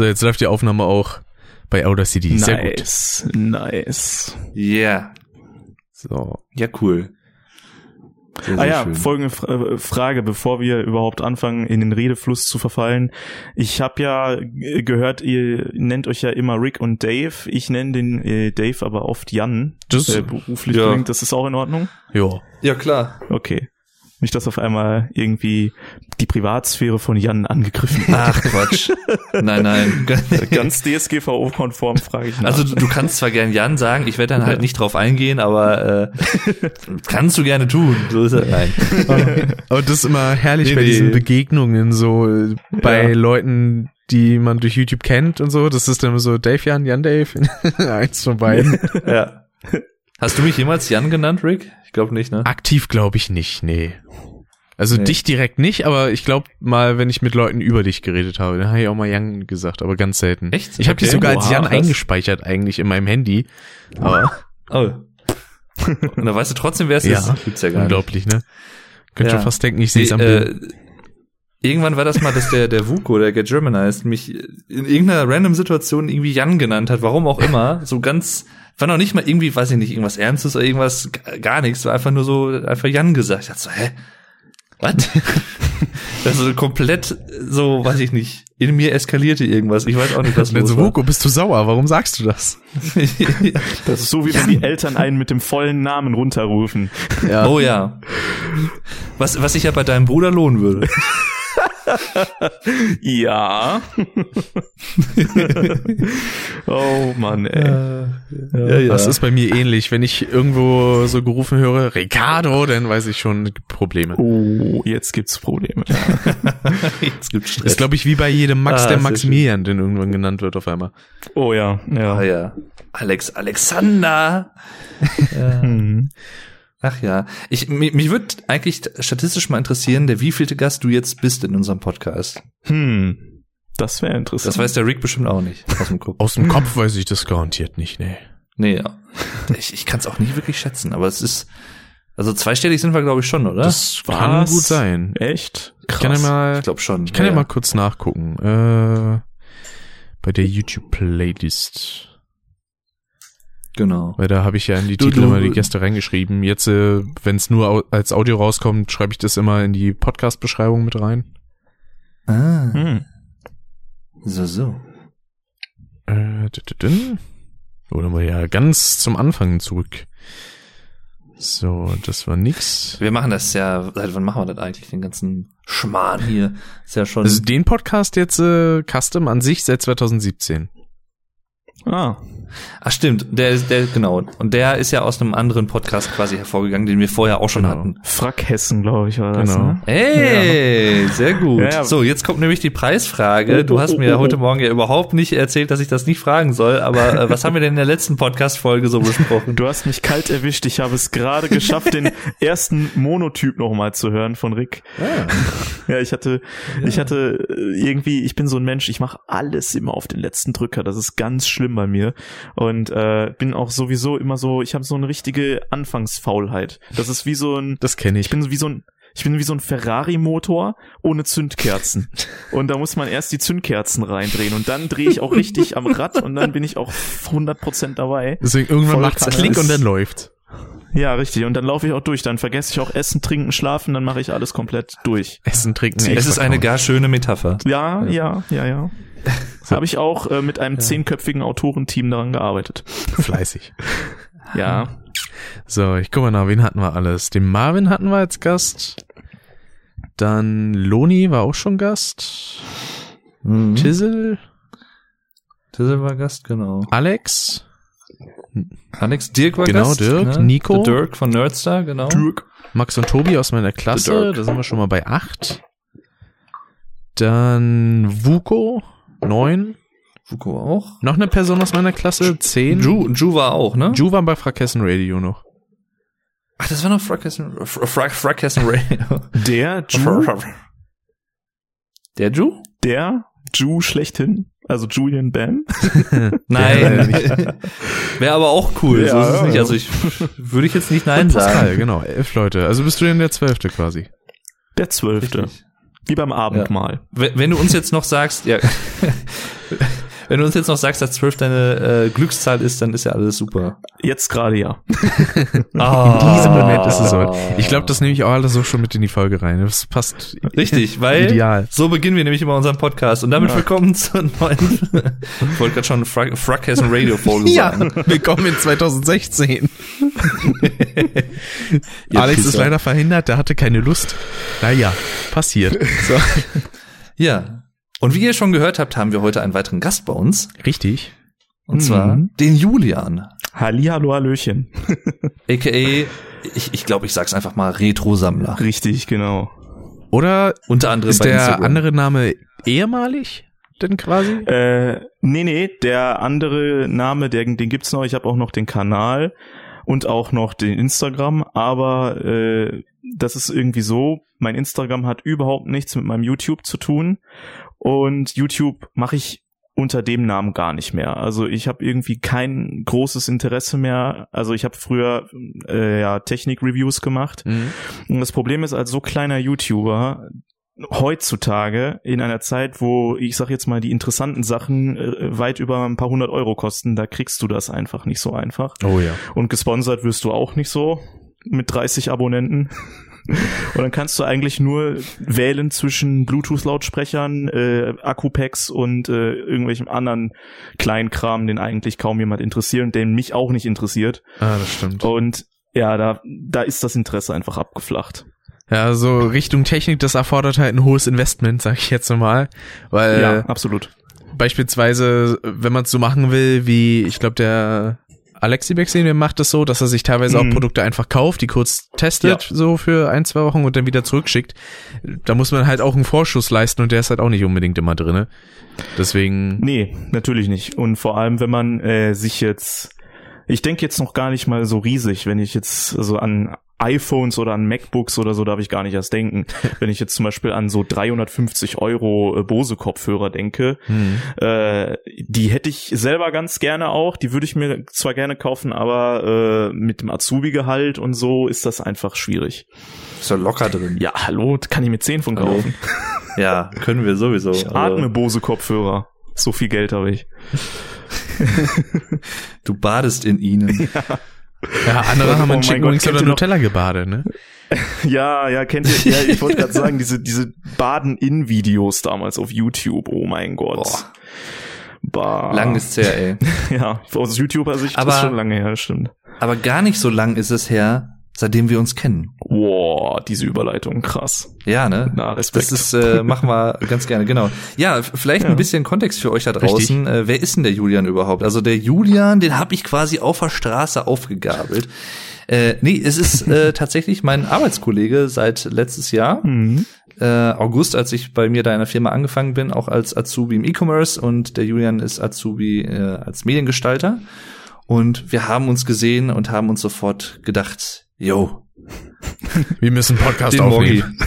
So, jetzt läuft die Aufnahme auch bei Audacity. Sehr gut. Nice, nice. Yeah. So. Ja, cool. Sehr, Ah ja, schön. folgende Fra- äh, Frage, bevor wir überhaupt anfangen, in den Redefluss zu verfallen. Ich habe ja gehört, ihr nennt euch ja immer Rick und Dave. Ich nenne den äh, Dave aber oft Jan. Das- äh, beruflich ja. bedingt. Das ist auch in Ordnung? Jo. Ja, klar. Okay. Nicht, dass auf einmal irgendwie die Privatsphäre von Jan angegriffen wird. Ach, Quatsch. nein, nein. Ganz DSGVO-konform frage ich nach. Also du, du kannst zwar gern Jan sagen, ich werde dann halt nicht drauf eingehen, aber äh, kannst du gerne tun. So ist er. Nein. Aber das ist immer herrlich Nee, bei nee. diesen Begegnungen, so äh, bei Ja. Leuten, die man durch YouTube kennt und so. Das ist dann so Dave Jan, Jan Dave. Eins von beiden. Ja. Hast du mich jemals Jan genannt, Rick? Ich glaube nicht, ne? Aktiv glaube ich nicht, nee. Also Nee. dich direkt nicht, aber ich glaube mal, wenn ich mit Leuten über dich geredet habe, dann habe ich auch mal Jan gesagt, aber ganz selten. Echt? Ich habe dich Okay. sogar als Oha, Jan krass. eingespeichert eigentlich in meinem Handy. Aber Oh. Und da weißt du trotzdem, wer es Ja. ist. Gibt's ja gar nicht. unglaublich, ne? Könnt Ja. schon fast denken, ich sehe es am Nee, Bild. äh, irgendwann war das mal, dass der, der Vuko, der Get Germanized, mich in irgendeiner random Situation irgendwie Jan genannt hat, warum auch immer. So ganz, war noch nicht mal irgendwie, weiß ich nicht, irgendwas Ernstes oder irgendwas, gar nichts, war einfach nur so, einfach Jan gesagt. Ich dachte so, hä? Was? das ist so komplett so, weiß ich nicht. In mir eskalierte irgendwas. Ich weiß auch nicht, was los so, war. Vuko, bist du sauer? Warum sagst du das? das ist so, wie wenn die Eltern einen mit dem vollen Namen runterrufen. Ja. Oh ja. Was, was sich ja bei deinem Bruder lohnen würde. Ja. oh Mann, ey. ja, ja. Das ist bei mir ähnlich. Wenn ich irgendwo so gerufen höre, Ricardo, dann weiß ich schon, Probleme. Oh, jetzt gibt's Probleme. Jetzt gibt's Stress. Das ist, glaube ich, wie bei jedem Max, Ah, der Maximilian, den irgendwann genannt wird auf einmal. Oh ja, ja. Ah ja. Alex Alexander. Ach ja. Ich, mich, mich würde eigentlich statistisch mal interessieren, der wievielte Gast du jetzt bist in unserem Podcast. Hm. Das wäre interessant. Das weiß der Rick bestimmt auch nicht aus dem Kopf. Aus dem Kopf weiß ich das garantiert nicht, nee. Nee, ja. Ich, ich kann es auch nicht wirklich schätzen, aber es ist. Also zweistellig sind wir, glaube ich, schon, oder? Das kann Was? gut sein. Echt? Ich kann ja mal, ich glaube schon. ich kann ja, mal kurz nachgucken. Äh, bei der YouTube-Playlist. Genau. Weil da habe ich ja in die Du- Titel du- immer die Gäste reingeschrieben. Jetzt, äh, wenn es nur au als Audio rauskommt, schreibe ich das immer in die Podcast-Beschreibung mit rein. Ah, Hm. so, so. Äh. Oder mal ja ganz zum Anfang zurück. So, das war nix. Wir machen das ja, seit wann machen wir das eigentlich, den ganzen Schmarrn hier? Ist ja schon. Also den Podcast jetzt äh, Custom an sich seit 2017. Ah. Ach stimmt, der ist, der, genau. Und der ist ja aus einem anderen Podcast quasi hervorgegangen, den wir vorher auch schon Genau. hatten. Frack Hessen, glaube ich, war das. Genau. Ne? Ey, sehr gut. Ja, ja. So, jetzt kommt nämlich die Preisfrage. Du hast mir heute Morgen ja überhaupt nicht erzählt, dass ich das nicht fragen soll, aber äh, was haben wir denn in der letzten Podcast-Folge so besprochen? Du hast mich kalt erwischt. Ich habe es gerade geschafft, den ersten Monotyp nochmal zu hören von Rick. Ja, ich hatte, ich hatte äh, irgendwie, ich bin so ein Mensch, ich mache alles immer auf den letzten Drücker. Das ist ganz schlimm bei mir. Und äh, bin auch sowieso immer so, ich habe so eine richtige Anfangsfaulheit. Das ist wie so ein, Das kenne ich. ich bin wie so ein, ich bin wie so ein Ferrari-Motor ohne Zündkerzen. Und da muss man erst die Zündkerzen reindrehen und dann drehe ich auch richtig am Rad und dann bin ich auch 100% dabei. Deswegen irgendwann Voll macht's Klick und dann läuft. Ja, richtig. Und dann laufe ich auch durch. Dann vergesse ich auch Essen, Trinken, Schlafen. Dann mache ich alles komplett durch. Essen, trinken, Es ist eine gar schöne Metapher. Ja, ja, ja, ja. Habe ich auch äh, mit einem zehnköpfigen Autorenteam daran gearbeitet. fleißig. Ja. So, ich guck mal nach, wen hatten wir alles? Den Marvin hatten wir als Gast. Dann Loni war auch schon Gast. Mhm. Tizzle, Tizzle war Gast, genau. Alex, Alex Dirk war Genau, Gast. Dirk, ne? Nico. Der Dirk von Nerdstar, genau. Max und Tobi aus meiner Klasse. Dirk. Da sind wir schon mal bei acht. Dann Vuko, neun. Fuko auch. Noch eine Person aus meiner Klasse, zehn. Ju, Ju war auch, ne? Ju war bei Frakessen Radio noch. Ach, das war noch Frackhessen, Frack, Frackhessen Radio. Der Ju, Der Ju? der Ju schlechthin, also Julian Bam. Nein. Wäre aber auch cool. so Ja, ist es nicht. Also ich würde ich jetzt nicht nein Und Pascal, sagen. genau, elf Leute. Also bist du denn der zwölfte quasi. Der Zwölfte. Richtig. Wie beim Abendmahl. Wenn wenn du uns jetzt noch sagst, ja, wenn du uns jetzt noch sagst, dass 12 deine äh, Glückszahl ist, dann ist ja alles super. Jetzt gerade ja. Ah. In diesem Moment ist es so. Ich glaube, das nehme ich auch alles so schon mit in die Folge rein. Das passt Richtig, weil ideal. so beginnen wir nämlich immer unseren Podcast. Und damit willkommen zur neuen, ich wollte gerade schon Fra Frackhessen Radio Folge Ja, sagen. willkommen in 2016. Alex ist leider verhindert, der hatte keine Lust. Naja, passiert. So. Ja. Und wie ihr schon gehört habt, haben wir heute einen weiteren Gast bei uns. Richtig. Und zwar Mhm. den Julian. Hallihallo, Hallöchen. AKA, ich, ich glaube, ich sag's einfach mal Retro-Sammler. Richtig, genau. Oder Unter anderem ist bei der Instagram. andere Name ehemalig denn quasi? Äh, nee, nee, der andere Name, der, den gibt's noch. Ich habe auch noch den Kanal und auch noch den Instagram, aber äh, das ist irgendwie so, mein Instagram hat überhaupt nichts mit meinem YouTube zu tun und YouTube mache ich unter dem Namen gar nicht mehr. Also ich habe irgendwie kein großes Interesse mehr. Also ich habe früher äh, ja Technik-Reviews gemacht Mhm. und das Problem ist, als so kleiner YouTuber heutzutage in einer Zeit, wo ich sag jetzt mal die interessanten Sachen äh, weit über ein paar hundert Euro kosten, da kriegst du das einfach nicht so einfach. Oh ja. Und gesponsert wirst du auch nicht so mit 30 Abonnenten. Und dann kannst du eigentlich nur wählen zwischen Bluetooth-Lautsprechern, äh, Akku-Packs und äh, irgendwelchem anderen Kleinkram, den eigentlich kaum jemand interessiert und den mich auch nicht interessiert. Ah, das stimmt. Und ja, da, da ist das Interesse einfach abgeflacht. Ja, so Richtung Technik, das erfordert halt ein hohes Investment, sag ich jetzt mal. Weil ja, absolut. beispielsweise, wenn man es so machen will, wie ich glaube der Alexi Bexen, der macht das so, dass er sich teilweise Mhm. auch Produkte einfach kauft, die kurz testet, so für ein, zwei Wochen und dann wieder zurückschickt. Da muss man halt auch einen Vorschuss leisten und der ist halt auch nicht unbedingt immer drinne. Deswegen, Nee, natürlich nicht. Und vor allem, wenn man äh, sich jetzt, ich denke jetzt noch gar nicht mal so riesig, wenn ich jetzt also an iPhones oder an MacBooks oder so darf ich gar nicht erst denken. wenn ich jetzt zum Beispiel an so 350 Euro äh, Bose Kopfhörer denke, hm, äh, die hätte ich selber ganz gerne auch. Die würde ich mir zwar gerne kaufen, aber äh, mit dem Azubi-Gehalt und so ist das einfach schwierig. Ist ja locker drin. Ja, hallo, kann ich mir 10 von Hallo. kaufen. Ja, können wir sowieso. Ich atme Bose Kopfhörer. So viel Geld habe ich. du badest in ihnen. ja, andere Oh haben mein in Chicken Gott, Wings oder Nutella gebadet, ne? Ja, ja, kennt ihr, ja, ich wollte gerade sagen, diese, diese Baden-In-Videos damals auf YouTube, oh mein Gott. Bah. Lang ist's her, ey. Ja, aus YouTuber-Sicht Aber- ist schon lange her, stimmt. Aber gar nicht so lang ist es her, seitdem wir uns kennen. Wow, diese Überleitung, krass. Ja, ne? Na, Respekt. Das ist, äh, machen wir ganz gerne, genau. Ja, vielleicht Ja. ein bisschen Kontext für euch da draußen. Äh, wer ist denn der Julian überhaupt? Also der Julian, den habe ich quasi auf der Straße aufgegabelt. Äh, nee, es ist äh, tatsächlich mein Arbeitskollege seit letztes Jahr. Mhm. Äh, August, als ich bei mir da in der Firma angefangen bin, auch als Azubi im E-Commerce und der Julian ist Azubi äh, als Mediengestalter. Und wir haben uns gesehen und haben uns sofort gedacht, yo, Wir müssen Podcast den aufnehmen.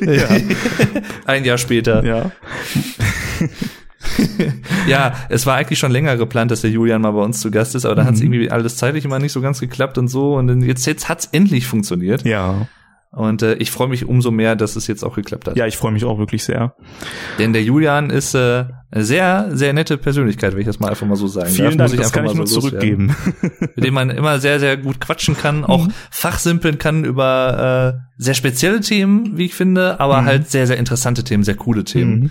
Ja, Ein Jahr später. ja. Ja, es war eigentlich schon länger geplant, dass der Julian mal bei uns zu Gast ist, aber da hat es irgendwie alles zeitlich immer nicht so ganz geklappt und so. Und jetzt, jetzt hat's endlich funktioniert. Ja. Und äh, ich freue mich umso mehr, dass es jetzt auch geklappt hat. Ja, ich freue mich auch wirklich sehr. Denn der Julian ist äh, eine sehr, sehr nette Persönlichkeit, wenn ich das mal einfach mal so sagen Vielen darf. Dank, das kann ich nur loswerden. zurückgeben. Mit dem man immer sehr, sehr gut quatschen kann, auch Mhm. fachsimpeln kann über äh, sehr spezielle Themen, wie ich finde, aber Mhm. halt sehr, sehr interessante Themen, sehr coole Themen.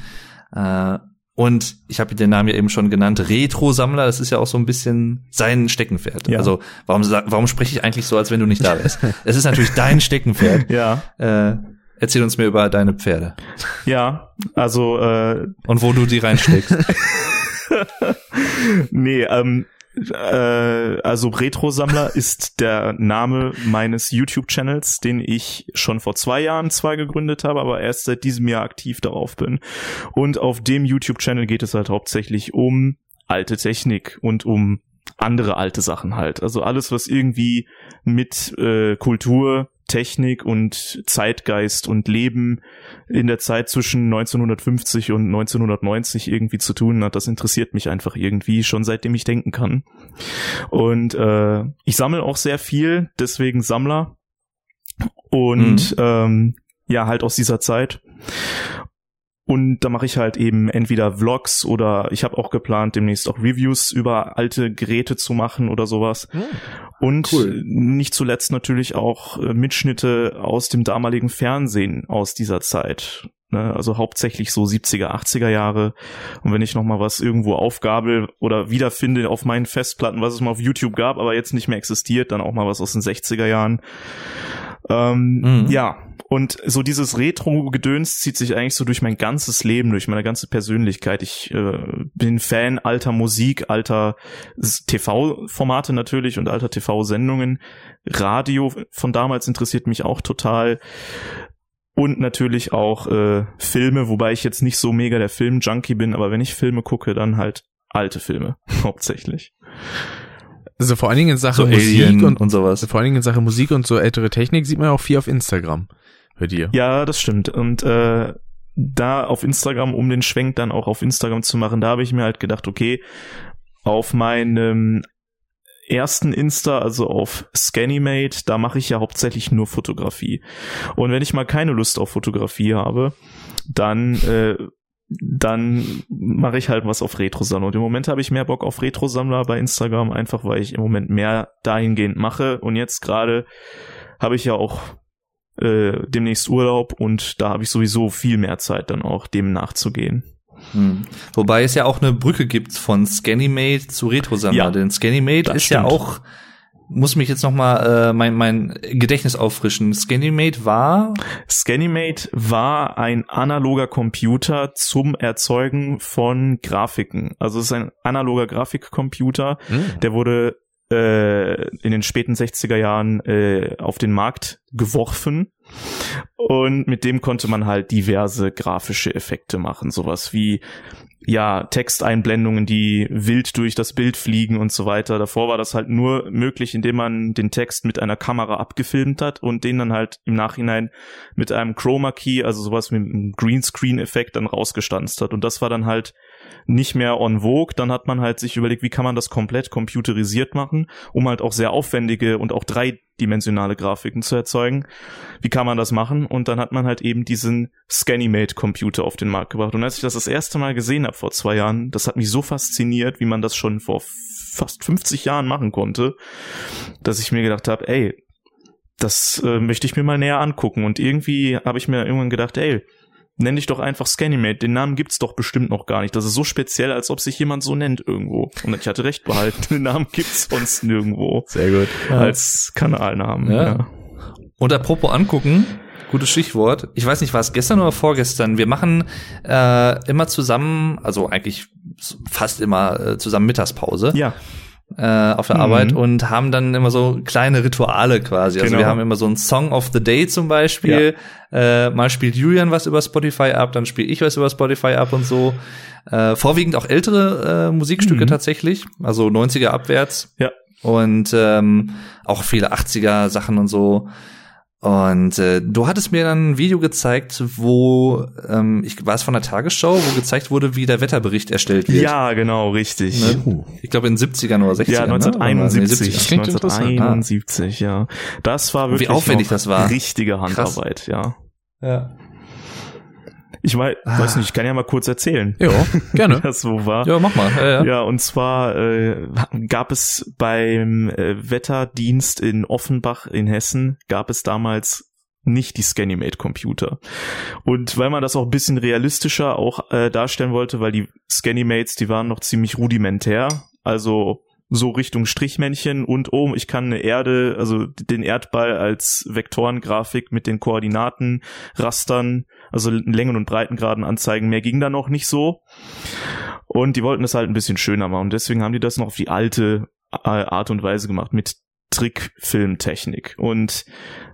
Mhm. Äh, und ich habe den Namen ja eben schon genannt, Retro-Sammler, das ist ja auch so ein bisschen sein Steckenpferd. Ja. Also warum, warum spreche ich eigentlich so, als wenn du nicht da wärst? es ist natürlich dein Steckenpferd. Ja, Äh, erzähl uns mehr über deine Pferde ja, also äh, und wo du die reinsteckst. nee, ähm, äh, also Retro-Sammler ist der Name meines YouTube-Channels, den ich schon vor zwei Jahren zwar gegründet habe, aber erst seit diesem Jahr aktiv darauf bin. Und auf dem YouTube-Channel geht es halt hauptsächlich um alte Technik und um andere alte Sachen halt. Also alles, was irgendwie mit äh, Kultur, Technik und Zeitgeist und Leben in der Zeit zwischen 1950 und 1990 irgendwie zu tun hat, das interessiert mich einfach irgendwie schon seitdem ich denken kann. Und äh, ich sammle auch sehr viel, deswegen Sammler. Und ähm, ja, halt aus dieser Zeit. Und da mache ich halt eben entweder Vlogs oder ich habe auch geplant, demnächst auch Reviews über alte Geräte zu machen oder sowas. Hm. Und Cool. nicht zuletzt natürlich auch äh, Mitschnitte aus dem damaligen Fernsehen aus dieser Zeit. Ne? Also hauptsächlich so 70er, 80er Jahre. Und wenn ich noch mal was irgendwo aufgabel oder wiederfinde auf meinen Festplatten, was es mal auf YouTube gab, aber jetzt nicht mehr existiert, dann auch mal was aus den 60er Jahren. Ähm, Mhm. Ja, und so dieses Retro-Gedöns zieht sich eigentlich so durch mein ganzes Leben, durch meine ganze Persönlichkeit. Ich äh, bin Fan alter Musik, alter TV-Formate natürlich und alter TV-Sendungen. Radio von damals interessiert mich auch total. Und natürlich auch äh, Filme, wobei ich jetzt nicht so mega der Film-Junkie bin, aber wenn ich Filme gucke, dann halt alte Filme hauptsächlich. Also vor allen Dingen in So Sachen Musik Alien und, und sowas. vor allen Dingen in Sachen Musik und so ältere Technik sieht man ja auch viel auf Instagram bei dir. Ja, das stimmt. Und äh, da auf Instagram, um den Schwenk dann auch auf Instagram zu machen, da habe ich mir halt gedacht, okay, auf meinem ersten Insta, also auf Scanimate, da mache ich ja hauptsächlich nur Fotografie. Und wenn ich mal keine Lust auf Fotografie habe, dann äh, dann mache ich halt was auf Retro-Sammler. Und im Moment habe ich mehr Bock auf Retro-Sammler bei Instagram, einfach weil ich im Moment mehr dahingehend mache. Und jetzt gerade habe ich ja auch äh, demnächst Urlaub und da habe ich sowieso viel mehr Zeit dann auch dem nachzugehen. Hm. Wobei es ja auch eine Brücke gibt von Scannymate zu Retrosammler, Ja, denn Scannymate das ist ja stimmt. auch muss mich jetzt noch mal äh, mein mein Gedächtnis auffrischen. Scannymate war Scanimate war ein analoger Computer zum Erzeugen von Grafiken. Also es ist ein analoger Grafikcomputer, Hm. der wurde äh, in den späten 60er Jahren äh, auf den Markt geworfen und mit dem konnte man halt diverse grafische Effekte machen, sowas wie ja, Texteinblendungen, die wild durch das Bild fliegen und so weiter. Davor war das halt nur möglich, indem man den Text mit einer Kamera abgefilmt hat und den dann halt im Nachhinein mit einem Chroma Key, also sowas mit einem Greenscreen-Effekt dann rausgestanzt hat. Und das war dann halt nicht mehr on vogue. Dann hat man halt sich überlegt, wie kann man das komplett computerisiert machen, um halt auch sehr aufwendige und auch dreidimensionale Grafiken zu erzeugen. Wie kann man das machen? Und dann hat man halt eben diesen Scanimate-Computer auf den Markt gebracht. Und als ich das das erste Mal gesehen habe vor zwei Jahren, das hat mich so fasziniert, wie man das schon vor fast 50 Jahren machen konnte, dass ich mir gedacht habe, ey, das äh, möchte ich mir mal näher angucken. Und irgendwie habe ich mir irgendwann gedacht, ey, nenn dich doch einfach Scanimate. Den Namen gibt's doch bestimmt noch gar nicht. Das ist so speziell, als ob sich jemand so nennt irgendwo. Und ich hatte recht behalten. Den Namen gibt's sonst nirgendwo Sehr gut. als Kanalnamen. Ja. Ja. Und apropos angucken, gutes Stichwort. Ich weiß nicht, war es gestern oder vorgestern? Wir machen äh, immer zusammen, also eigentlich fast immer äh, zusammen Mittagspause ja. Äh, auf der Mhm. Arbeit und haben dann immer so kleine Rituale quasi. Also Genau. wir haben immer so ein Song of the Day zum Beispiel. Äh, mal spielt Julian was über Spotify ab, dann spiele ich was über Spotify ab und so. Äh, vorwiegend auch ältere äh, Musikstücke Mhm. tatsächlich, also 90er abwärts. Ja. Und ähm, auch viele 80er Sachen und so. Und äh, du hattest mir dann ein Video gezeigt, wo ähm, ich war es von der Tagesschau, wo gezeigt wurde, wie der Wetterbericht erstellt wird. Ja, genau, richtig. Ne? Ich glaube in 70ern oder 60ern. Ja, ne? Oder nee, 1971. 70er. klingt interessant. 1971, ja. Das war Wie wirklich aufwendig noch das war. richtige Handarbeit, ja. Ja. Ich weiß, Ah. weiß nicht, ich kann ja mal kurz erzählen, Ja, gerne. wie das so war. ja, mach mal. Ja, ja. Ja, und zwar äh, gab es beim äh, Wetterdienst in Offenbach in Hessen, gab es damals nicht die Scanimate-Computer. Und weil man das auch ein bisschen realistischer auch äh, darstellen wollte, weil die Scanimates, die waren noch ziemlich rudimentär, also so Richtung Strichmännchen und oh, ich kann eine Erde, also den Erdball als Vektorengrafik mit den Koordinaten rastern, also Längen und Breitengraden anzeigen. Mehr ging da noch nicht so. Und die wollten das halt ein bisschen schöner machen. Und deswegen haben die das noch auf die alte äh, Art und Weise gemacht mit Trickfilmtechnik. Und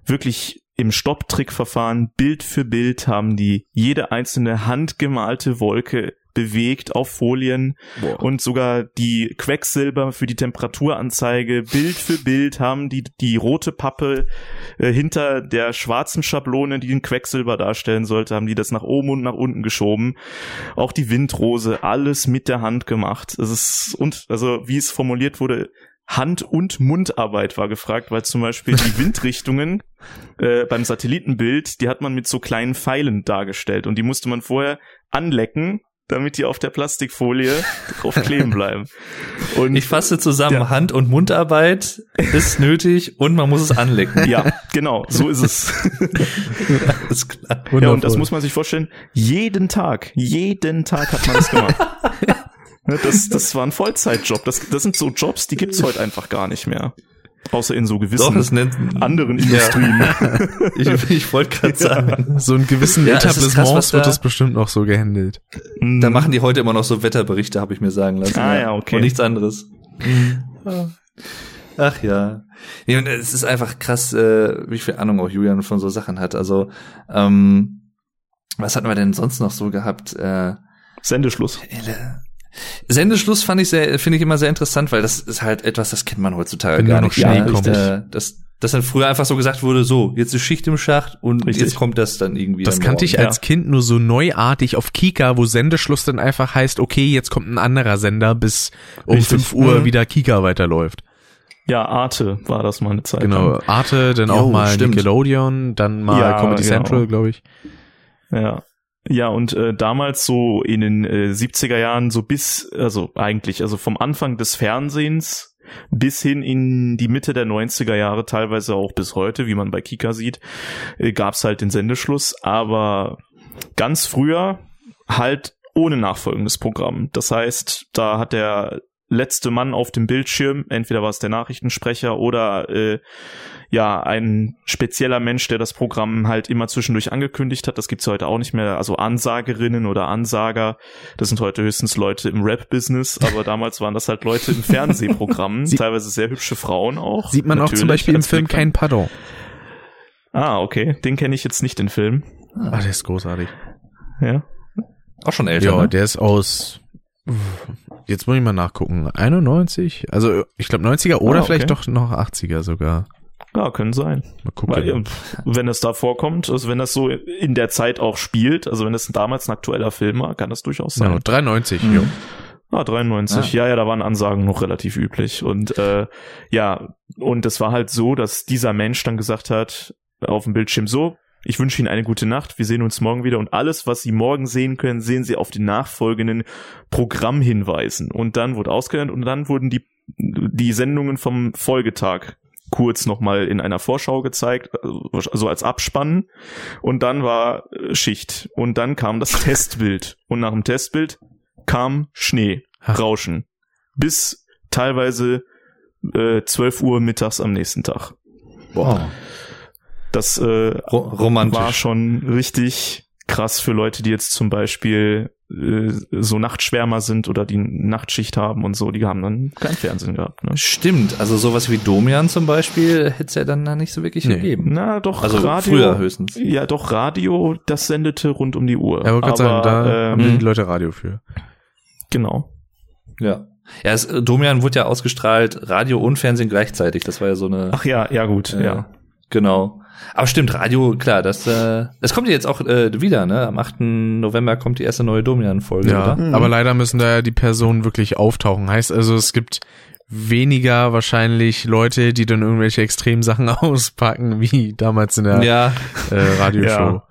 wirklich im Stopptrickverfahren Bild für Bild haben die jede einzelne handgemalte Wolke bewegt auf Folien und sogar die Quecksilber für die Temperaturanzeige Bild für Bild haben die die rote Pappe äh, hinter der schwarzen Schablone, die den Quecksilber darstellen sollte, haben die das nach oben und nach unten geschoben. Auch die Windrose, alles mit der Hand gemacht. Es ist und also wie es formuliert wurde, Hand- und Mundarbeit war gefragt, weil zum Beispiel die Windrichtungen äh, beim Satellitenbild, die hat man mit so kleinen Pfeilen dargestellt und die musste man vorher anlecken, damit die auf der Plastikfolie drauf kleben bleiben. Und ich fasse zusammen, ja. Hand- und Mundarbeit ist nötig und man muss es anlecken. Ja, genau, so ist es. Alles klar. Ja, und das muss man sich vorstellen, jeden Tag, jeden Tag hat man das gemacht. Das, das war ein Vollzeitjob. Das, das sind so Jobs, die gibt's heute einfach gar nicht mehr. Außer in so gewissen Doch, nennt, anderen Industrien. Ja. ich ich wollte gerade sagen. So in gewissen ja, Etablissements wird das bestimmt noch so gehandelt. Da machen die heute immer noch so Wetterberichte, habe ich mir sagen lassen. Ah ja, okay. Und nichts anderes. Ach ja. Nee, und es ist einfach krass, äh, wie viel Ahnung auch Julian von so Sachen hat. Also, ähm, was hatten wir denn sonst noch so gehabt? Äh, Sendeschluss. Sendeschluss fand ich sehr, finde ich immer sehr interessant, weil das ist halt etwas, das kennt man heutzutage Wenn gar nicht. Schnee Ja, kommt. äh, das, das dann früher einfach so gesagt wurde, so, jetzt ist Schicht im Schacht und Richtig. jetzt kommt das dann irgendwie. Das dann kannte ich als Kind nur so neuartig auf Kika, wo Sendeschluss dann einfach heißt, okay, jetzt kommt ein anderer Sender, bis um Richtig. 5 Uhr Mhm. wieder Kika weiterläuft. Ja, Arte war das mal eine Zeit. Genau. Arte, dann Jo, auch mal stimmt. Nickelodeon, dann mal Ja, Comedy genau. Central, glaube ich. Ja. Ja, und äh, damals so in den äh, 70er Jahren, so bis, also eigentlich, also vom Anfang des Fernsehens bis hin in die Mitte der 90er Jahre, teilweise auch bis heute, wie man bei Kika sieht, äh, gab's halt den Sendeschluss, aber ganz früher halt ohne nachfolgendes Programm. Das heißt, da hat der letzte Mann auf dem Bildschirm, entweder war es der Nachrichtensprecher oder äh, ja, ein spezieller Mensch, der das Programm halt immer zwischendurch angekündigt hat. Das gibt's heute auch nicht mehr. Also Ansagerinnen oder Ansager, das sind heute höchstens Leute im Rap-Business, aber damals waren das halt Leute im Fernsehprogrammen, Sie- teilweise sehr hübsche Frauen auch. Sieht man auch zum Beispiel im Film Kein Pardon. Ah, okay. Den kenne ich jetzt nicht, den Film. Ah, der ist großartig. Ja. Auch schon älter. Ja, ne? der ist aus, jetzt muss ich mal nachgucken, 91? Also ich glaube 90er oder Ah, okay. vielleicht doch noch 80er sogar. Ja, können sein. Mal gucken. Weil, äh, wenn es da vorkommt, also wenn das so in der Zeit auch spielt, also wenn es damals ein aktueller Film war, kann das durchaus sein. Genau, 93, Mhm. jo. Ah, 93. Ja, ja, da waren Ansagen noch relativ üblich. Und äh, ja, und es war halt so, dass dieser Mensch dann gesagt hat auf dem Bildschirm so, ich wünsche Ihnen eine gute Nacht, wir sehen uns morgen wieder und alles, was Sie morgen sehen können, sehen Sie auf den nachfolgenden Programmhinweisen. Und dann wurde ausgelernt und dann wurden die, die Sendungen vom Folgetag kurz nochmal in einer Vorschau gezeigt, also als Abspann. Und dann war äh, Schicht. Und dann kam das Testbild. Und nach dem Testbild kam Schnee, Ach. Rauschen. Bis teilweise äh, 12 Uhr mittags am nächsten Tag. Boah. Das äh, Ro romantisch. war schon richtig krass für Leute, die jetzt zum Beispiel äh, so Nachtschwärmer sind oder die Nachtschicht haben und so, die haben dann kein Fernsehen gehabt. Ne? Stimmt, also sowas wie Domian zum Beispiel hätte es ja dann da nicht so wirklich Nee. gegeben. Na doch, Also Radio, früher höchstens. Ja, doch, Radio, das sendete rund um die Uhr. Ja, gerade sagen, da Aber, haben ähm, die Leute Radio für. genau. Ja. Ja, es, äh, Domian wurde ja ausgestrahlt, Radio und Fernsehen gleichzeitig. Das war ja so eine. Ach ja, ja gut, äh, ja. Genau. Aber stimmt, Radio, klar, das, äh, das kommt jetzt auch äh, wieder, ne? Am 8. November kommt die erste neue Domian-Folge, Ja, oder? Aber leider müssen da ja die Personen wirklich auftauchen. Heißt also, es gibt weniger wahrscheinlich Leute, die dann irgendwelche extremen Sachen auspacken, wie damals in der Ja, äh, Radioshow. Ja.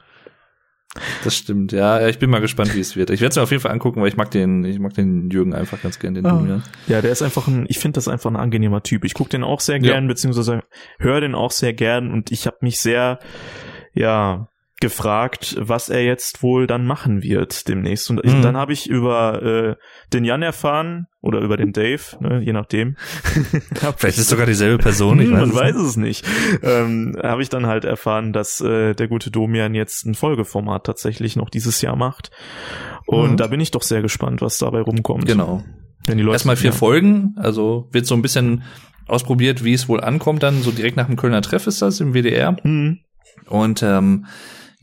Das stimmt. Ja, ja, ich bin mal gespannt, wie es wird. Ich werde es mir auf jeden Fall angucken, weil ich mag den, ich mag den Jürgen einfach ganz gern, den Ah. Domian. Ja, der ist einfach ein, ich finde das einfach ein angenehmer Typ. Ich gucke den auch sehr Ja. gern, beziehungsweise höre den auch sehr gern und ich habe mich sehr, ja, gefragt, was er jetzt wohl dann machen wird demnächst. Und Mhm. dann habe ich über äh, den Jan erfahren oder über den Dave, ne, je nachdem. Vielleicht ist es sogar dieselbe Person, ich Hm, weiß man es weiß nicht. es nicht. Ähm, habe ich dann halt erfahren, dass äh, der gute Domian jetzt ein Folgeformat tatsächlich noch dieses Jahr macht. Und Mhm. da bin ich doch sehr gespannt, was dabei rumkommt. Genau. Wenn die Leute, Erstmal vier. Folgen, also wird so ein bisschen ausprobiert, wie es wohl ankommt, dann so direkt nach dem Kölner Treff ist das im WDR. Mhm. Und ähm,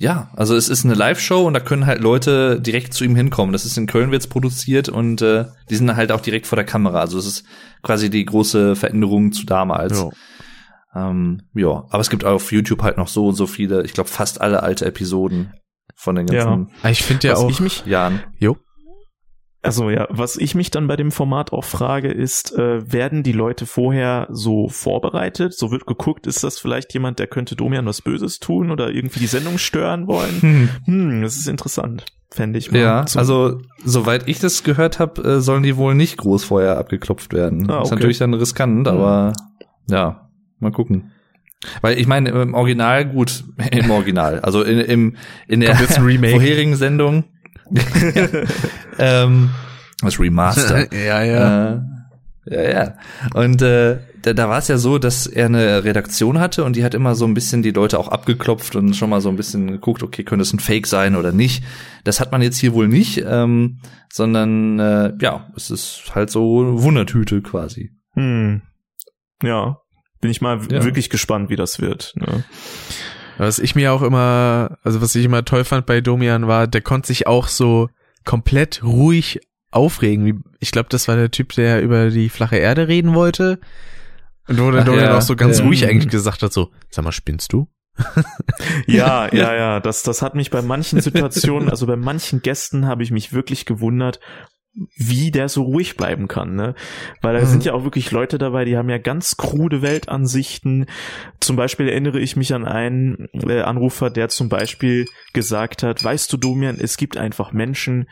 ja, also es ist eine Live-Show und da können halt Leute direkt zu ihm hinkommen. Das ist in Köln wird's produziert und äh, die sind halt auch direkt vor der Kamera. Also es ist quasi die große Veränderung zu damals. Jo. Ähm, ja, aber es gibt auf YouTube halt noch so und so viele, ich glaube fast alle alte Episoden von den ganzen Ah, Ich finde ja auch. ich mich Jahren. jo. Also ja, was ich mich dann bei dem Format auch frage, ist, äh, werden die Leute vorher so vorbereitet? So wird geguckt, ist das vielleicht jemand, der könnte Domian was Böses tun oder irgendwie die Sendung stören wollen? Hm, hm das ist interessant, fände ich. Mal ja, also soweit ich das gehört habe, äh, sollen die wohl nicht groß vorher abgeklopft werden. Ah, okay. Ist natürlich dann riskant, hm. aber ja, mal gucken. Weil ich meine, im Original, gut, im Original, also in, im, in der vorherigen Sendung ähm, das Remaster. ja, ja. Äh, ja, ja. Und äh, da, da war es ja so, dass er eine Redaktion hatte und die hat immer so ein bisschen die Leute auch abgeklopft und schon mal so ein bisschen geguckt, okay, könnte es ein Fake sein oder nicht. Das hat man jetzt hier wohl nicht, ähm, sondern äh, ja, es ist halt so Wundertüte quasi. Hm. Ja, bin ich mal ja. wirklich gespannt, wie das wird. Ne? Was ich mir auch immer, also was ich immer toll fand bei Domian war, der konnte sich auch so komplett ruhig aufregen. Ich glaube, das war der Typ, der über die flache Erde reden wollte. Und wo der Domian ja, auch so ganz ja. ruhig eigentlich gesagt hat, so, sag mal, spinnst du? ja, ja, ja, das, das hat mich bei manchen Situationen, also bei manchen Gästen habe ich mich wirklich gewundert, wie der so ruhig bleiben kann, ne? Weil da mhm. sind ja auch wirklich Leute dabei, die haben ja ganz krude Weltansichten. Zum Beispiel erinnere ich mich an einen äh, Anrufer, der zum Beispiel gesagt hat, weißt du, Domian, es gibt einfach Menschen,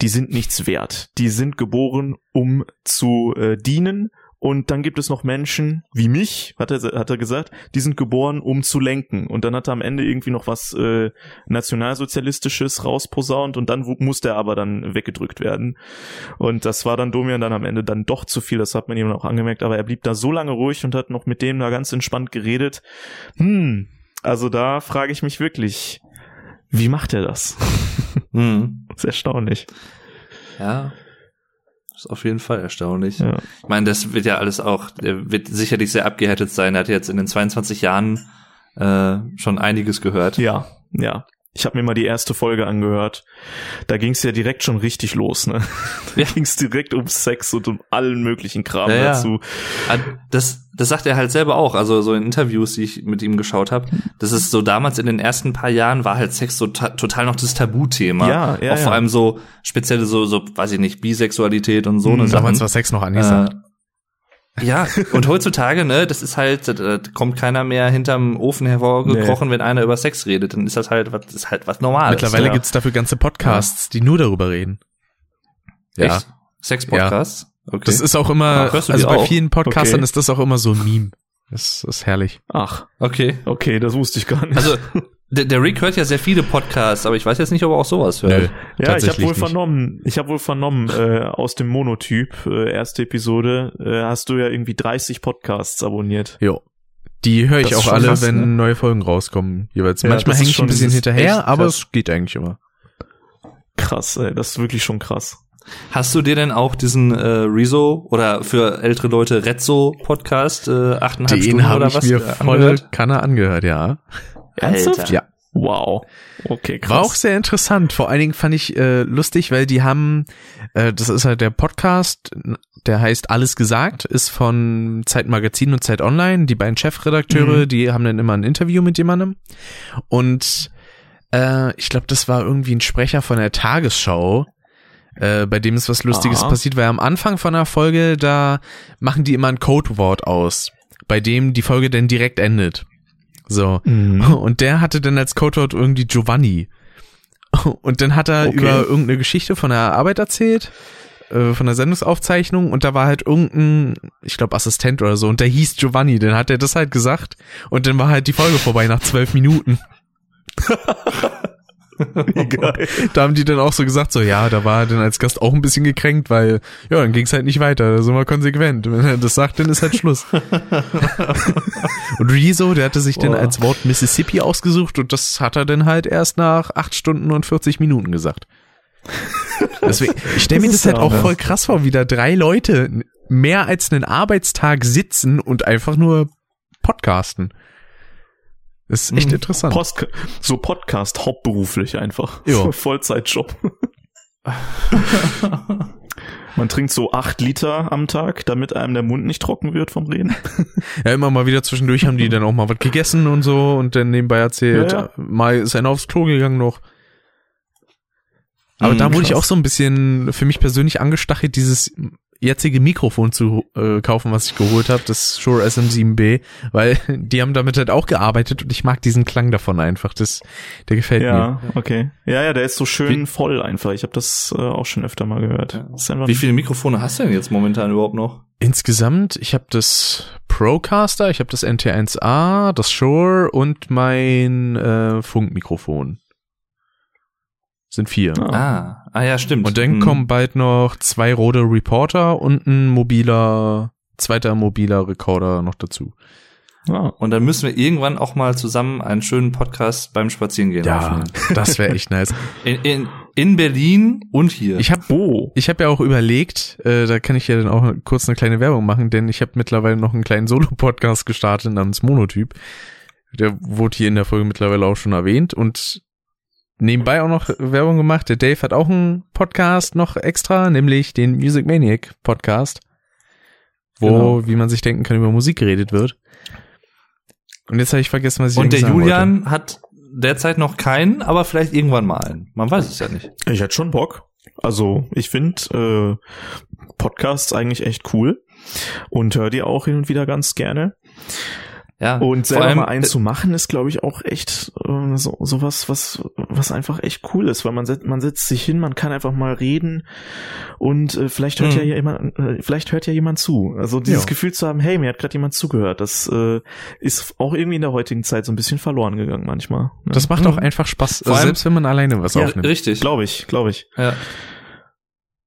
die sind nichts wert. Die sind geboren, um zu äh, dienen und dann gibt es noch Menschen wie mich, hat er, hat er gesagt, die sind geboren, um zu lenken. Und dann hat er am Ende irgendwie noch was äh, Nationalsozialistisches rausposaunt und dann musste er aber dann weggedrückt werden. Und das war dann Domian dann am Ende dann doch zu viel, das hat man ihm auch angemerkt, aber er blieb da so lange ruhig und hat noch mit dem da ganz entspannt geredet. Hm, also da frage ich mich wirklich, wie macht er das? Hm. das ist erstaunlich. Ja, ist auf jeden Fall erstaunlich. Ja. Ich meine, das wird ja alles auch, der wird sicherlich sehr abgehärtet sein. Er hat jetzt in den 22 Jahren äh, schon einiges gehört. Ja, ja. Ich habe mir mal die erste Folge angehört. Da ging es ja direkt schon richtig los, ne? Da ja. ging es direkt um Sex und um allen möglichen Kram ja, dazu. Ja. Das, das sagt er halt selber auch. Also so in Interviews, die ich mit ihm geschaut habe, das ist so damals in den ersten paar Jahren war halt Sex so total noch das Tabuthema. Ja, ja. Auch vor allem so spezielle so, so, weiß ich nicht, Bisexualität und so. Mhm, damals war Sex noch angesagt. Äh, ja, und heutzutage, ne, das ist halt, da kommt keiner mehr hinterm Ofen hervorgekrochen, nee. wenn einer über Sex redet, dann ist das halt was, ist halt was Normales. Mittlerweile ja. gibt's dafür ganze Podcasts, ja. die nur darüber reden. Ja. Echt? Sex-Podcasts? Okay. Das ist auch immer, Ach, also bei auch? vielen Podcastern okay. ist das auch immer so ein Meme. Das ist herrlich. Ach, okay. Okay, das wusste ich gar nicht. Also, der, der Rick hört ja sehr viele Podcasts, aber ich weiß jetzt nicht, ob er auch sowas hört. Nö, ja, ich habe wohl nicht. vernommen, ich habe wohl vernommen, äh, aus dem Monotyp, äh, erste Episode, äh, hast du ja irgendwie 30 Podcasts abonniert. Jo. Die höre ich auch alle, krass, wenn ne? neue Folgen rauskommen. Jeweils. Ja, Manchmal hänge ich ein bisschen hinterher, aber es geht eigentlich immer. Krass, ey, das ist wirklich schon krass. Hast du dir denn auch diesen äh, Rezo oder für ältere Leute Rezzo Podcast äh, achteinhalb Den Stunden oder was? Den habe ich mir voll Kanne angehört, ja. Ernsthaft? Alter. Ja. Wow. Okay, krass. War auch sehr interessant. Vor allen Dingen fand ich äh, lustig, weil die haben, äh, das ist halt der Podcast, der heißt Alles gesagt, ist von Zeit Magazin und Zeit Online. Die beiden Chefredakteure, mhm. die haben dann immer ein Interview mit jemandem. Und äh, ich glaube, das war irgendwie ein Sprecher von der Tagesschau, äh, bei dem ist was Lustiges Aha. passiert, weil am Anfang von der Folge, da machen die immer ein Codewort aus, bei dem die Folge dann direkt endet. So. Mhm. Und der hatte dann als Codewort irgendwie Giovanni. Und dann hat er okay. über irgendeine Geschichte von der Arbeit erzählt, äh, von der Sendungsaufzeichnung und da war halt irgendein, ich glaube Assistent oder so und der hieß Giovanni, dann hat er das halt gesagt und dann war halt die Folge vorbei nach zwölf Minuten. Da haben die dann auch so gesagt, so ja, da war er dann als Gast auch ein bisschen gekränkt, weil ja, dann ging es halt nicht weiter. Da sind wir konsequent. Wenn er das sagt, dann ist halt Schluss. und Rezo, der hatte sich Boah. dann als Wort Mississippi ausgesucht und das hat er dann halt erst nach acht Stunden und 40 Minuten gesagt. Deswegen, ich stelle mir das, das halt auch voll krass vor, wie da drei Leute mehr als einen Arbeitstag sitzen und einfach nur podcasten. Das ist echt mhm. interessant. Post, so Podcast hauptberuflich einfach. Jo. Vollzeitjob. Man trinkt so acht Liter am Tag, damit einem der Mund nicht trocken wird vom Reden. Ja, immer mal wieder zwischendurch haben die dann auch mal was gegessen und so und dann nebenbei erzählt, ja, ja. mal ist einer aufs Klo gegangen noch. Aber Mhm, da wurde ich krass. auch so ein bisschen für mich persönlich angestachelt, dieses jetzige Mikrofon zu äh, kaufen, was ich geholt habe, das Shure SM7B, weil die haben damit halt auch gearbeitet und ich mag diesen Klang davon einfach. Das, der gefällt mir. Ja, okay. Ja, ja, der ist so schön voll einfach. Ich habe das äh, auch schon öfter mal gehört. Wie viele Mikrofone hast du denn jetzt momentan überhaupt noch? Insgesamt, ich habe das Procaster, ich habe das NT1A, das Shure und mein äh, Funkmikrofon. Sind vier. Ah. Ah, ah ja, stimmt. Und dann Hm. kommen bald noch zwei Rode Reporter und ein mobiler, zweiter mobiler Recorder noch dazu. Ah. Und dann müssen wir irgendwann auch mal zusammen einen schönen Podcast beim Spazierengehen Ja, aufnehmen. das wäre echt nice. In, in, in Berlin und hier. Ich habe Oh. ich hab ja auch überlegt, äh, da kann ich ja dann auch kurz eine kleine Werbung machen, denn ich habe mittlerweile noch einen kleinen Solo-Podcast gestartet namens Monotyp. Der wurde hier in der Folge mittlerweile auch schon erwähnt und nebenbei auch noch Werbung gemacht. Der Dave hat auch einen Podcast noch extra, nämlich den Music Maniac Podcast, wo, Genau. wie man sich denken kann, über Musik geredet wird. Und jetzt habe ich vergessen, was ich und der sagen Julian hat derzeit noch keinen, aber vielleicht irgendwann mal einen. Man weiß es ja nicht. Ich hätte schon Bock. Also, ich finde äh, Podcasts eigentlich echt cool und höre die auch hin und wieder ganz gerne. Ja. Und selber allem, mal einen zu machen, ist, glaube ich, auch echt äh, so sowas, was was einfach echt cool ist, weil man setzt man setzt sich hin, man kann einfach mal reden und äh, vielleicht hört Mhm. ja jemand, äh, vielleicht hört ja jemand zu. Also dieses Ja. Gefühl zu haben, hey, mir hat gerade jemand zugehört, das äh, ist auch irgendwie in der heutigen Zeit so ein bisschen verloren gegangen manchmal. Ne? Das macht auch einfach Spaß, Vor allem- selbst wenn man alleine was ja, aufnimmt. richtig. glaube ich, glaube ich. Ja.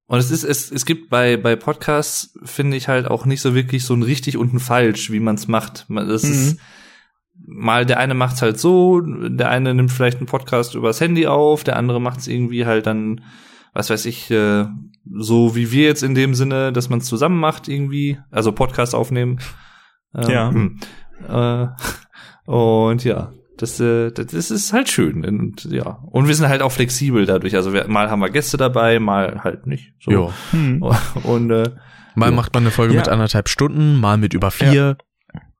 Und es ist, es, es gibt bei, bei Podcasts, finde ich halt auch nicht so wirklich so ein richtig und ein falsch, wie man es macht. Das Mhm. ist, mal der eine macht's halt so, der eine nimmt vielleicht einen Podcast übers Handy auf, der andere macht's irgendwie halt dann, was weiß ich, äh, so wie wir jetzt in dem Sinne, dass man es zusammen macht irgendwie, also Podcast aufnehmen. Ähm, Ja. Äh, und ja, das, äh, das ist halt schön und ja. Und wir sind halt auch flexibel dadurch. Also wir, mal haben wir Gäste dabei, mal halt nicht. So. Jo. Hm. Und äh, Mal Ja. macht man eine Folge Ja. mit anderthalb Stunden, mal mit über vier.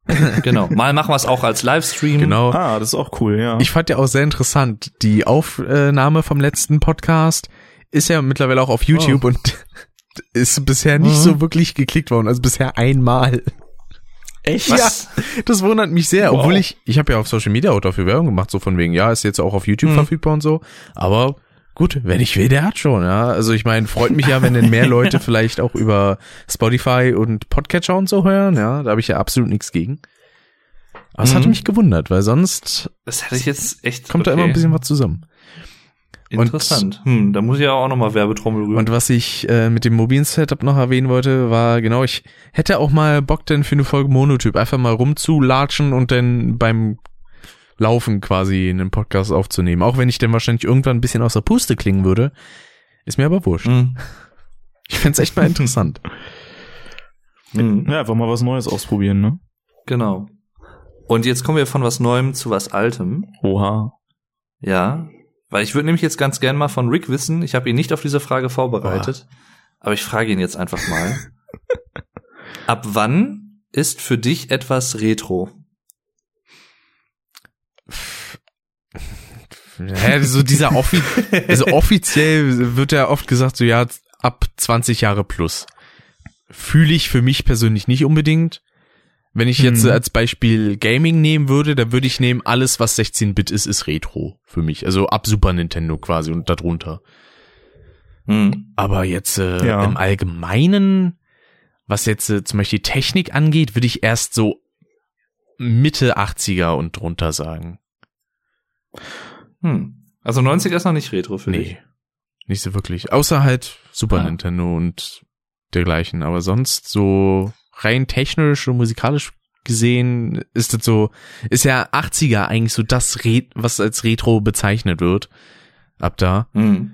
genau, mal machen wir es auch als Livestream. Genau. Ah, das ist auch cool, ja. Ich fand ja auch sehr interessant, die Aufnahme vom letzten Podcast ist ja mittlerweile auch auf YouTube und ist bisher nicht Mhm. so wirklich geklickt worden, also bisher einmal. Echt? Was? Das wundert mich sehr, Wow. obwohl ich, ich habe ja auf Social Media auch dafür Werbung gemacht, so von wegen, ja, ist jetzt auch auf YouTube Mhm. verfügbar und so, aber gut, wenn ich will, der hat schon, ja. Also ich meine, freut mich ja, wenn denn mehr Leute vielleicht auch über Spotify und Podcatcher und so hören, ja, da habe ich ja absolut nichts gegen. Aber es Mhm. hatte mich gewundert, weil sonst Das hätte ich jetzt echt. kommt da immer ein bisschen was zusammen. Und- Interessant. hm, da muss ich ja auch nochmal Werbetrommel rühren. Und was ich äh, mit dem mobilen Setup noch erwähnen wollte, war genau, ich hätte auch mal Bock denn für eine Folge Monotyp einfach mal rumzulatschen und dann beim Laufen quasi einen Podcast aufzunehmen. Auch wenn ich dann wahrscheinlich irgendwann ein bisschen aus der Puste klingen würde. Ist mir aber wurscht. Hm. Ich find's echt mal interessant. Hm. Ja, einfach mal was Neues ausprobieren, ne? Genau. Und jetzt kommen wir von was Neuem zu was Altem. Oha. Ja. Weil ich würde nämlich jetzt ganz gern mal von Rick wissen, ich habe ihn nicht auf diese Frage vorbereitet, aber ich frage ihn jetzt einfach mal. Ab wann ist für dich etwas Retro? Ja, so dieser offi also offiziell wird ja oft gesagt, so ja, ab 20 Jahre plus. Fühle ich für mich persönlich nicht unbedingt. Wenn ich jetzt äh, als Beispiel Gaming nehmen würde, dann würde ich nehmen, alles was 16-Bit ist, ist Retro für mich. Also ab Super Nintendo quasi und darunter. Hm. Aber jetzt äh, Ja. im Allgemeinen, was jetzt äh, zum Beispiel Technik angeht, würde ich erst so Mitte 80er und drunter sagen. Hm. Also 90er ist noch nicht Retro für dich. Nee, nicht so wirklich. Außer halt Super Ah. Nintendo und dergleichen. Aber sonst so rein technisch und musikalisch gesehen ist das so, ist ja 80er eigentlich so das, Re was als Retro bezeichnet wird. Ab da. Hm.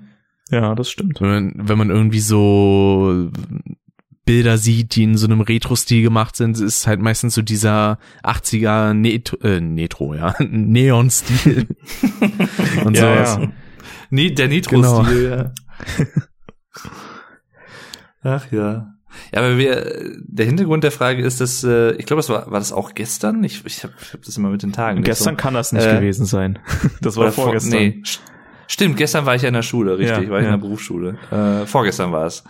Ja, das stimmt. Wenn man, wenn man irgendwie so Bilder sieht, die in so einem Retro-Stil gemacht sind, ist halt meistens so dieser 80er Net äh, Netro, ja, Neon-Stil. und Ja, sowas. ja. Nie, der Nitro-Stil, ja. Ach ja. Ja, aber wir, der Hintergrund der Frage ist, dass, äh, ich glaube, das war, war das auch gestern? Ich, ich habe ich hab das immer mit den Tagen. Gestern so. kann das nicht Äh, gewesen sein. Das war Oder vor- vorgestern. Nee, st- Stimmt, gestern war ich ja in der Schule, richtig, Ja, war ich ja. in der Berufsschule. Äh, vorgestern war es.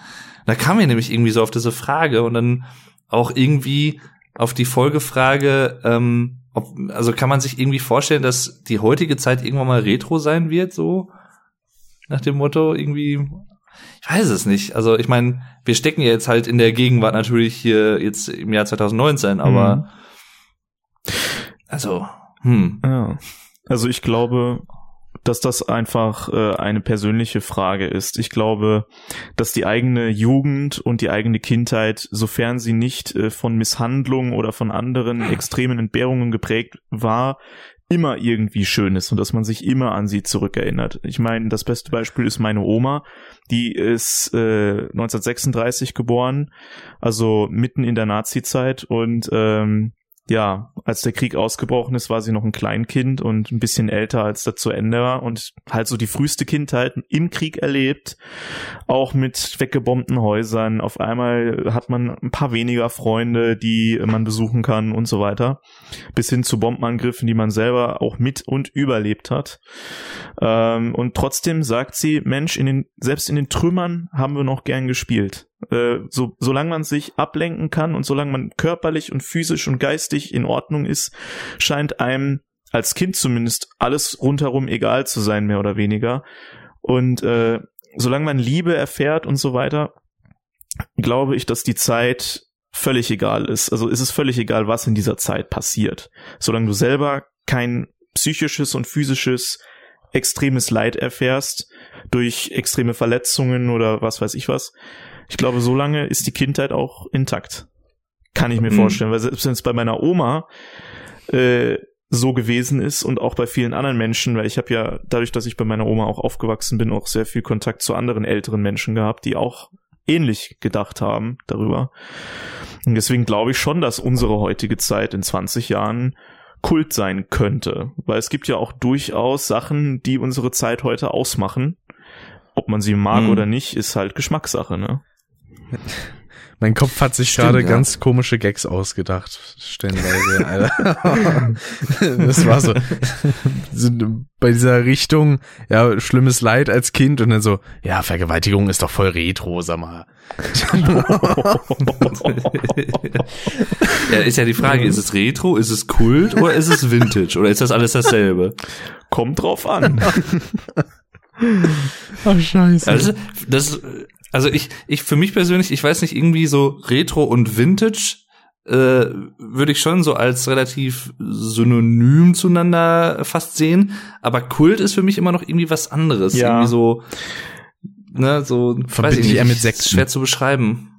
Da kam mir nämlich irgendwie so auf diese Frage und dann auch irgendwie auf die Folgefrage, ähm, ob, also kann man sich irgendwie vorstellen, dass die heutige Zeit irgendwann mal Retro sein wird, so nach dem Motto irgendwie. Ich weiß es nicht. Also ich meine, wir stecken ja jetzt halt in der Gegenwart natürlich hier jetzt im Jahr 2019, aber Mhm. also hm. Ja. Also ich glaube, dass das einfach äh, eine persönliche Frage ist. Ich glaube, dass die eigene Jugend und die eigene Kindheit, sofern sie nicht äh, von Misshandlungen oder von anderen extremen Entbehrungen geprägt war, immer irgendwie schön ist und dass man sich immer an sie zurückerinnert. Ich meine, das beste Beispiel ist meine Oma, die ist äh, 1936 geboren, also mitten in der Nazi-Zeit und ähm, ja, als der Krieg ausgebrochen ist, war sie noch ein Kleinkind und ein bisschen älter, als das zu Ende war und halt so die früheste Kindheit im Krieg erlebt, auch mit weggebombten Häusern. Auf einmal hat man ein paar weniger Freunde, die man besuchen kann und so weiter, bis hin zu Bombenangriffen, die man selber auch mit und überlebt hat. Ähm, und trotzdem sagt sie, Mensch, in den, selbst in den Trümmern haben wir noch gern gespielt. Äh, so, solange man sich ablenken kann und solange man körperlich und physisch und geistig in Ordnung ist, scheint einem als Kind zumindest alles rundherum egal zu sein, mehr oder weniger. Und äh, solange man Liebe erfährt und so weiter, glaube ich, dass die Zeit völlig egal ist. Also ist es völlig egal, was in dieser Zeit passiert. Solange du selber kein psychisches und physisches extremes Leid erfährst durch extreme Verletzungen oder was weiß ich was. Ich glaube, so lange ist die Kindheit auch intakt. Kann ich mir Mhm. vorstellen, weil selbst wenn es bei meiner Oma äh, so gewesen ist und auch bei vielen anderen Menschen, weil ich habe ja dadurch, dass ich bei meiner Oma auch aufgewachsen bin, auch sehr viel Kontakt zu anderen älteren Menschen gehabt, die auch ähnlich gedacht haben darüber. Und deswegen glaube ich schon, dass unsere heutige Zeit in 20 Jahren Kult sein könnte, weil es gibt ja auch durchaus Sachen, die unsere Zeit heute ausmachen. Ob man sie mag Mhm. oder nicht, ist halt Geschmackssache, ne? Mein Kopf hat sich gerade ja. ganz komische Gags ausgedacht, stellenweise. Alter. das war so, so bei dieser Richtung, ja, schlimmes Leid als Kind und dann so, ja, Vergewaltigung ist doch voll retro, sag mal. ja, ist ja die Frage, ist es Retro, ist es Kult oder ist es Vintage oder ist das alles dasselbe? Kommt drauf an. Ach, scheiße. Also das, also ich, ich für mich persönlich, ich weiß nicht irgendwie so Retro und Vintage äh, würde ich schon so als relativ synonym zueinander fast sehen, aber Kult ist für mich immer noch irgendwie was anderes, Ja. irgendwie so ne, so Verbinde weiß ich nicht, eher mit Sekten. schwer zu beschreiben.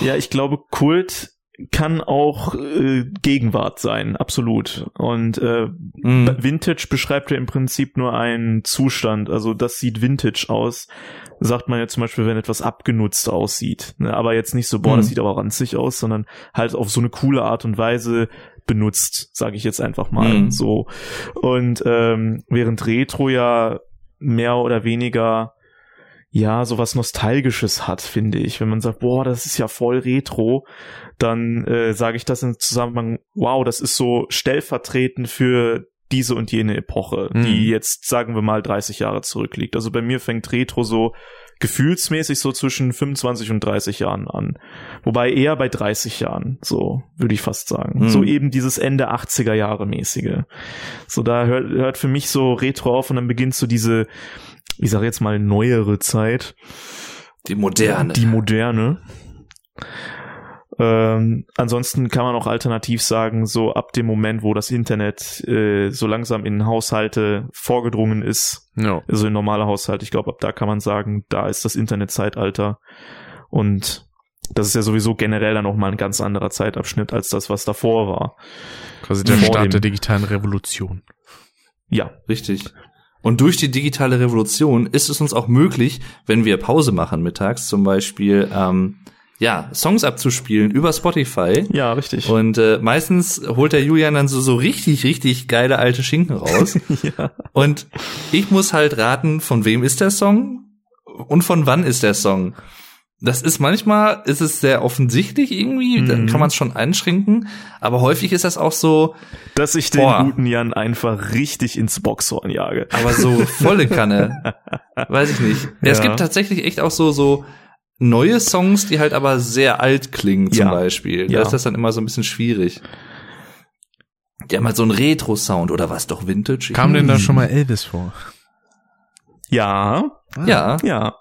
Ja, ich glaube, Kult kann auch äh, Gegenwart sein, absolut. Und äh, Mhm. Vintage beschreibt ja im Prinzip nur einen Zustand. Also das sieht Vintage aus. Sagt man ja zum Beispiel, wenn etwas abgenutzt aussieht. Ne? Aber jetzt nicht so, boah, das Mhm. sieht aber ranzig aus, sondern halt auf so eine coole Art und Weise benutzt, sage ich jetzt einfach mal Mhm. so. Und ähm, während Retro ja mehr oder weniger ja, sowas Nostalgisches hat, finde ich. Wenn man sagt, boah, das ist ja voll Retro, dann äh, sage ich das im Zusammenhang, wow, das ist so stellvertretend für diese und jene Epoche, Mhm. die jetzt, sagen wir mal, 30 Jahre zurückliegt. Also bei mir fängt Retro so gefühlsmäßig so zwischen 25 und 30 Jahren an. Wobei eher bei 30 Jahren, so würde ich fast sagen. Mhm. So eben dieses Ende 80er Jahre mäßige. So da hört, hört für mich so Retro auf und dann beginnt so diese, ich sage jetzt mal neuere Zeit, Die moderne. die moderne. Ähm, ansonsten kann man auch alternativ sagen, so ab dem Moment, wo das Internet äh, so langsam in Haushalte vorgedrungen ist, Ja. also in normale Haushalte, ich glaube, ab da kann man sagen, da ist das Internetzeitalter. Und das ist ja sowieso generell dann auch mal ein ganz anderer Zeitabschnitt als das, was davor war. Quasi der Vor Start dem- der digitalen Revolution. Ja, Richtig. Und durch die digitale Revolution ist es uns auch möglich, wenn wir Pause machen mittags, zum Beispiel, ähm, ja, Songs abzuspielen über Spotify. ja, richtig. Und äh, meistens holt der Julian dann so, so richtig, richtig geile alte Schinken raus. ja. Und ich muss halt raten, von wem ist der Song und von wann ist der Song. das ist manchmal, ist es sehr offensichtlich irgendwie, Mhm. dann kann man es schon einschränken, aber häufig ist das auch so, Dass ich den Boah. guten Jan einfach richtig ins Boxhorn jage. aber so volle Kanne. Weiß ich nicht. Ja, Es gibt tatsächlich echt auch so, so neue Songs, die halt aber sehr alt klingen zum Ja. Beispiel. Da Ja. ist das dann immer so ein bisschen schwierig. Die haben halt so einen Retro-Sound oder was doch Vintage? Kam denn da Hm. schon mal Elvis vor? Ja, Ja, ja.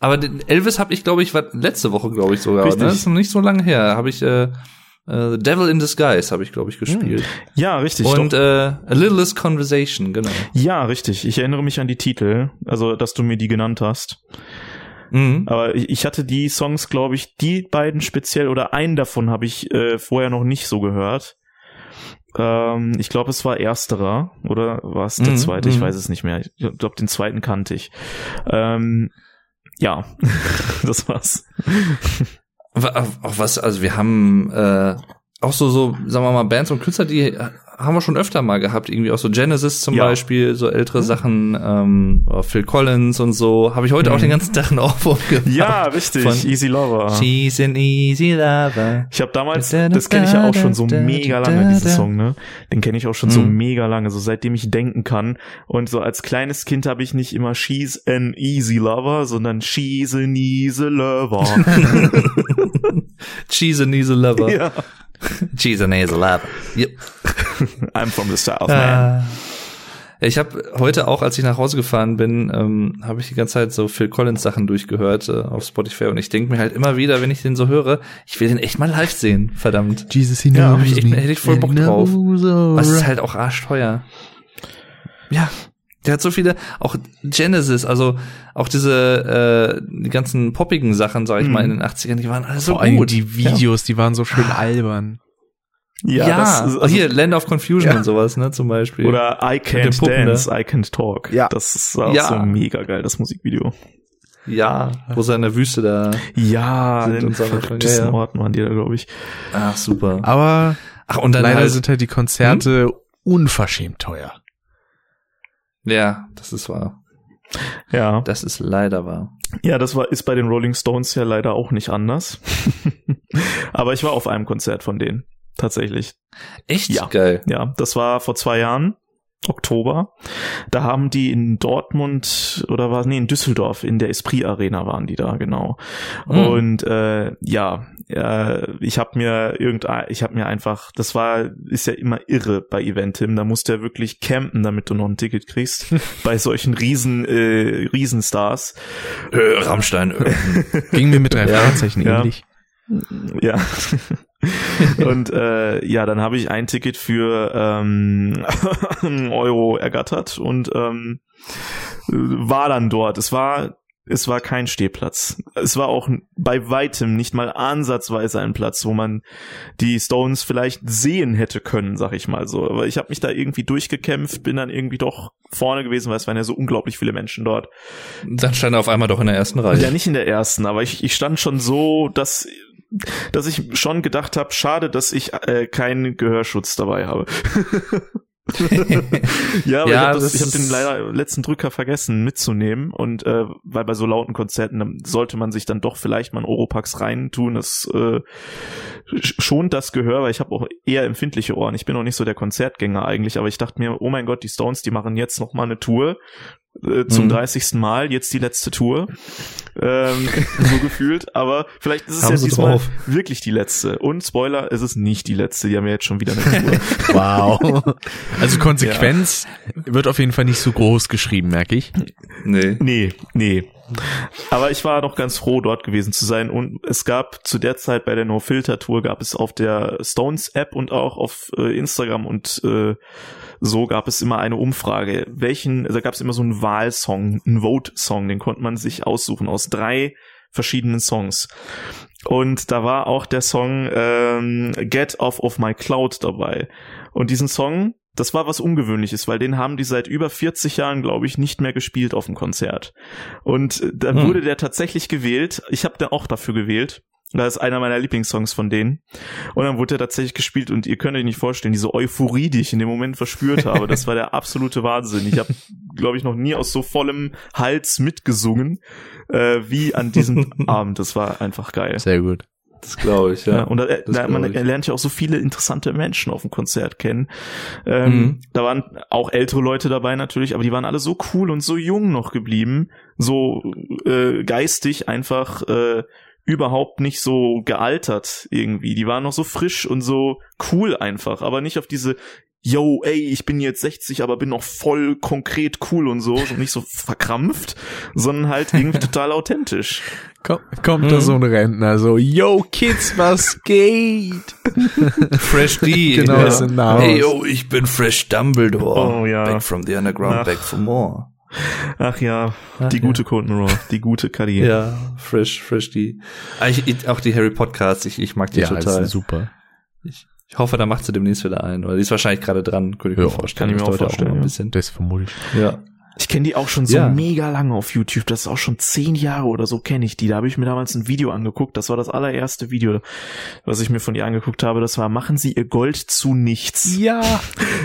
aber den Elvis habe ich, glaube ich, war letzte Woche, glaube ich sogar. Richtig. Ne? Das ist noch nicht so lange her. Habe ich äh, äh, Devil in Disguise habe ich, glaube ich, gespielt. Ja, richtig. Und äh, A Littlest Conversation, genau. ja, richtig. Ich erinnere mich an die Titel, also dass du mir die genannt hast. Mhm. Aber ich hatte die Songs, glaube ich, die beiden speziell oder einen davon habe ich äh, vorher noch nicht so gehört. Ähm, ich glaube, es war ersterer oder war es der Mhm, zweite? Ich mhm. weiß es nicht mehr. Ich glaube, den zweiten kannte ich. Ähm, ja, das war's. Wa- Auch was, also wir haben äh, auch so, so, sagen wir mal, Bands und Künstler, die haben wir schon öfter mal gehabt, irgendwie auch so Genesis zum Ja. Beispiel, so ältere Sachen, ähm, oder Phil Collins und so. Habe ich heute auch Mhm. den ganzen Tag einen Ohrwurm gemacht. Ja, richtig. Von- Easy Lover. She's an easy lover. Ich habe damals, das kenne ich ja auch schon so mega lange, diesen Song, ne? Den kenne ich auch schon so Mhm. mega lange, so seitdem ich denken kann. Und so als kleines Kind habe ich nicht immer She's an easy lover, sondern She's an easy lover. She's an easy lover. ja. She's an easy lover. Yep. I'm from the South, man. Äh, Ich habe heute auch, als ich nach Hause gefahren bin, ähm, habe ich die ganze Zeit so Phil Collins Sachen durchgehört äh, auf Spotify und ich denke mir halt immer wieder, wenn ich den so höre, ich will den echt mal live sehen, verdammt. Jesus, he Ja, knows hab ich echt- me. hätte ich voll Bock drauf. Was ist halt auch arschteuer. Ja, der hat so viele, auch Genesis, also auch diese äh, die ganzen poppigen Sachen, sag ich mal, in den 80ern, die waren alle so Vor allem gut. die Videos, die waren so schön albern. Ja, das ist- also- hier Land of Confusion Ja. und sowas, ne, zum Beispiel. Oder I Can't Puppen, Dance, ne? I Can't Talk. Ja. Das ist auch Ja. so mega geil, das Musikvideo. ja, wo sie in der Wüste da. Ja, Sind in verrücktesten ja, ja. Orten waren die da, glaube ich. Ach, super. Aber Ach, und dann leider halt, sind halt die Konzerte unverschämt teuer. Ja, das ist wahr. Ja. Das ist leider wahr. Ja, das war, ist bei den Rolling Stones ja leider auch nicht anders. Aber ich war auf einem Konzert von denen. Tatsächlich. Echt Ja. geil. Ja, das war vor zwei Jahren. Oktober. Da haben die in Dortmund oder war nee in Düsseldorf in der Esprit Arena waren die da genau. Mhm. Und äh, ja, äh, ich habe mir irgendein, ich habe mir einfach, das war ist ja immer irre bei Eventim, da musst du ja wirklich campen, damit du noch ein Ticket kriegst bei solchen Riesen äh, Riesenstars. Äh, Rammstein. Äh. Ging mir mit drei Ja, Fragezeichen ja. ähnlich. Ja. und äh, ja, dann habe ich ein Ticket für ähm, Euro ergattert und ähm, war dann dort. Es war es war kein Stehplatz. Es war auch bei weitem nicht mal ansatzweise ein Platz, wo man die Stones vielleicht sehen hätte können, sag ich mal so. Aber ich habe mich da irgendwie durchgekämpft, bin dann irgendwie doch vorne gewesen, weil es waren ja so unglaublich viele Menschen dort. Dann stand er auf einmal doch in der ersten Reihe. Ja, nicht in der ersten, aber ich, ich stand schon so, dass dass ich schon gedacht habe, schade, dass ich äh, keinen Gehörschutz dabei habe. ja, aber Ja, ich habe hab den leider letzten Drücker vergessen mitzunehmen und äh, weil bei so lauten Konzerten sollte man sich dann doch vielleicht mal einen Oropax reintun. Das äh, sch- schont das Gehör, weil ich habe auch eher empfindliche Ohren. Ich bin auch nicht so der Konzertgänger eigentlich, aber ich dachte mir, oh mein Gott, die Stones, die machen jetzt noch mal eine Tour äh, zum Mhm. 30. Mal, jetzt die letzte Tour. Ähm, so gefühlt, aber vielleicht ist es Haben ja diesmal drauf. wirklich die letzte. Und Spoiler, es ist nicht die letzte, die haben ja jetzt schon wieder eine Tour. Wow. Also Konsequenz wird auf jeden Fall nicht so groß geschrieben, merke ich. Nee. Nee, nee. Aber ich war noch ganz froh, dort gewesen zu sein. Und es gab zu der Zeit bei der No Filter Tour gab es auf der Stones App und auch auf äh, Instagram und äh, so gab es immer eine Umfrage. Welchen, da gab es immer so einen Wahlsong, einen Vote-Song, den konnte man sich aussuchen aus drei verschiedenen Songs. Und da war auch der Song ähm, Get Off of My Cloud dabei. Und diesen Song, das war was Ungewöhnliches, weil den haben die seit über 40 Jahren, glaube ich, nicht mehr gespielt auf dem Konzert. Und äh, dann Hm. wurde der tatsächlich gewählt. Ich habe da auch dafür gewählt. Das ist einer meiner Lieblingssongs von denen. Und dann wurde er tatsächlich gespielt und ihr könnt euch nicht vorstellen, diese Euphorie, die ich in dem Moment verspürt habe, das war der absolute Wahnsinn. Ich habe, glaube ich, noch nie aus so vollem Hals mitgesungen äh, wie an diesem Abend. Das war einfach geil. Sehr gut. Das glaube ich, ja. Ja, und da, Das da, man ich. er lernt ja auch so viele interessante Menschen auf dem Konzert kennen. Ähm, Mhm. Da waren auch ältere Leute dabei natürlich, aber die waren alle so cool und so jung noch geblieben, so äh, geistig einfach äh, überhaupt nicht so gealtert irgendwie. Die waren noch so frisch und so cool einfach, aber nicht auf diese Yo, ey, ich bin jetzt 60, aber bin noch voll konkret cool und so, und nicht so verkrampft, sondern halt irgendwie total authentisch. Komm, kommt da Mhm. so ein Rentner, so, yo, Kids, was geht? Fresh D. Genau, ja. Hey, yo, ich bin Fresh Dumbledore. Oh, ja. Back from the underground, Ach. back for more. Ach ja, die ja. gute Colton Raw, die gute Karriere. Ja, Fresh, Fresh D. Ah, Ich, ich, auch die Harry Podcasts, ich, ich mag die Ja, total. ist super. Ich, ich hoffe, da macht sie demnächst wieder ein. Oder die ist wahrscheinlich gerade dran, könnte ich Ja, mir vorstellen. kann ich mir auch vorstellen, noch ja. ein bisschen. Das vermute ich. Ja. Ich kenne die auch schon so Ja. mega lange auf YouTube. Das ist auch schon zehn Jahre oder so kenne ich die. Da habe ich mir damals ein Video angeguckt. Das war das allererste Video, was ich mir von ihr angeguckt habe. Das war Machen Sie Ihr Gold zu nichts. Ja.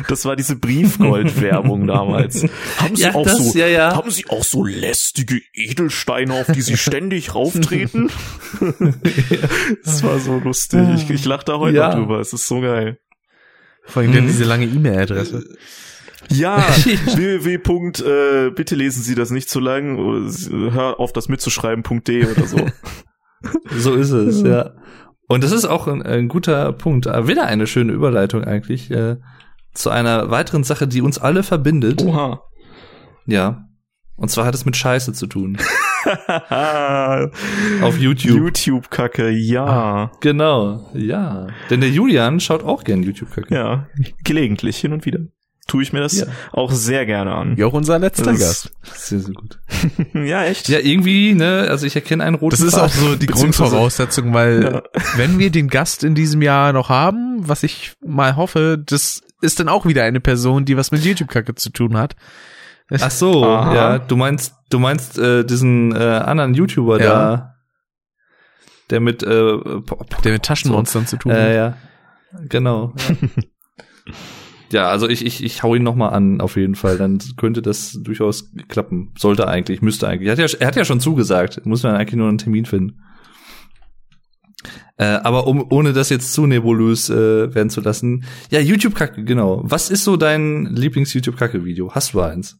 Das war diese Briefgold-Werbung damals. Haben Sie Ja, auch das- so, ja, ja. haben Sie auch so lästige Edelsteine, auf die Sie ständig rauftreten? Das war so lustig. Ich, ich lache da heute Ja. noch drüber. Es ist so geil. Vor allem dann Mhm. diese lange E-Mail-Adresse. Ja, www. Äh, bitte lesen Sie das nicht zu lang. Hör auf, das mitzuschreiben.de oder so. So ist es, ja. Und das ist auch ein, ein guter Punkt. Äh, Wieder eine schöne Überleitung eigentlich äh, zu einer weiteren Sache, die uns alle verbindet. Oha. Ja. Und zwar hat es mit Scheiße zu tun. Auf YouTube. YouTube-Kacke, ja. Genau, ja. Denn der Julian schaut auch gern YouTube-Kacke. Ja, gelegentlich, hin und wieder. Tue ich mir das Ja. auch sehr gerne an. Wie auch unser letzter Das- Gast. Sehr, sehr gut. Ja, echt? Ja, irgendwie, ne, also ich erkenne einen roten Das ist auch so die Grundvoraussetzung, weil Ja. wenn wir den Gast in diesem Jahr noch haben, was ich mal hoffe, das ist dann auch wieder eine Person, die was mit YouTube-Kacke zu tun hat. Ach so, Aha. ja, du meinst, du meinst äh, diesen äh, anderen YouTuber Ja. da, der mit äh, Der mit Taschenmonstern zu tun hat. Äh, ja, genau. Ja. ja, also ich, ich, ich hau ihn noch mal an, auf jeden Fall. Dann könnte das durchaus klappen. Sollte eigentlich, müsste eigentlich. Er hat ja, er hat ja schon zugesagt. Muss man eigentlich nur einen Termin finden. Äh, aber um, ohne das jetzt zu nebulös äh, werden zu lassen. Ja, YouTube-Kacke, genau. Was ist so dein Lieblings-YouTube-Kacke-Video? Hast du eins?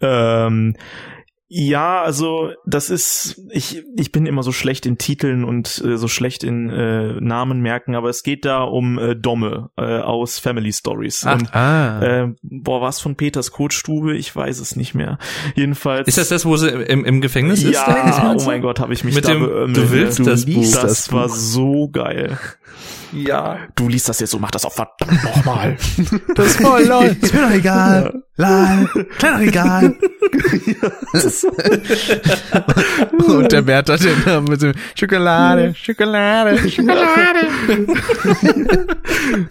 Ähm, ja, also das ist, ich, ich bin immer so schlecht in Titeln und äh, so schlecht in äh, Namen merken, aber es geht da um äh, Domme äh, aus Family Stories. Ach, und Ah. äh, boah, was von Peters Kotstube? Ich weiß es nicht mehr. Jedenfalls. Ist das das, wo sie im, im Gefängnis ist? da? ja, oh mein Gott, habe ich mich Mit da dem, beömmelt. du willst Du das Buch. Das, war so geil. Ja. Du liest das jetzt so, mach das auch verdammt nochmal. Das ist voll lol. Ist mir doch egal. Lal. Kleiner egal. Und der Bert hat den da mit dem Schokolade, Schokolade, Schokolade.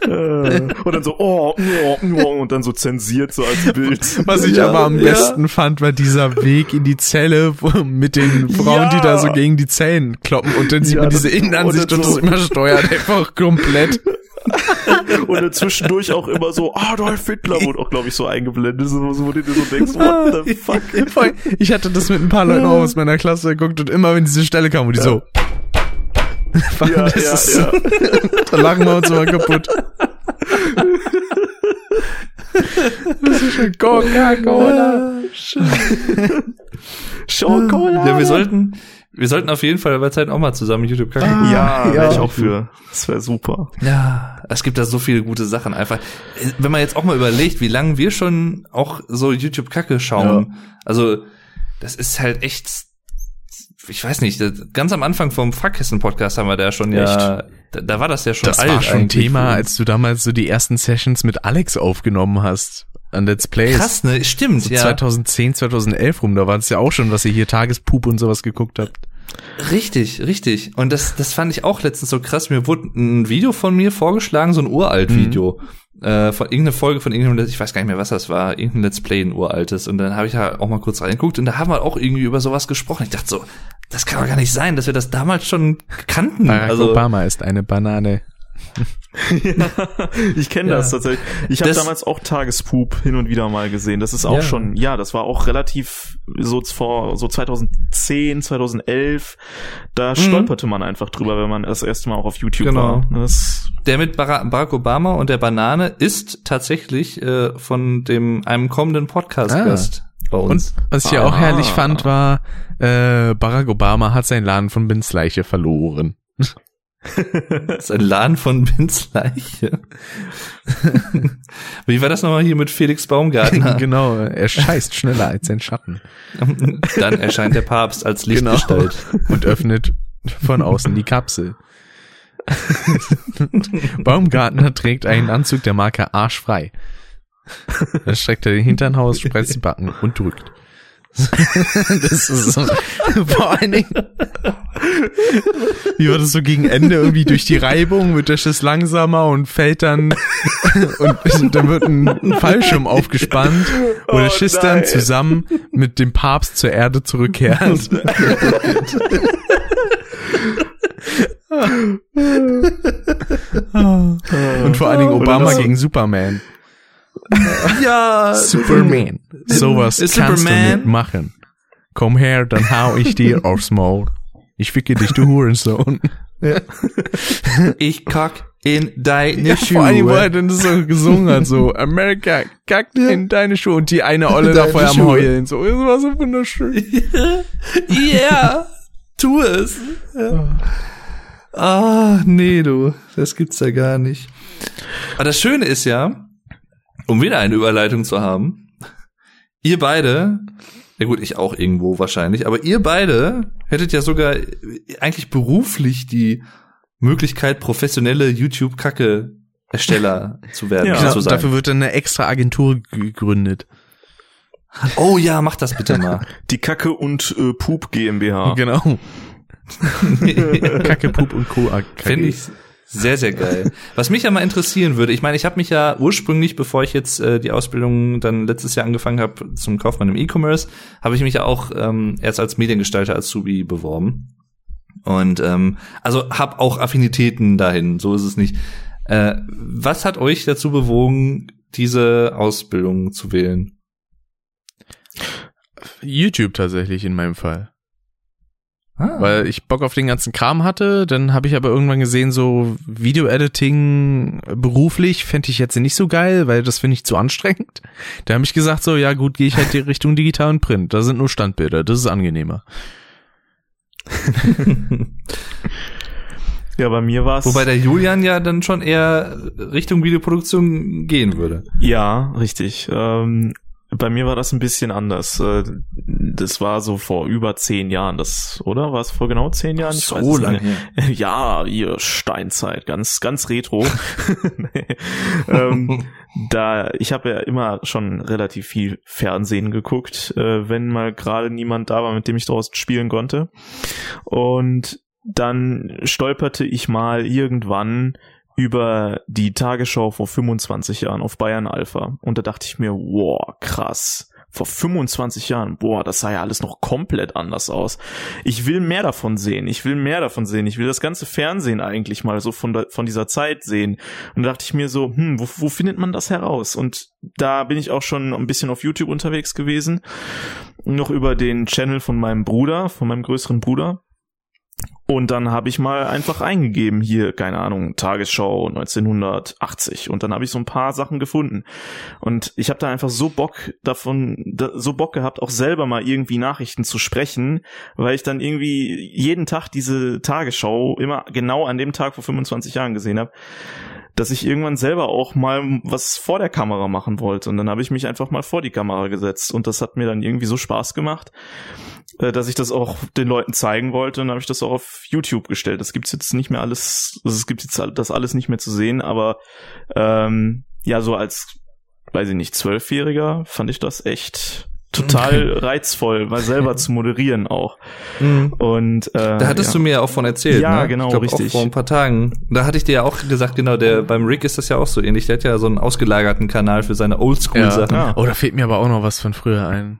Äh, und dann so, oh, oh, oh, und dann so zensiert so als Bild. Was ich Ja, aber am ja. besten fand, war dieser Weg in die Zelle wo, mit den Frauen, Ja. die da so gegen die Zellen kloppen und dann sieht Ja, man diese Innenansicht und und das immer steuert einfach komplett. Und dann zwischendurch auch immer so, Adolf Hitler wurde auch, glaube ich, so eingeblendet, so, so, wo du dir so denkst, what the fuck? Ich hatte das mit ein paar Leuten auch aus meiner Klasse geguckt und immer wenn diese Stelle kam, wo die so. Ja, das ja, ist, ja. Da lachen wir uns immer kaputt. Das ist schon Coca-Cola. Schokolade. Ja, wir sollten, wir sollten auf jeden Fall bei Zeit auch mal zusammen YouTube kacken. Ah. Ja, Ja. wäre ich auch für. Das wäre super. Ja, es gibt da so viele gute Sachen einfach. Wenn man jetzt auch mal überlegt, wie lange wir schon auch so YouTube Kacke schauen. Also, das ist halt echt ich weiß nicht, ganz am Anfang vom Fuckkissen Podcast haben wir da schon ja da, da war das ja schon Das alt war schon Thema, als du damals so die ersten Sessions mit Alex aufgenommen hast. An Let's Plays. krass, ne? Stimmt, So ja. 2010, 2011 rum, da war es ja auch schon, was ihr hier Tagespup und sowas geguckt habt. Richtig, richtig. Und das, das fand ich auch letztens so krass. Mir wurde ein Video von mir vorgeschlagen, so ein uralt Video. Äh, von irgendeiner Folge von irgendeinem, ich weiß gar nicht mehr, was das war, irgendein Let's Play, ein uraltes. Und dann habe ich da auch mal kurz reingeguckt und da haben wir auch irgendwie über sowas gesprochen. Ich dachte so, das kann doch gar nicht sein, dass wir das damals schon kannten. Barack also, Obama ist eine Banane. ja, ich kenne Ja. das tatsächlich. Ich habe damals auch Tagespoop hin und wieder mal gesehen. Das ist auch Ja. schon, ja, das war auch relativ so vor so 2010, 2011. Da stolperte man einfach drüber, wenn man das erste Mal auch auf YouTube Mhm. Genau. war. Das, der mit Bara- Barack Obama und der Banane ist tatsächlich äh, von dem einem kommenden Podcast-Gast bei Und uns. was ich ja Ah. auch herrlich fand, war, äh, Barack Obama hat seinen Laden von Bins Leiche verloren. Das ist ein Laden von Bins Leiche. Wie war das nochmal hier mit Felix Baumgartner? genau, er scheißt schneller als sein Schatten. Dann erscheint der Papst als Genau. Lichtgestalt. Und öffnet von außen die Kapsel. Baumgartner trägt einen Anzug der Marke Arschfrei. Dann streckt er den Hintern aus, spreizt die Backen und drückt. das ist so, vor allen Dingen, wie war das so gegen Ende irgendwie durch die Reibung wird der Schiss langsamer und fällt dann und dann wird ein Fallschirm aufgespannt, wo der Oh Schiss dann zusammen mit dem Papst zur Erde zurückkehrt. Und vor allen Dingen Oder Obama gegen Superman. Ja, Superman. Sowas kannst du Superman? nicht machen. Komm her, dann hau ich dir aufs Maul. Ich ficke dich, du Hurensohn. ich kack in deine Ja, Schuhe. vor allem, wo er dann so gesungen hat, so, America, kack in deine Schuhe. Und die eine Olle da Deine vorher am. Heulen. So, das war so wunderschön. Ja, tu es. Ah, nee, du, das gibt's ja gar nicht. Aber das Schöne ist ja, um wieder eine Überleitung zu haben, ihr beide, ja gut, ich auch irgendwo wahrscheinlich, aber ihr beide hättet ja sogar eigentlich beruflich die Möglichkeit, professionelle YouTube-Kacke-Ersteller zu werden, Ja. zu sein. dafür wird dann eine extra Agentur gegründet. oh ja, mach das bitte mal. die Kacke und äh, Poop GmbH. Genau. Kacke, Pup und Co. Finde ich sehr, sehr geil. Was mich ja mal interessieren würde, ich meine, ich habe mich ja ursprünglich, bevor ich jetzt äh, die Ausbildung dann letztes Jahr angefangen habe zum Kaufmann im E-Commerce, habe ich mich ja auch ähm, erst als Mediengestalter Azubi beworben. Und ähm, also habe auch Affinitäten dahin, so ist es nicht. Äh, was hat euch dazu bewogen, diese Ausbildung zu wählen? YouTube tatsächlich in meinem Fall. Ah, Weil ich Bock auf den ganzen Kram hatte, dann habe ich aber irgendwann gesehen, so Video-Editing beruflich fände ich jetzt nicht so geil, weil das finde ich zu anstrengend. Da habe ich gesagt, so, ja gut, gehe ich halt die Richtung Digital und Print. Da sind nur Standbilder, das ist angenehmer. Ja, bei mir war es. Wobei der Julian ja dann schon eher Richtung Videoproduktion gehen würde. Ja, richtig. Ähm, bei mir war das ein bisschen anders. Äh, Das war so vor über zehn Jahren, das, oder? War es vor genau zehn Jahren? Ich nicht mehr. Ja, ihr Steinzeit, ganz, ganz retro. ähm, da, ich habe ja immer schon relativ viel Fernsehen geguckt, äh, wenn mal gerade niemand da war, mit dem ich draußen spielen konnte. Und dann stolperte ich mal irgendwann über die Tagesschau vor 25 Jahren auf Bayern Alpha. Und da dachte ich mir, wow, krass. Vor 25 Jahren, boah, das sah ja alles noch komplett anders aus. Ich will mehr davon sehen. Ich will mehr davon sehen. Ich will das ganze Fernsehen eigentlich mal so von, von dieser Zeit sehen. Und da dachte ich mir so, hm, wo, wo findet man das heraus? Und da bin ich auch schon ein bisschen auf YouTube unterwegs gewesen. Noch über den Channel von meinem Bruder, von meinem größeren Bruder. Und dann habe ich mal einfach eingegeben, hier, keine Ahnung, Tagesschau 1980. Und dann habe ich so ein paar Sachen gefunden. Und ich habe da einfach so Bock davon, da, so Bock gehabt, auch selber mal irgendwie Nachrichten zu sprechen, weil ich dann irgendwie jeden Tag diese Tagesschau immer genau an dem Tag vor 25 Jahren gesehen habe dass ich irgendwann selber auch mal was vor der Kamera machen wollte. Und dann habe ich mich einfach mal vor die Kamera gesetzt. Und das hat mir dann irgendwie so Spaß gemacht, äh, dass ich das auch den Leuten zeigen wollte. Und dann habe ich das auch auf YouTube gestellt. Das gibt's jetzt nicht mehr alles, also es gibt jetzt das alles nicht mehr zu sehen, aber ähm, ja, so als, weiß ich nicht, Zwölfjähriger fand ich das echt total reizvoll, mal selber zu moderieren auch. Und äh, Da hattest ja. du mir ja auch von erzählt, Ja, ne? genau, ich glaub, richtig. Auch vor ein paar Tagen. Da hatte ich dir ja auch gesagt, genau, der beim Rick ist das ja auch so ähnlich. Der hat ja so einen ausgelagerten Kanal für seine Oldschool-Sachen. Ja. Oh, da fehlt mir aber auch noch was von früher ein.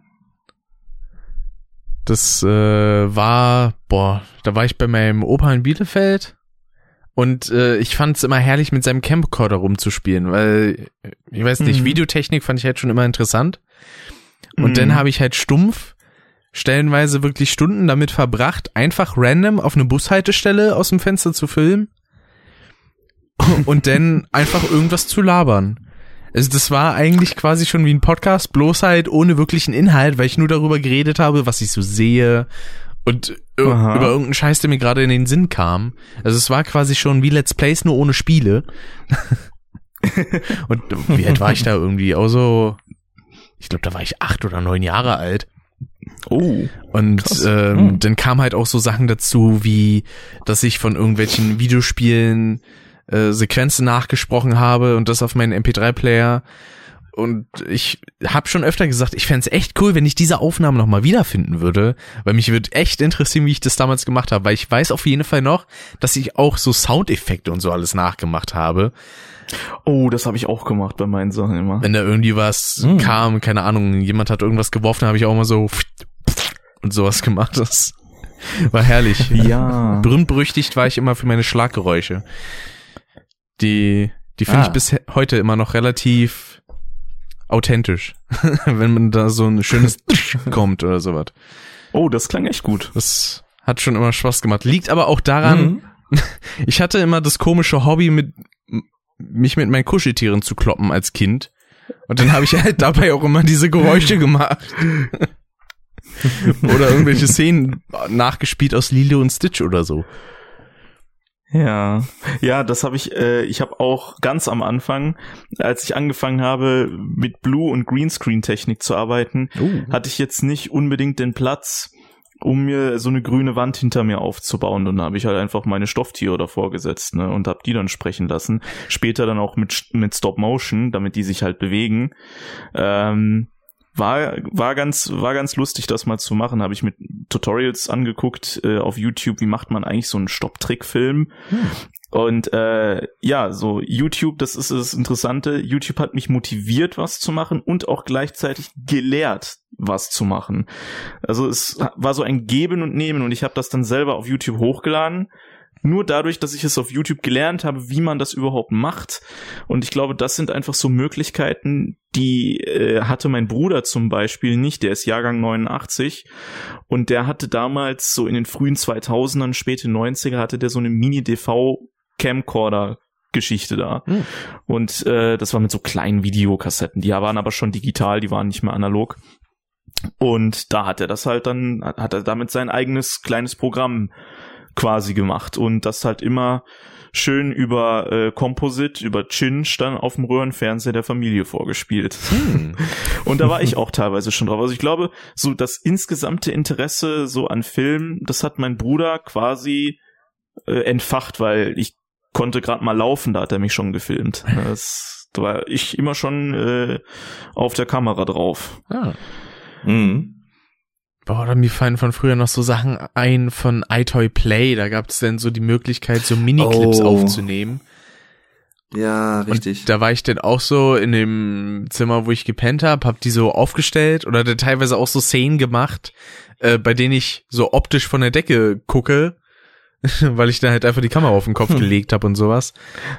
Das äh, war, boah, da war ich bei meinem Opa in Bielefeld und äh, ich fand es immer herrlich, mit seinem Camcorder rumzuspielen, weil, ich weiß nicht, Mhm. Videotechnik fand ich halt schon immer interessant. Und Mhm. dann habe ich halt stumpf stellenweise wirklich Stunden damit verbracht, einfach random auf eine Bushaltestelle aus dem Fenster zu filmen und dann einfach irgendwas zu labern. Also das war eigentlich quasi schon wie ein Podcast, bloß halt ohne wirklichen Inhalt, weil ich nur darüber geredet habe, was ich so sehe und Aha. über irgendeinen Scheiß, der mir gerade in den Sinn kam. Also es war quasi schon wie Let's Plays, nur ohne Spiele. und wie alt war ich da irgendwie? Auch so, ich glaube, da war ich acht oder neun Jahre alt. Oh. Und Krass. ähm, Hm. dann kam halt auch so Sachen dazu, wie dass ich von irgendwelchen Videospielen äh, Sequenzen nachgesprochen habe und das auf meinen MP3-Player. Und ich habe schon öfter gesagt, ich fänd's echt cool, wenn ich diese Aufnahme nochmal wiederfinden würde, weil mich würde echt interessieren, wie ich das damals gemacht habe, weil ich weiß auf jeden Fall noch, dass ich auch so Soundeffekte und so alles nachgemacht habe. Oh, das habe ich auch gemacht bei meinen Sachen immer. Wenn da irgendwie was Hm. kam, keine Ahnung, jemand hat irgendwas geworfen, habe ich auch mal so und sowas gemacht. Das war herrlich. Ja. Berühmt berüchtigt war ich immer für meine Schlaggeräusche. Die, die finde Ah. ich bis he- heute immer noch relativ authentisch. Wenn man da so ein schönes kommt oder sowas. Oh, das klang echt gut. Das hat schon immer Spaß gemacht. Liegt aber auch daran, Mhm. ich hatte immer das komische Hobby mit, mich mit meinen Kuscheltieren zu kloppen als Kind. Und dann habe ich halt dabei auch immer diese Geräusche gemacht. oder irgendwelche Szenen nachgespielt aus Lilo und Stitch oder so. Ja, ja, das habe ich. Äh, ich habe auch ganz am Anfang, als ich angefangen habe mit Blue und Greenscreen Technik zu arbeiten, hatte ich jetzt nicht unbedingt den Platz, um mir so eine grüne Wand hinter mir aufzubauen. Und da habe ich halt einfach meine Stofftiere davor gesetzt ne, und habe die dann sprechen lassen. Später dann auch mit mit Stop Motion, damit die sich halt bewegen. Ähm, war war ganz war ganz lustig das mal zu machen. Habe ich mit Tutorials angeguckt äh, auf YouTube. Wie macht man eigentlich so einen Stopptrickfilm? Und äh, ja so YouTube das ist das Interessante. YouTube hat mich motiviert was zu machen und auch gleichzeitig gelehrt was zu machen. Also es war so ein Geben und Nehmen und ich habe das dann selber auf YouTube hochgeladen nur dadurch, dass ich es auf YouTube gelernt habe, wie man das überhaupt macht. Und ich glaube, das sind einfach so Möglichkeiten, die äh, hatte mein Bruder zum Beispiel nicht. Der ist Jahrgang 89 und der hatte damals so in den frühen 2000ern, späte 90er, hatte der so eine Mini-DV-Camcorder. Geschichte da. Hm. Und äh, das war mit so kleinen Videokassetten. Die waren aber schon digital, die waren nicht mehr analog. Und da hat er das halt dann, hat hat er damit sein eigenes kleines Programm quasi gemacht und das halt immer schön über äh, Composite, über Cinch dann auf dem Röhrenfernseher der Familie vorgespielt. Hm. Und da war ich auch teilweise schon drauf. Also ich glaube, so das insgesamte Interesse so an Film, das hat mein Bruder quasi äh, entfacht, weil ich konnte gerade mal laufen, da hat er mich schon gefilmt. Das, da war ich immer schon äh, auf der Kamera drauf. Ah. Mhm. Boah, da mir fallen von früher noch so Sachen ein von iToy Play. Da gab es dann so die Möglichkeit, so Miniclips Oh. aufzunehmen. Ja, richtig. Und da war ich dann auch so in dem Zimmer, wo ich gepennt hab, hab die so aufgestellt oder dann teilweise auch so Szenen gemacht, äh, bei denen ich so optisch von der Decke gucke, weil ich dann halt einfach die Kamera auf den Kopf gelegt hab und sowas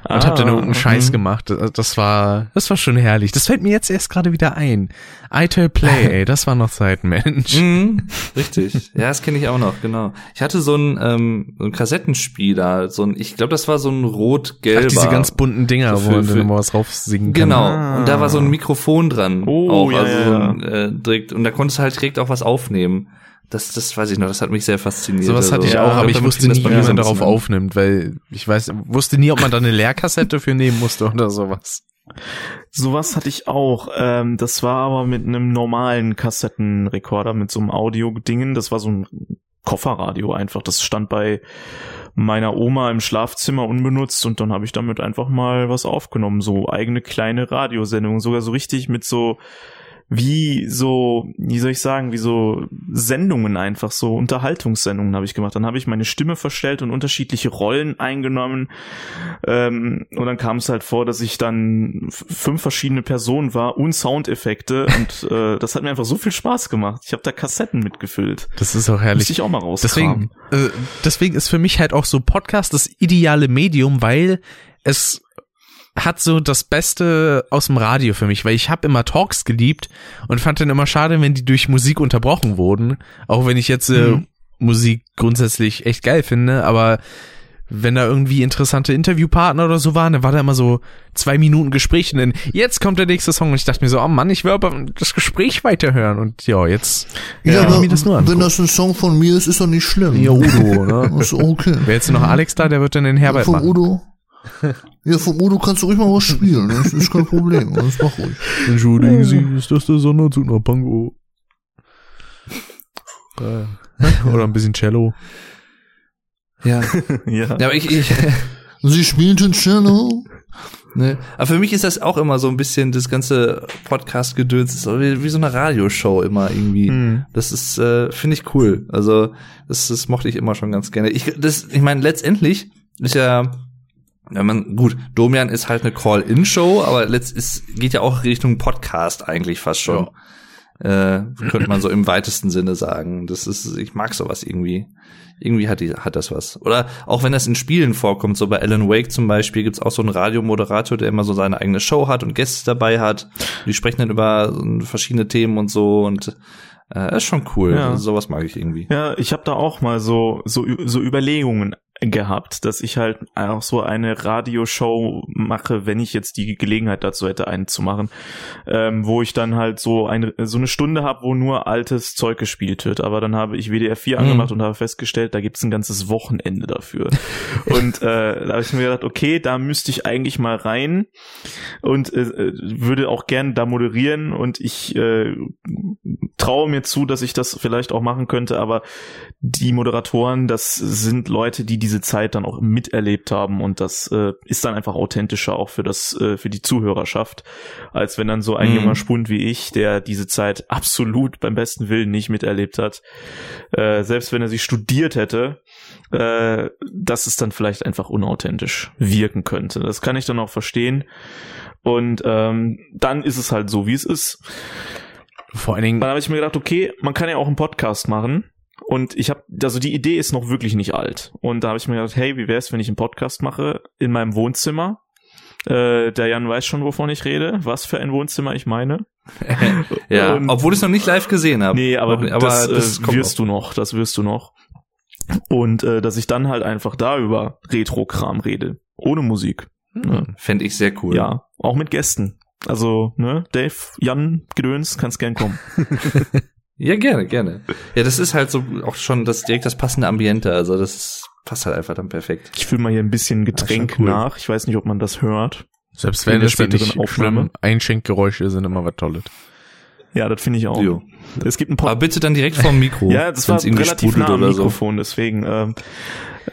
und hab dann Ah, irgendeinen Scheiß mhm. gemacht. Das, war, das war schon herrlich. Das fällt mir jetzt erst gerade wieder ein. iToy Play, ey, das war noch Zeit, Mensch. Mhm, richtig. Ja, das kenne ich auch noch, genau. Ich hatte so einen, ähm, so einen Kassettenspieler, so ein, ich glaube, das war so ein rot-gelber. Ach, diese ganz bunten Dinger, So wo für- man für- dann was drauf singen kann. Genau. Ah. Und da war so ein Mikrofon dran. Oh, auch, ja, also ja, so ein, äh, direkt, und da konntest du halt direkt auch was aufnehmen. Das, das weiß ich noch, das hat mich sehr fasziniert. Sowas hatte Also, ich ja, auch, aber ich wusste nie, wie mir so man ein darauf aufnimmt, weil ich weiß, wusste nie, ob man da eine Leerkassette für nehmen musste oder sowas. Sowas hatte ich auch. Ähm, das war aber mit einem normalen Kassettenrekorder, mit so einem Audio-Dingen. Das war so ein Kofferradio einfach. Das stand bei meiner Oma im Schlafzimmer unbenutzt und dann habe ich damit einfach mal was aufgenommen. So eigene kleine Radiosendungen, sogar so richtig mit so wie so, wie soll ich sagen, wie so Sendungen einfach, so Unterhaltungssendungen habe ich gemacht. Dann habe ich meine Stimme verstellt und unterschiedliche Rollen eingenommen. Ähm, und dann kam es halt vor, dass ich dann fünf verschiedene Personen war und Soundeffekte. und äh, das hat mir einfach so viel Spaß gemacht. Ich habe da Kassetten mitgefüllt. Das ist auch herrlich. Muss ich auch mal raus. Deswegen, äh, deswegen ist für mich halt auch so Podcast das ideale Medium, weil es hat so das Beste aus dem Radio für mich, weil ich habe immer Talks geliebt und fand dann immer schade, wenn die durch Musik unterbrochen wurden. Auch wenn ich jetzt äh, mhm. Musik grundsätzlich echt geil finde, aber wenn da irgendwie interessante Interviewpartner oder so waren, dann war da immer so zwei Minuten Gespräch und dann jetzt kommt der nächste Song und ich dachte mir so, oh Mann, ich will aber das Gespräch weiterhören und ja, jetzt ja, ja aber, mir das nur wenn das ein Song von mir ist, ist doch nicht schlimm. Ja, Udo, ne? ist okay. Wer jetzt noch Alex da, der wird dann den Herbert ja, von machen. Udo. Ja, vom Udo kannst du ruhig mal was spielen. Das ist kein Problem. Das mach ruhig. Entschuldigen Sie, ist das der Sonderzug nach Pango? Oder ein bisschen Cello. Ja. ja. ja aber ich, ich Sie spielten Cello? Ne? Aber für mich ist das auch immer so ein bisschen das ganze Podcast-Gedöns, wie, wie so eine Radioshow immer irgendwie. Mhm. Das ist, äh, finde ich cool. Also das, das mochte ich immer schon ganz gerne. Ich, das, ich meine, letztendlich ist ja wenn man, gut, Domian ist halt eine Call-In-Show, aber letzt ist, geht ja auch Richtung Podcast eigentlich fast schon. Ja. Äh, könnte man so im weitesten Sinne sagen. Das ist, ich mag sowas irgendwie. Irgendwie hat die, hat das was. Oder auch wenn das in Spielen vorkommt, so bei Alan Wake zum Beispiel gibt's auch so einen Radiomoderator, der immer so seine eigene Show hat und Gäste dabei hat. Die sprechen dann über verschiedene Themen und so und äh, ist schon cool. Ja. Also sowas mag ich irgendwie. Ja, ich habe da auch mal so so so Überlegungen gehabt, dass ich halt auch so eine Radioshow mache, wenn ich jetzt die Gelegenheit dazu hätte, einen zu machen, ähm, wo ich dann halt so eine so eine Stunde habe, wo nur altes Zeug gespielt wird. Aber dann habe ich WDR 4 mhm. angemacht und habe festgestellt, da gibt's ein ganzes Wochenende dafür. und äh, da habe ich mir gedacht, okay, da müsste ich eigentlich mal rein und äh, äh würde auch gern da moderieren und ich äh, traue mir zu, dass ich das vielleicht auch machen könnte, aber die Moderatoren, das sind Leute, die diese Zeit dann auch miterlebt haben und das äh, ist dann einfach authentischer auch für das äh, für die Zuhörerschaft, als wenn dann so ein mhm. junger Spund wie ich, der diese Zeit absolut beim besten Willen nicht miterlebt hat, äh, selbst wenn er sie studiert hätte, äh, dass es dann vielleicht einfach unauthentisch wirken könnte. Das kann ich dann auch verstehen und ähm, dann ist es halt so, wie es ist. Vor allen Dingen. Dann habe ich mir gedacht, okay, man kann ja auch einen Podcast machen. Und ich habe, also die Idee ist noch wirklich nicht alt. Und da habe ich mir gedacht, hey, wie wär's, wenn ich einen Podcast mache in meinem Wohnzimmer? Äh, der Jan weiß schon, wovon ich rede, was für ein Wohnzimmer ich meine. ja, und, obwohl ich es noch nicht live gesehen habe. Nee, aber, aber das, das äh, wirst noch. du noch, das wirst du noch. Und äh, dass ich dann halt einfach da über Retro-Kram rede, ohne Musik. Hm, ne? Fände ich sehr cool. Ja, auch mit Gästen. Also, ne, Dave, Jan, Gedöns, kannst gern kommen. Ja, gerne, gerne. Ja, das ist halt so auch schon das direkt das passende Ambiente. Also das ist, passt halt einfach dann perfekt. Ich fühle mal hier ein bisschen Getränk cool. nach. Ich weiß nicht, ob man das hört. Selbst wenn es dann nicht Aufnahme. Einschenkgeräusche sind immer was Tolles. Ja, das finde ich auch. Jo. Es gibt ein Pod Aber bitte dann direkt vom Mikro. ja, das war relativ nah am Mikrofon, so. deswegen. Ähm,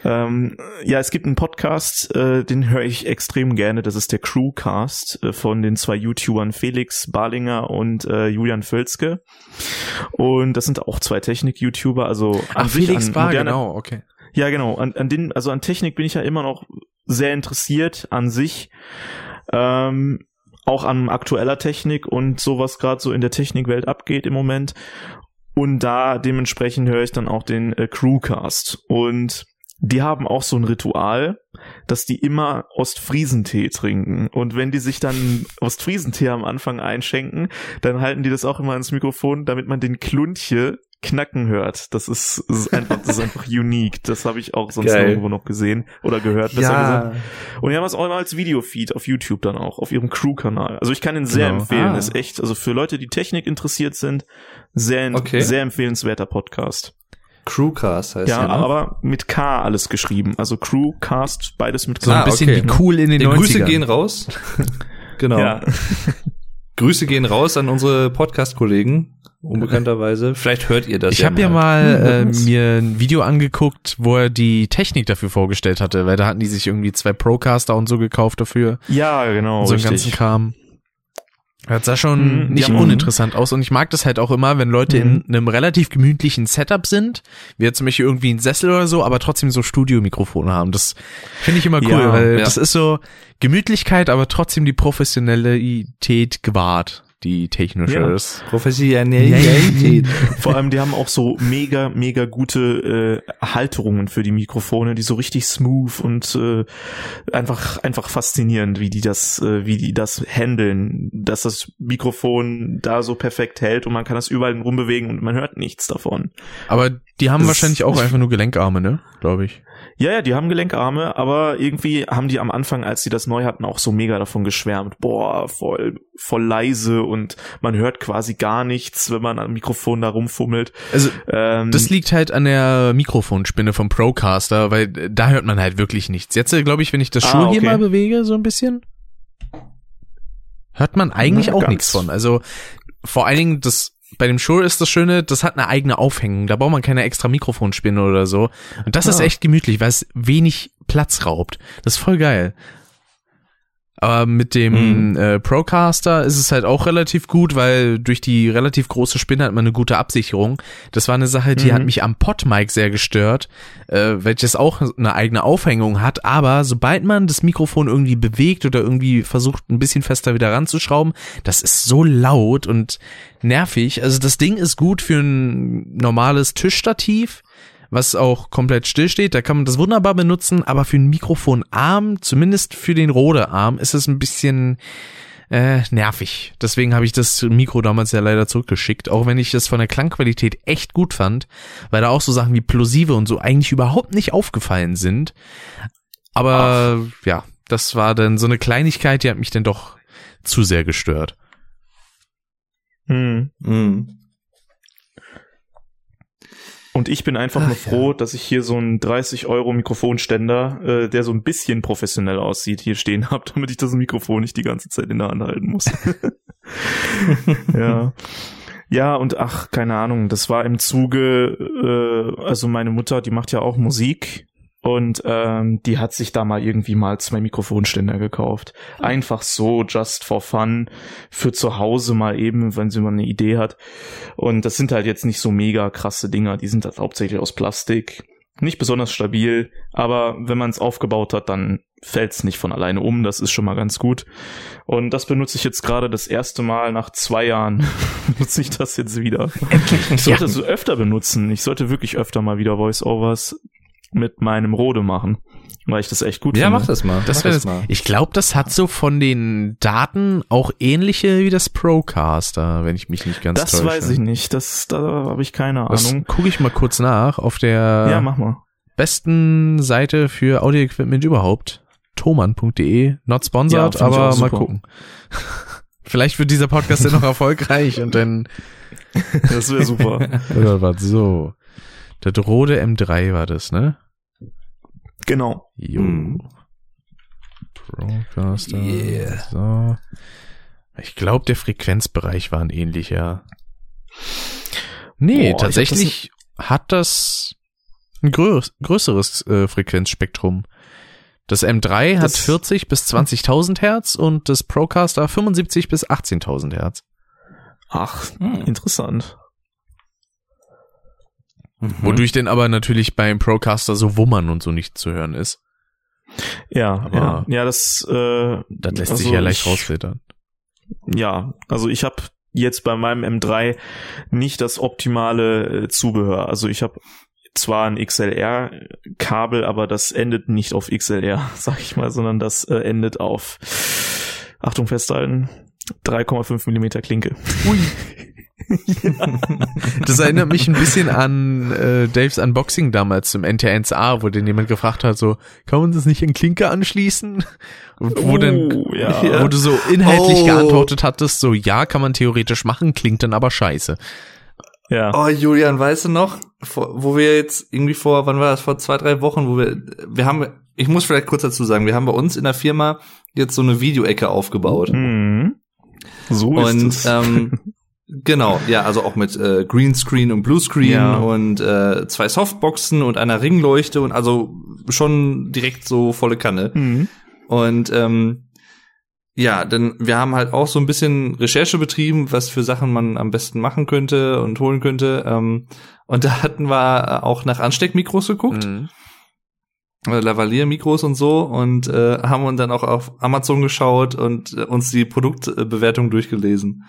ähm, ja, es gibt einen Podcast, äh, den höre ich extrem gerne. Das ist der Crewcast äh, von den zwei YouTubern Felix Barlinger und äh, Julian Völzke. Und das sind auch zwei Technik-YouTuber. Also Ach, Felix Bar, genau, okay. Ja, genau. An, an den, also an Technik bin ich ja immer noch sehr interessiert an sich. Ähm, auch an aktueller Technik und so was gerade so in der Technikwelt abgeht im Moment. Und da dementsprechend höre ich dann auch den äh, Crewcast. Und die haben auch so ein Ritual, dass die immer Ostfriesentee trinken. Und wenn die sich dann Ostfriesentee am Anfang einschenken, dann halten die das auch immer ins Mikrofon, damit man den Kluntje knacken hört. Das ist, das ist einfach, das ist einfach unique. Das habe ich auch sonst Geil. irgendwo noch gesehen oder gehört, besser ja. gesagt. Und die haben das auch immer als Videofeed auf YouTube dann auch, auf ihrem Crew-Kanal. Also ich kann ihn sehr genau. empfehlen. Ah. Ist echt, also für Leute, die Technik interessiert sind, sehr, okay. sehr empfehlenswerter Podcast. Crewcast heißt ja. Ja, ne? aber mit K alles geschrieben. Also Crewcast, beides mit K. So ein bisschen okay. wie cool in den ja, 90ern. Grüße gehen raus. genau. Ja. Grüße gehen raus an unsere Podcast-Kollegen, unbekannterweise. Vielleicht hört ihr das ich ja habe ja mal äh, mir ein Video angeguckt, wo er die Technik dafür vorgestellt hatte, weil da hatten die sich irgendwie zwei Procaster und so gekauft dafür. Ja, genau. Und so einen ganzen Kram. Das sah schon Mhm, nicht ja. uninteressant aus und ich mag das halt auch immer, wenn Leute in einem relativ gemütlichen Setup sind, wie jetzt zum Beispiel irgendwie ein Sessel oder so, aber trotzdem so Studiomikrofone haben. Das finde ich immer cool, Ja, weil ja. das ist so Gemütlichkeit, aber trotzdem die Professionalität gewahrt, die technische Ja. ist. Professionalität. Vor allem, die haben auch so mega, mega gute äh, Halterungen für die Mikrofone, die so richtig smooth und äh, einfach, einfach faszinierend, wie die das, äh, wie die das handeln, dass das Mikrofon da so perfekt hält und man kann das überall rumbewegen und man hört nichts davon. Aber die haben Das- wahrscheinlich auch einfach nur Gelenkarme, ne? Glaube ich. Ja, ja, die haben Gelenkarme, aber irgendwie haben die am Anfang, als sie das neu hatten, auch so mega davon geschwärmt. Boah, voll, voll leise und man hört quasi gar nichts, wenn man am Mikrofon da rumfummelt. Also Ähm, Das liegt halt an der Mikrofonspinne vom Procaster, weil äh, da hört man halt wirklich nichts. Jetzt glaube ich, wenn ich das Ah, Schuh hier okay. mal bewege, so ein bisschen, hört man eigentlich Na, auch nichts von. Also vor allen Dingen das bei dem Shure ist das Schöne, das hat eine eigene Aufhängung. Da braucht man keine extra Mikrofonspinne oder so. Und das ist Ah. echt gemütlich, weil es wenig Platz raubt. Das ist voll geil. Aber mit dem Mhm. äh, Procaster ist es halt auch relativ gut, weil durch die relativ große Spinne hat man eine gute Absicherung. Das war eine Sache, die Mhm. hat mich am Podmic sehr gestört, äh, welches auch eine eigene Aufhängung hat. Aber sobald man das Mikrofon irgendwie bewegt oder irgendwie versucht, ein bisschen fester wieder ranzuschrauben, das ist so laut und nervig. Also das Ding ist gut für ein normales Tischstativ was auch komplett still steht, da kann man das wunderbar benutzen, aber für einen Mikrofonarm, zumindest für den Rode-Arm, ist es ein bisschen äh, nervig. Deswegen habe ich das Mikro damals ja leider zurückgeschickt, auch wenn ich das von der Klangqualität echt gut fand, weil da auch so Sachen wie Plosive und so eigentlich überhaupt nicht aufgefallen sind. Aber ja, das war dann so eine Kleinigkeit, die hat mich dann doch zu sehr gestört. hm. Mhm. Und ich bin einfach nur froh, dass ich hier so einen 30 Euro Mikrofonständer, äh, der so ein bisschen professionell aussieht, hier stehen habe, damit ich das Mikrofon nicht die ganze Zeit in der Hand halten muss. ja. Ja, und ach, keine Ahnung, das war im Zuge, äh, also meine Mutter, die macht ja auch Musik und ähm, die hat sich da mal irgendwie mal zwei Mikrofonständer gekauft. Einfach so, just for fun, für zu Hause mal eben, wenn sie mal eine Idee hat. Und das sind halt jetzt nicht so mega krasse Dinger, die sind halt hauptsächlich aus Plastik. Nicht besonders stabil, aber wenn man es aufgebaut hat, dann fällt es nicht von alleine um. Das ist schon mal ganz gut. Und das benutze ich jetzt gerade das erste Mal nach zwei Jahren. benutze ich das jetzt wieder. Ich sollte es öfter benutzen. Ich sollte wirklich öfter mal wieder Voice-Overs mit meinem Rode machen, weil ich das echt gut Ja, finde. mach das mal. Das mach das das, mal. ich glaube, das hat so von den Daten auch ähnliche wie das Procaster, wenn ich mich nicht ganz Das täusche. weiß ich nicht. Das, da habe ich keine Das Ahnung. gucke ich mal kurz nach auf der Ja, mach mal. besten Seite für Audio-Equipment überhaupt, thomann.de, not sponsored, Ja, aber mal gucken. Vielleicht wird dieser Podcast ja noch erfolgreich und dann Das wäre super. oder was so. Der Rode M3 war das, ne? genau. Jo. Hm. Procaster. Yeah. So. Ich glaube, der Frequenzbereich war ein ähnlicher. Nee, Boah, tatsächlich hat das ein grö größeres äh, Frequenzspektrum. Das M3 hat Das- 40 bis 20.000 Hertz und das Procaster 75 bis 18.000 Hertz. Ach, Hm. interessant. Mhm. Wodurch denn aber natürlich beim Procaster so Wummern und so nicht zu hören ist. Ja, Aber- ja, ja, das, äh, Das lässt also sich ja leicht ich- rausfiltern. Ja, also ich habe jetzt bei meinem M3 nicht das optimale äh, Zubehör. Also ich habe zwar ein XLR-Kabel, aber das endet nicht auf XLR, sag ich mal, sondern das äh, endet auf, Achtung festhalten, 3,5 Millimeter Klinke. Das erinnert mich ein bisschen an äh, Daves Unboxing damals zum NT1A, wo den jemand gefragt hat, so, kann man das nicht in Klinke anschließen? Und wo Oh, dann, ja. wo du so inhaltlich Oh. geantwortet hattest, so, ja, kann man theoretisch machen, klingt dann aber scheiße. Ja. Oh, Julian, weißt du noch, wo wir jetzt irgendwie vor, wann war das, vor zwei, drei Wochen, wo wir, wir haben, ich muss vielleicht kurz dazu sagen, wir haben bei uns in der Firma jetzt so eine Videoecke aufgebaut. Mhm. So Und ist es. ähm, genau, ja, also auch mit äh, Greenscreen und Bluescreen Ja. und äh, zwei Softboxen und einer Ringleuchte und also schon direkt so volle Kanne. Mhm. Und ähm, ja, denn wir haben halt auch so ein bisschen Recherche betrieben, was für Sachen man am besten machen könnte und holen könnte. Ähm, und da hatten wir auch nach Ansteckmikros geguckt. Mhm. Äh, Lavalier-Mikros und so und äh, haben uns dann auch auf Amazon geschaut und äh, uns die Produktbewertung durchgelesen.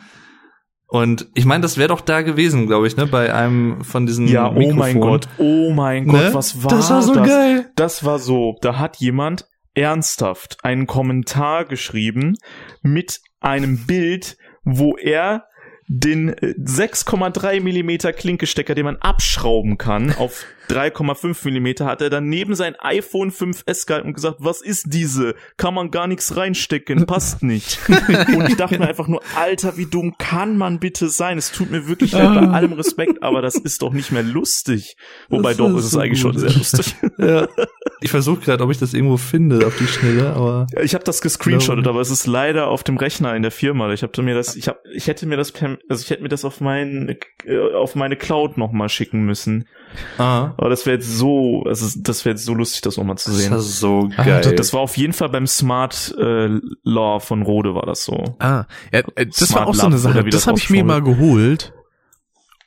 Und ich meine, das wäre doch da gewesen, glaube ich, ne, bei einem von diesen Ja, oh mein Mikrofonen. Gott, oh mein Ne? Gott, was war Das war so geil. Das war so, da hat jemand ernsthaft einen Kommentar geschrieben mit einem Bild, wo er den äh, 6,3 Millimeter Klinkestecker, den man abschrauben kann, auf 3,5 Millimeter, hat er dann neben sein iPhone 5S gehalten und gesagt, was ist diese? Kann man gar nichts reinstecken, passt nicht. und ich dachte mir einfach nur, Alter, wie dumm kann man bitte sein? Es tut mir wirklich leid, bei allem Respekt, aber das ist doch nicht mehr lustig. Wobei Das doch, ist ist es so eigentlich gut. schon sehr lustig. Ja. Ich versuche gerade, ob ich das irgendwo finde auf die Schnelle, aber Ja, Ich habe das gescreenshottet, aber es ist leider auf dem Rechner in der Firma. Ich habe mir das, ich habe, ich hätte mir das, also ich hätte mir das auf mein, äh, auf meine Cloud noch mal schicken müssen. ah, Aber das wäre jetzt so, also das wäre jetzt so lustig, das noch mal zu das sehen. war so Ah, geil. Das war auf jeden Fall beim Smart äh, Law von Rode war das so. Ah, ja, äh, das war Smart auch so Lab eine Sache. Das das habe ich mir mal geholt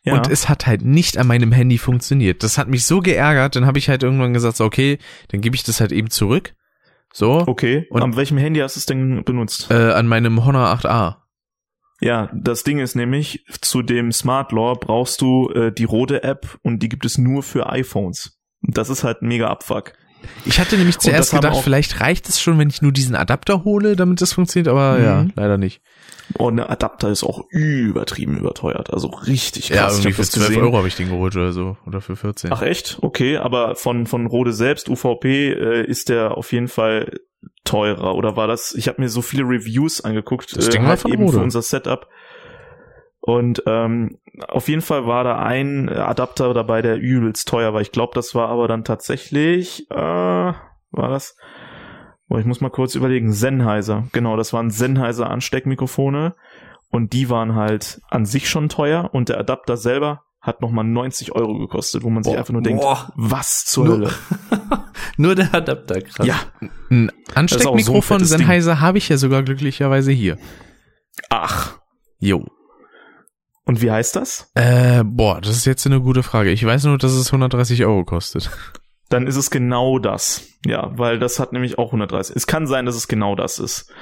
Ja. und es hat halt nicht an meinem Handy funktioniert. Das hat mich so geärgert. Dann habe ich halt irgendwann gesagt, so, okay, dann gebe ich das halt eben zurück. So, okay. Und- an welchem Handy hast du es denn benutzt? äh, an meinem Honor 8a. Ja, das Ding ist nämlich, zu dem Smart Law brauchst du äh, die Rode App und die gibt es nur für iPhones. Und das ist halt ein mega Abfuck. Ich hatte nämlich zuerst gedacht, vielleicht reicht es schon, wenn ich nur diesen Adapter hole, damit das funktioniert, aber Mhm. ja, leider nicht. Und der Adapter ist auch übertrieben überteuert. Also richtig krass. ja, irgendwie für das 12 gesehen. Euro habe ich den geholt oder so. Oder für 14. Ach echt? Okay, aber von, von Rode selbst, UVP, äh, ist der auf jeden Fall teurer. Oder war das? Ich habe mir so viele Reviews angeguckt, Das äh, Ding halt eben Rode. für unser Setup. Und ähm, auf jeden Fall war da ein Adapter dabei, der übelst teuer war. Ich glaube, das war aber dann tatsächlich, äh, war das? Oh, ich muss mal kurz überlegen. Sennheiser. Genau, das waren Sennheiser Ansteckmikrofone. Und die waren halt an sich schon teuer. Und der Adapter selber hat nochmal 90 Euro gekostet, wo man sich Boah. einfach nur denkt, Boah. was zur Nur- Hölle? Nur der Adapter, krass. Ja. Ein so Ansteckmikrofon Ding. Sennheiser habe ich ja sogar glücklicherweise hier. Ach. Jo. Und wie heißt das? Äh, boah, das ist jetzt eine gute Frage. Ich weiß nur, dass es 130 Euro kostet. Dann ist es genau das. Ja, weil das hat nämlich auch 130. Es kann sein, dass es genau das ist.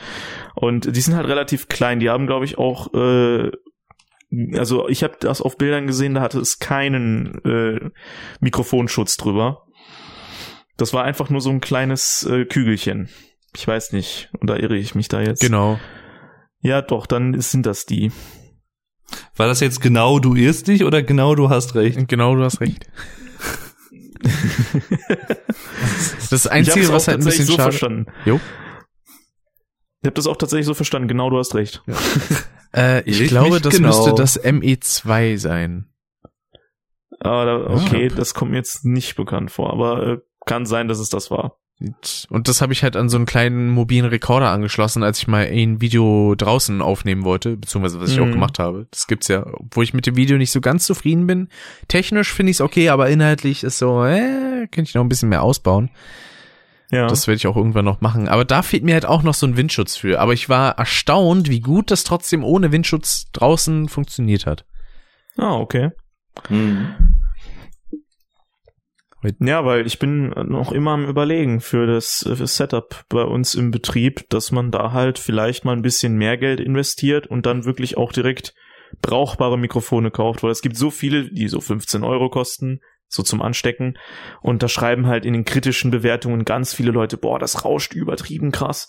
Und die sind halt relativ klein. Die haben, glaube ich, auch, äh, also ich habe das auf Bildern gesehen, da hatte es keinen äh, Mikrofonschutz drüber. Das war einfach nur so ein kleines äh, Kügelchen. Ich weiß nicht, oder irre ich mich da jetzt? Genau. Ja, doch, dann ist- sind das die. War das jetzt genau du irrst dich oder genau du hast recht? Genau, du hast recht. Das Einzige, was halt ein tatsächlich bisschen so schade verstanden. Jo. Ich habe das auch tatsächlich so verstanden. Genau, du hast recht. Äh, ich Ich glaube, das genau. müsste das ME2 sein. Aber da, okay, Ja. das kommt mir jetzt nicht bekannt vor, aber äh, kann sein, dass es das war. Und- das habe ich halt an so einen kleinen mobilen Rekorder angeschlossen, als ich mal ein Video draußen aufnehmen wollte, beziehungsweise was ich auch Mhm. gemacht habe. Das gibt's ja, obwohl ich mit dem Video nicht so ganz zufrieden bin. Technisch finde ich es okay, aber inhaltlich ist so, äh, könnte ich noch ein bisschen mehr ausbauen. Ja. Das werde ich auch irgendwann noch machen. Aber da fehlt mir halt auch noch so ein Windschutz für. Aber ich war erstaunt, wie gut das trotzdem ohne Windschutz draußen funktioniert hat. ah, okay. Hm. Ja, weil ich bin noch immer am überlegen für das, äh, für das Setup bei uns im Betrieb, dass man da halt vielleicht mal ein bisschen mehr Geld investiert und dann wirklich auch direkt brauchbare Mikrofone kauft, weil es gibt so viele, die so 15 Euro kosten, so zum Anstecken. Und da schreiben halt in den kritischen Bewertungen ganz viele Leute, boah, das rauscht übertrieben krass.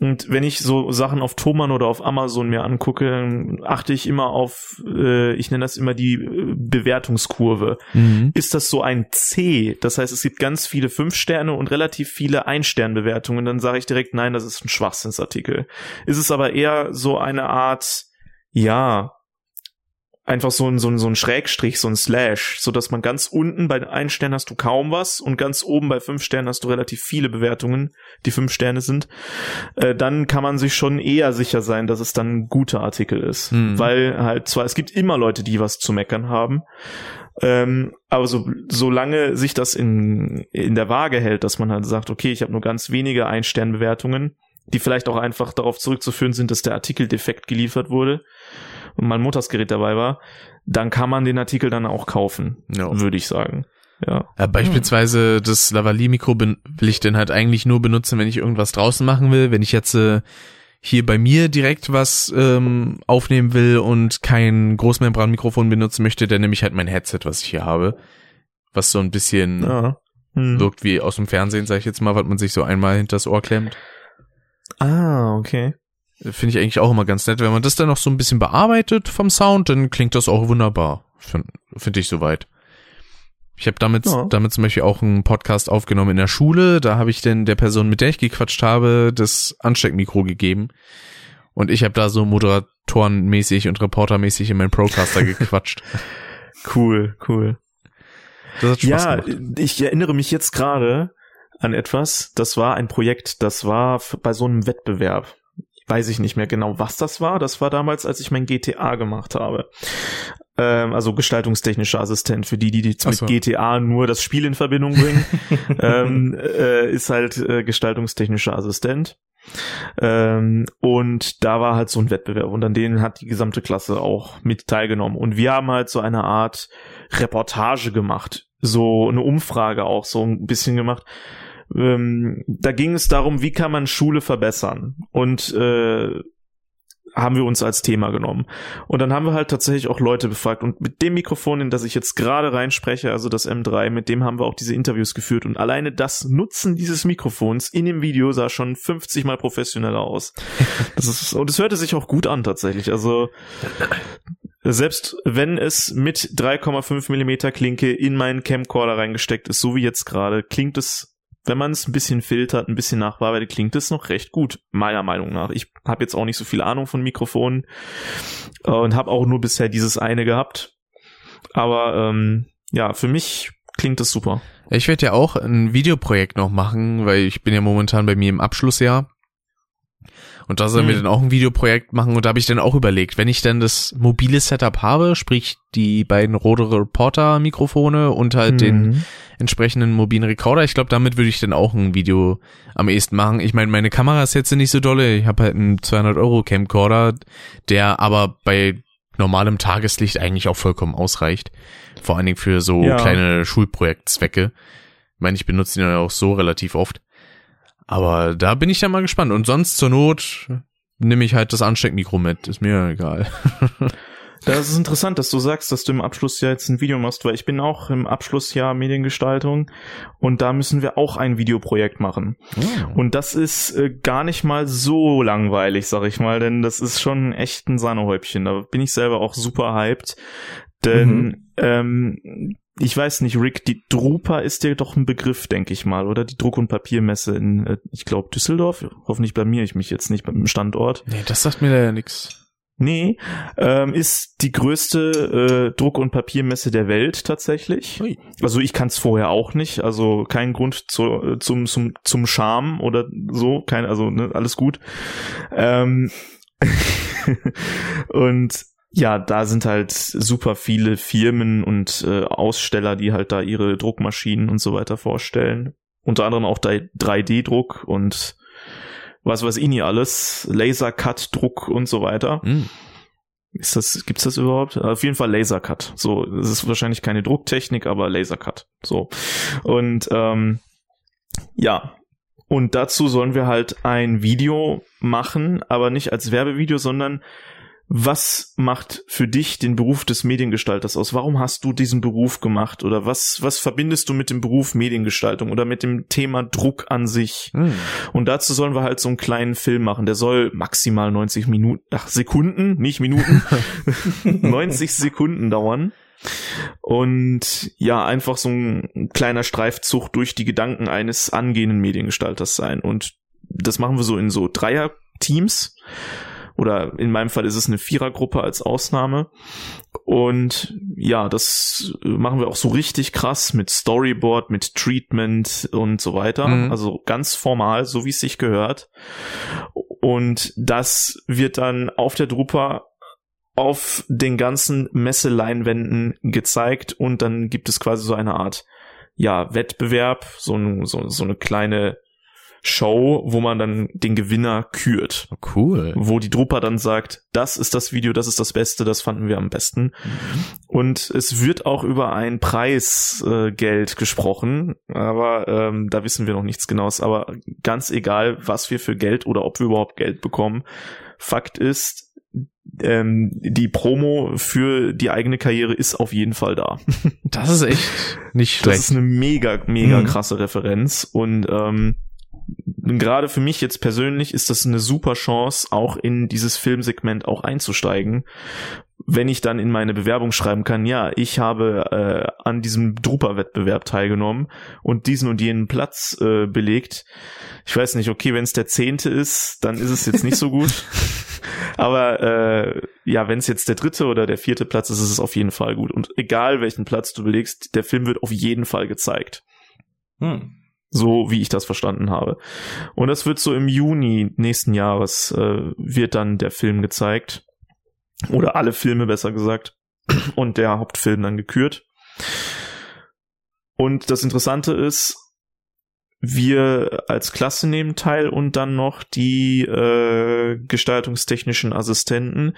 Und wenn ich so Sachen auf Thomann oder auf Amazon mir angucke, dann achte ich immer auf, äh, ich nenne das immer die äh, Bewertungskurve Mhm. ist das so ein C. Das heißt, es gibt ganz viele Fünf-Sterne und relativ viele Ein-Stern-Bewertungen. Dann sage ich direkt, nein, das ist ein Schwachsinnsartikel. Ist es aber eher so eine Art, ja, einfach so ein, so ein, so ein Schrägstrich, so ein Slash, so dass man ganz unten bei ein Stern hast du kaum was und ganz oben bei fünf Sternen hast du relativ viele Bewertungen, die fünf Sterne sind. Äh, dann kann man sich schon eher sicher sein, dass es dann ein guter Artikel ist. Hm. Weil halt zwar, es gibt immer Leute, die was zu meckern haben, ähm, aber so, solange sich das in, in der Waage hält, dass man halt sagt, okay, ich habe nur ganz wenige Ein-Stern-Bewertungen, die vielleicht auch einfach darauf zurückzuführen sind, dass der Artikel defekt geliefert wurde und mein Montagsgerät dabei war, dann kann man den Artikel dann auch kaufen, Ja. würde ich sagen. Ja. Ja, beispielsweise das Lavalier-Mikro bin- will ich dann halt eigentlich nur benutzen, wenn ich irgendwas draußen machen will. Wenn ich jetzt äh, hier bei mir direkt was ähm, aufnehmen will und kein Großmembran-Mikrofon benutzen möchte, dann nehme ich halt mein Headset, was ich hier habe. Was so ein bisschen ja. Hm. wirkt wie aus dem Fernsehen, sag ich jetzt mal, was man sich so einmal hinters Ohr klemmt. Ah, okay. Finde ich eigentlich auch immer ganz nett. Wenn man das dann noch so ein bisschen bearbeitet vom Sound, dann klingt das auch wunderbar. Finde find ich soweit. Ich habe damit, Ja. damit zum Beispiel auch einen Podcast aufgenommen in der Schule. Da habe ich dann der Person, mit der ich gequatscht habe, das Ansteckmikro gegeben. Und ich habe da so moderatorenmäßig und reportermäßig in meinen Procaster gequatscht. Cool, cool. Das hat Spaß Ja, gemacht. ich erinnere mich jetzt gerade an etwas. Das war ein Projekt, das war bei so einem Wettbewerb. Weiß ich nicht mehr genau, was das war. Das war damals, als ich mein GTA gemacht habe. Ähm, also gestaltungstechnischer Assistent für die, die jetzt Ach mit so. GTA nur das Spiel in Verbindung bringen. ähm, äh, ist halt äh, gestaltungstechnischer Assistent. Ähm, und da war halt so ein Wettbewerb und an denen hat die gesamte Klasse auch mit teilgenommen. Und wir haben halt so eine Art Reportage gemacht, so eine Umfrage auch so ein bisschen gemacht. Ähm, da ging es darum, wie kann man Schule verbessern und äh, haben wir uns als Thema genommen. Und dann haben wir halt tatsächlich auch Leute befragt. Und mit dem Mikrofon, in das ich jetzt gerade reinspreche, also das M3, mit dem haben wir auch diese Interviews geführt. Und alleine das Nutzen dieses Mikrofons in dem Video sah schon 50 mal professioneller aus. Das ist, und es hörte sich auch gut an tatsächlich. Also selbst wenn es mit 3,5 Millimeter Klinke in meinen Camcorder reingesteckt ist, so wie jetzt gerade, klingt es, wenn man es ein bisschen filtert, ein bisschen nachbearbeitet, klingt es noch recht gut, meiner Meinung nach. Ich habe jetzt auch nicht so viel Ahnung von Mikrofonen äh, und habe auch nur bisher dieses eine gehabt. Aber ähm, ja, für mich klingt es super. Ich werde ja auch ein Videoprojekt noch machen, weil ich bin ja momentan bei mir im Abschlussjahr. Und da sollen wir Hm. dann auch ein Videoprojekt machen und da habe ich dann auch überlegt, wenn ich dann das mobile Setup habe, sprich die beiden Rode Reporter Mikrofone und halt den Mhm. entsprechenden mobilen Recorder, ich glaube, damit würde ich dann auch ein Video am ehesten machen. Ich meine, meine Kamera ist jetzt nicht so dolle, ich habe halt einen 200 Euro Camcorder, der aber bei normalem Tageslicht eigentlich auch vollkommen ausreicht. Vor allen Dingen für so Ja. kleine Schulprojektzwecke. Ich meine, ich benutze ihn ja auch so relativ oft. Aber da bin ich dann mal gespannt. Und sonst zur Not nehme ich halt das Ansteckmikro mit. Ist mir egal. Das ist interessant, dass du sagst, dass du im Abschlussjahr jetzt ein Video machst, weil ich bin auch im Abschlussjahr Mediengestaltung und da müssen wir auch ein Videoprojekt machen. Und das ist äh, gar nicht mal so langweilig, sag ich mal, denn das ist schon echt ein Sahnehäubchen. Da bin ich selber auch super hyped. Denn ähm, ich weiß nicht, Rick, die Drupa ist dir doch ein Begriff, denke ich mal, oder? Die Druck- und Papiermesse in, äh, ich glaube, Düsseldorf. Hoffentlich blamier ich mich jetzt nicht beim Standort. Nee, das sagt mir ja nix. Nee, ähm, ist die größte äh, Druck- und Papiermesse der Welt tatsächlich. Ui. Also ich kann es vorher auch nicht, also kein Grund zu, äh, zum, zum, zum Charme oder so, kein, also ne, alles gut. Ähm, und ja, da sind halt super viele Firmen und äh, Aussteller, die halt da ihre Druckmaschinen und so weiter vorstellen. Unter anderem auch 3D-Druck und was weiß ich nie alles, Lasercut-Druck und so weiter. Hm. Ist das, gibt's das überhaupt? Auf jeden Fall Lasercut. So, es ist wahrscheinlich keine Drucktechnik, aber Lasercut. So. Und ähm, ja. Und dazu sollen wir halt ein Video machen, aber nicht als Werbevideo, sondern was macht für dich den Beruf des Mediengestalters aus? Warum hast du diesen Beruf gemacht? Oder was, was verbindest du mit dem Beruf Mediengestaltung oder mit dem Thema Druck an sich? Hm. Und dazu sollen wir halt so einen kleinen Film machen. Der soll maximal 90 Minuten, ach, Sekunden, nicht Minuten, 90 Sekunden dauern. Und ja, einfach so ein kleiner Streifzug durch die Gedanken eines angehenden Mediengestalters sein. Und das machen wir so in so Dreier-Teams. Oder in meinem Fall ist es eine Vierergruppe als Ausnahme. Und ja, das machen wir auch so richtig krass mit Storyboard, mit Treatment und so weiter. Mhm. Also ganz formal, so wie es sich gehört. Und das wird dann auf der Drupa auf den ganzen Messeleinwänden gezeigt und dann gibt es quasi so eine Art ja Wettbewerb, so, ein, so, so eine kleine Show, wo man dann den Gewinner kürt. Oh, cool. Wo die Drupa dann sagt, das ist das Video, das ist das Beste, das fanden wir am besten. Und es wird auch über ein Preisgeld äh, gesprochen, aber ähm, da wissen wir noch nichts Genaues. Aber ganz egal, was wir für Geld oder ob wir überhaupt Geld bekommen, Fakt ist, ähm, die Promo für die eigene Karriere ist auf jeden Fall da. Das ist echt nicht Das schlecht. ist eine mega, mega Mhm. krasse Referenz und ähm, gerade für mich jetzt persönlich ist das eine super Chance, auch in dieses Filmsegment auch einzusteigen. Wenn ich dann in meine Bewerbung schreiben kann, ja, ich habe äh, an diesem Drupa-Wettbewerb teilgenommen und diesen und jenen Platz äh, belegt. Ich weiß nicht, okay, wenn es der zehnte ist, dann ist es jetzt nicht so gut. Aber äh, ja, wenn es jetzt der dritte oder der vierte Platz ist, ist es auf jeden Fall gut. Und egal welchen Platz du belegst, der Film wird auf jeden Fall gezeigt. Hm. So wie ich das verstanden habe. Und das wird so im Juni nächsten Jahres äh, wird dann der Film gezeigt. Oder alle Filme besser gesagt. Und der Hauptfilm dann gekürt. Und das Interessante ist, wir als Klasse nehmen teil und dann noch die äh, gestaltungstechnischen Assistenten.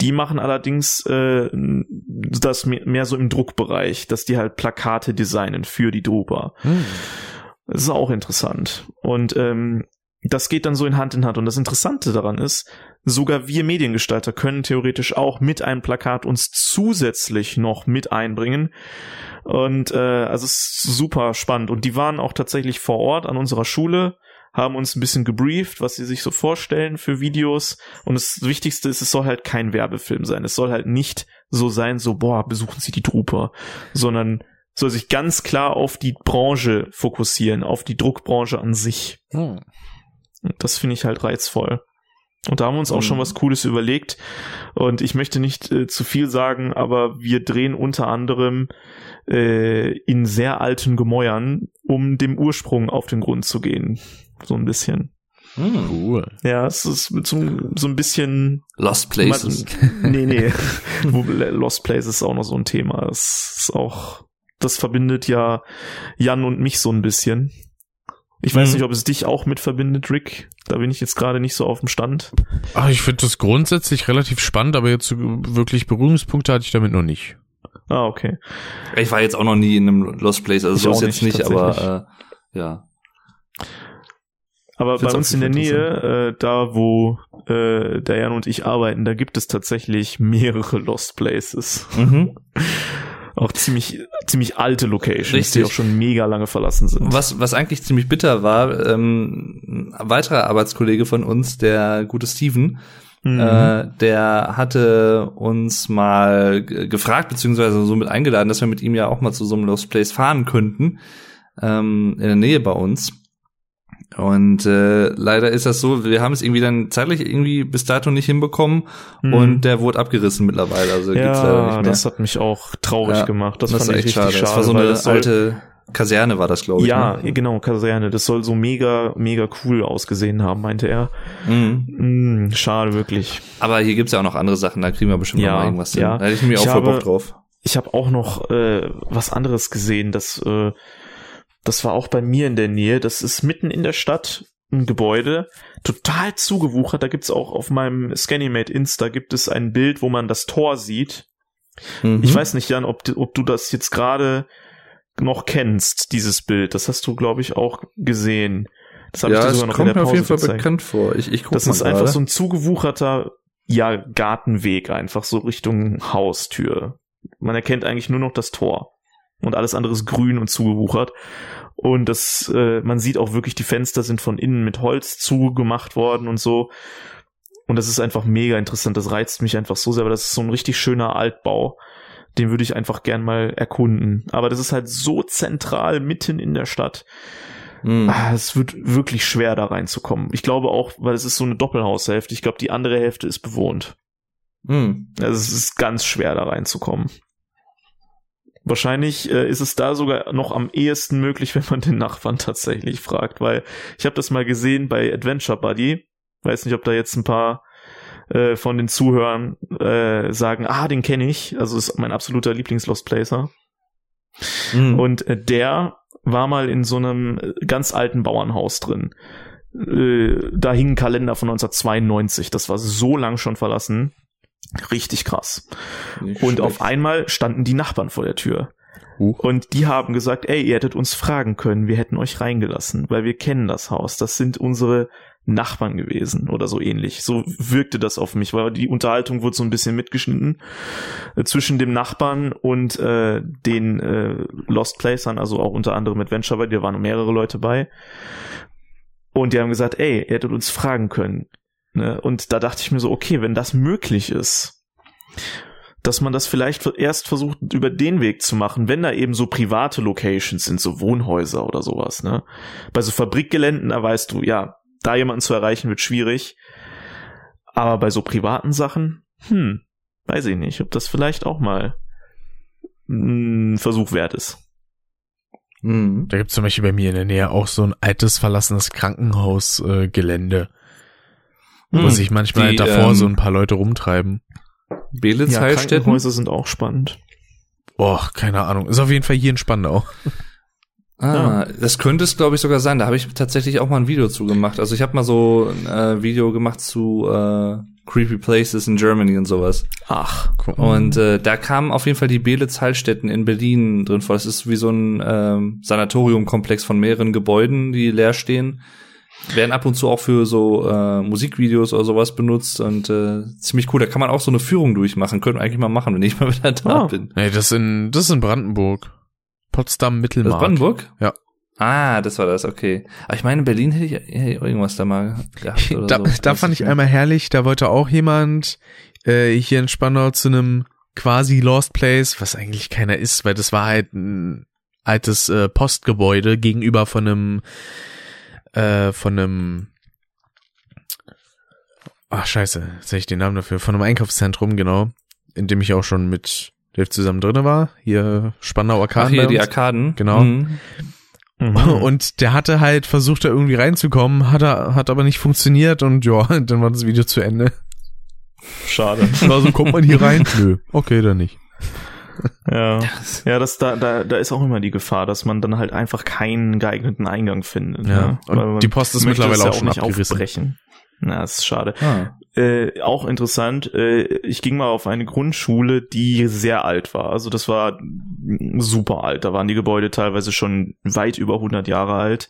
Die machen allerdings äh, das mehr, so im Druckbereich, dass die halt Plakate designen für die Drupa. Hm. Das ist auch interessant. Und ähm, das geht dann so in Hand in Hand. Und das Interessante daran ist, sogar wir Mediengestalter können theoretisch auch mit einem Plakat uns zusätzlich noch mit einbringen. Und äh, also es ist super spannend. Und die waren auch tatsächlich vor Ort an unserer Schule, haben uns ein bisschen gebrieft, was sie sich so vorstellen für Videos. Und das Wichtigste ist, es soll halt kein Werbefilm sein. Es soll halt nicht so sein, so, boah, besuchen Sie die Drupa, sondern soll sich ganz klar auf die Branche fokussieren, auf die Druckbranche an sich. Hm. Und Das finde ich halt reizvoll. Und da haben wir uns auch schon was Cooles überlegt. Und ich möchte nicht äh, zu viel sagen, aber wir drehen unter anderem äh, in sehr alten Gemäuern, um dem Ursprung auf den Grund zu gehen. So ein bisschen. Hm. Cool. Ja, es ist mit so, ein bisschen. Lost Places. nee, nee. Wo- Lost Places ist auch noch so ein Thema. Das ist auch, das verbindet ja Jan und mich so ein bisschen. Ich weiß Mhm. nicht, ob es dich auch mit verbindet, Rick. Da bin ich jetzt gerade nicht so auf dem Stand. Ach, ich finde das grundsätzlich relativ spannend, aber jetzt so wirklich Berührungspunkte hatte ich damit noch nicht. Ah, okay. Ich war jetzt auch noch nie in einem Lost Place, also Ich so auch ist jetzt nicht, nicht, aber äh, ja. Aber bei uns in der Nähe, äh, da wo äh, der Jan und ich arbeiten, da gibt es tatsächlich mehrere Lost Places. Mhm. Auch ziemlich, ziemlich alte Locations, Richtig. die auch schon mega lange verlassen sind. Was, was eigentlich ziemlich bitter war, ähm, ein weiterer Arbeitskollege von uns, der gute Steven, Mhm. äh, der hatte uns mal gefragt, beziehungsweise so mit eingeladen, dass wir mit ihm ja auch mal zu so einem Lost Place fahren könnten, ähm, in der Nähe bei uns. Und äh, leider ist das so, wir haben es irgendwie dann zeitlich irgendwie bis dato nicht hinbekommen Mhm. und der wurde abgerissen mittlerweile, also gibt's leider nicht ja, mehr. das hat mich auch traurig Ja, gemacht. Das, das fand ich echt richtig schade. schade. Das war so eine alte Kaserne war das, glaube ich. Ja, ne? genau, Kaserne. Das soll so mega, mega cool ausgesehen haben, meinte er. Mhm. Mm, schade, wirklich. Aber hier gibt's ja auch noch andere Sachen, da kriegen wir bestimmt Ja, noch mal irgendwas hin. ja. Da hätte ich mir Ich auch voll habe- Bock drauf. Ich habe auch noch äh, was anderes gesehen, das äh, das war auch bei mir in der Nähe. Das ist mitten in der Stadt ein Gebäude, total zugewuchert. Da gibt's auch auf meinem Scannymate Insta gibt es ein Bild, wo man das Tor sieht. Mhm. Ich weiß nicht, Jan, ob, du- ob du das jetzt gerade noch kennst, dieses Bild. Das hast du, glaube ich, auch gesehen. Das habe ja, ich dir sogar noch in kommt der mir Pause auf jeden Fall gezeigt. bekannt vor. Ich, ich guck Das mal ist einfach gerade. so ein zugewucherter, ja, Gartenweg einfach, so Richtung Haustür. Man erkennt eigentlich nur noch das Tor. Und alles andere ist grün und zugewuchert. Und das, äh, man sieht auch wirklich, die Fenster sind von innen mit Holz zugemacht worden und so. Und das ist einfach mega interessant. Das reizt mich einfach so sehr, weil das ist so ein richtig schöner Altbau. Den würde ich einfach gern mal erkunden. Aber das ist halt so zentral mitten in der Stadt. Mhm. Ah, es wird wirklich schwer, da reinzukommen. Ich glaube auch, weil es ist so eine Doppelhaushälfte. Ich glaube, die andere Hälfte ist bewohnt. Mhm. Also es ist ganz schwer, da reinzukommen. Wahrscheinlich äh, ist es da sogar noch am ehesten möglich, wenn man den Nachbarn tatsächlich fragt, weil ich habe das mal gesehen bei Adventure Buddy. Weiß nicht, ob da jetzt ein paar äh, von den Zuhörern äh, sagen, ah, den kenne ich. Also ist mein absoluter Lieblings-Lost Placer. Mhm. Und äh, der war mal in so einem äh, ganz alten Bauernhaus drin. Äh, da hing ein Kalender von 1992. Das war so lang schon verlassen. Richtig krass. Nicht Und schlecht. auf einmal standen die Nachbarn vor der Tür. Huch. Und die haben gesagt, ey, ihr hättet uns fragen können, wir hätten euch reingelassen, weil wir kennen das Haus. Das sind unsere Nachbarn gewesen oder so ähnlich. So wirkte das auf mich, weil die Unterhaltung wurde so ein bisschen mitgeschnitten äh, zwischen dem Nachbarn und äh, den äh, Lost Placern, also auch unter anderem Adventure, weil da waren mehrere Leute bei. Und die haben gesagt, ey, ihr hättet uns fragen können. Ne? Und da dachte ich mir so, okay, wenn das möglich ist, dass man das vielleicht erst versucht, über den Weg zu machen, wenn da eben so private Locations sind, so Wohnhäuser oder sowas, ne? Bei so Fabrikgeländen, da weißt du, ja, da jemanden zu erreichen wird schwierig. Aber bei so privaten Sachen, hm, weiß ich nicht, ob das vielleicht auch mal ein Versuch wert ist. Mhm. Da gibt's zum Beispiel bei mir in der Nähe auch so ein altes, verlassenes Krankenhausgelände, äh, wo Hm. sich manchmal Die, davor ähm, so ein paar Leute rumtreiben. Belitz Ja, Heilstätten. Krankenhäuser sind auch spannend. Boah, keine Ahnung. Ist auf jeden Fall hier in Spandau. Ah, das könnte es, glaube ich, sogar sein. Da habe ich tatsächlich auch mal ein Video zu gemacht. Also ich habe mal so ein äh, Video gemacht zu äh, Creepy Places in Germany und sowas. Ach, Und äh, da kamen auf jeden Fall die Belitz Heilstätten in Berlin drin vor. Das ist wie so ein ähm, Sanatoriumkomplex von mehreren Gebäuden, die leer stehen. Werden ab und zu auch für so äh, Musikvideos oder sowas benutzt und äh, ziemlich cool. Da kann man auch so eine Führung durchmachen. Könnten wir eigentlich mal machen, wenn ich mal wieder da Ah. bin. Nee, das ist in, das ist in Brandenburg. Potsdam Das Mittelmark. ist Brandenburg? Ja. Ah, das war das, okay. Aber ich meine, in Berlin hätte ich ich irgendwas da mal gehabt oder Da, so. da fand ich nicht. einmal herrlich, da wollte auch jemand äh, hier in Spandau zu einem quasi Lost Place, was eigentlich keiner ist, weil das war halt ein altes äh, Postgebäude gegenüber von einem äh, von einem Ach scheiße, jetzt sag ich den Namen dafür, von einem Einkaufszentrum, genau, in dem ich auch schon mit Dave zusammen drinne war, hier Spandau Ach, Arkaden. hier bei die. Arkaden. Genau. Mhm. Mhm. Und der hatte halt versucht, da irgendwie reinzukommen, hat er, hat aber nicht funktioniert und ja, dann war das Video zu Ende. schade. Also kommt man hier rein? Nö. Okay, dann nicht. Ja, ja, das da, da, da ist auch immer die Gefahr, dass man dann halt einfach keinen geeigneten Eingang findet. Ja, ne? die Post ist mittlerweile das auch schon nicht abgerissen. aufbrechen. Na, das ist schade. Ah. Äh, auch interessant, äh, ich ging mal auf eine Grundschule, die sehr alt war. Also das war super alt. Da waren die Gebäude teilweise schon weit über 100 Jahre alt.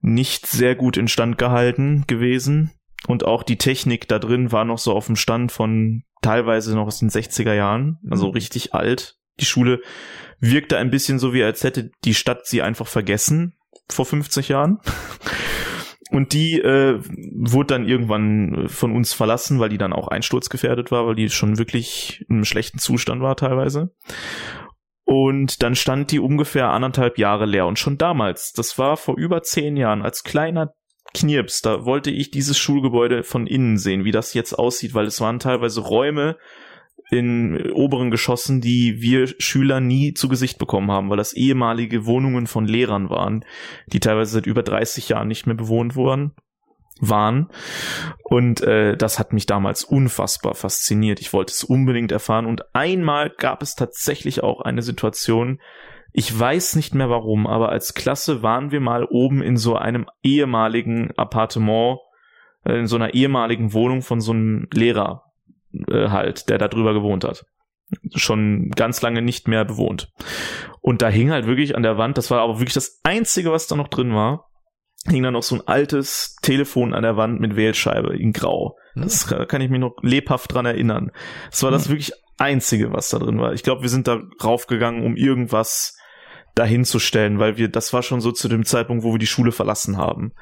Nicht sehr gut instand gehalten gewesen. Und auch die Technik da drin war noch so auf dem Stand von teilweise noch aus den 60er Jahren. Also richtig alt. Die Schule wirkte ein bisschen so, wie als hätte die Stadt sie einfach vergessen vor 50 Jahren. Und die äh, wurde dann irgendwann von uns verlassen, weil die dann auch einsturzgefährdet war, weil die schon wirklich in einem schlechten Zustand war teilweise. Und dann stand die ungefähr anderthalb Jahre leer. Und schon damals, das war vor über zehn Jahren, als kleiner Knirps, da wollte ich dieses Schulgebäude von innen sehen, wie das jetzt aussieht, weil es waren teilweise Räume in oberen Geschossen, die wir Schüler nie zu Gesicht bekommen haben, weil das ehemalige Wohnungen von Lehrern waren, die teilweise seit über 30 Jahren nicht mehr bewohnt wurden waren. Und äh, das hat mich damals unfassbar fasziniert. Ich wollte es unbedingt erfahren. Und einmal gab es tatsächlich auch eine Situation, ich weiß nicht mehr warum, aber als Klasse waren wir mal oben in so einem ehemaligen Appartement, äh, in so einer ehemaligen Wohnung von so einem Lehrer äh, halt, der da drüber gewohnt hat. Schon ganz lange nicht mehr bewohnt. Und da hing halt wirklich an der Wand, das war aber wirklich das Einzige, was da noch drin war, hing da noch so ein altes Telefon an der Wand mit Wählscheibe in Grau. Das da kann ich mich noch lebhaft dran erinnern. Das war das wirklich Einzige, was da drin war. Ich glaube, wir sind da raufgegangen, um irgendwas dahin zu stellen, weil wir, das war schon so zu dem Zeitpunkt, wo wir die Schule verlassen haben.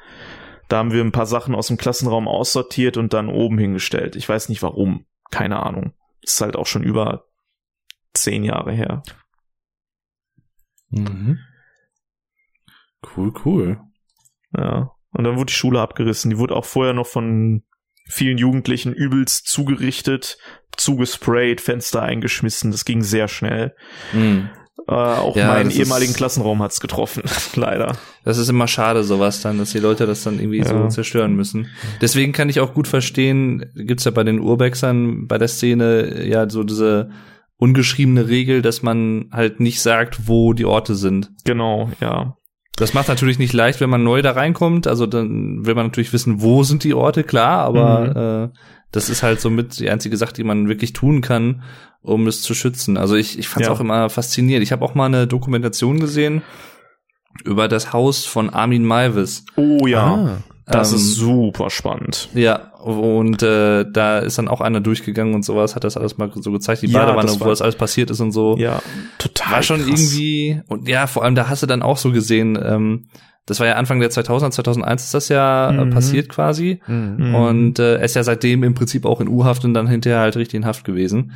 Da haben wir ein paar Sachen aus dem Klassenraum aussortiert und dann oben hingestellt. Ich weiß nicht warum. Keine Ahnung. Ist halt auch schon über zehn Jahre her. Mhm. Cool, cool. Ja. Und dann wurde die Schule abgerissen. Die wurde auch vorher noch von vielen Jugendlichen übelst zugerichtet, zugesprayt, Fenster eingeschmissen. Das ging sehr schnell. Mhm. Äh, auch Ja, meinen das ist- ehemaligen Klassenraum hat's getroffen, leider. Das ist immer schade, sowas dann, dass die Leute das dann irgendwie so Ja. zerstören müssen. Deswegen kann ich auch gut verstehen, gibt's ja bei den Urbexern bei der Szene ja so diese ungeschriebene Regel, dass man halt nicht sagt, wo die Orte sind. Genau, ja. Das macht natürlich nicht leicht, wenn man neu da reinkommt. Also dann will man natürlich wissen, wo sind die Orte, klar, aber äh, das ist halt somit die einzige Sache, die man wirklich tun kann, um es zu schützen. Also ich, ich fand es Ja. auch immer faszinierend. Ich habe auch mal eine Dokumentation gesehen über das Haus von Armin Maivis. Oh ja, Ah. das Ähm, ist super spannend. Ja, und äh, da ist dann auch einer durchgegangen und sowas, hat das alles mal so gezeigt, die Ja, Badewanne, das wo war- das alles passiert ist und so. Ja, total. war schon krass. irgendwie und ja, vor allem da hast du dann auch so gesehen, ähm, das war ja Anfang der 2000er, 2001 ist das ja äh, Mhm. passiert quasi Mhm. Mhm. und äh, er ist ja seitdem im Prinzip auch in U-Haft und dann hinterher halt richtig in Haft gewesen.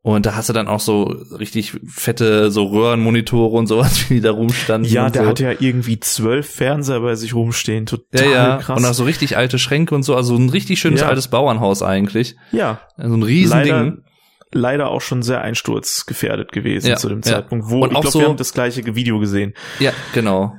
Und da hast du dann auch so richtig fette so Röhrenmonitore und sowas, wie die da rumstanden. Ja, der so. hat ja irgendwie zwölf Fernseher bei sich rumstehen. ja, Total ja. krass. Und auch so richtig alte Schränke und so, also ein richtig schönes Ja. altes Bauernhaus eigentlich. ja, So ein Riesending. leider, leider auch schon sehr einsturzgefährdet gewesen Ja, zu dem ja. Zeitpunkt, wo Und ich glaube, so- wir haben das gleiche Video gesehen. Ja, genau.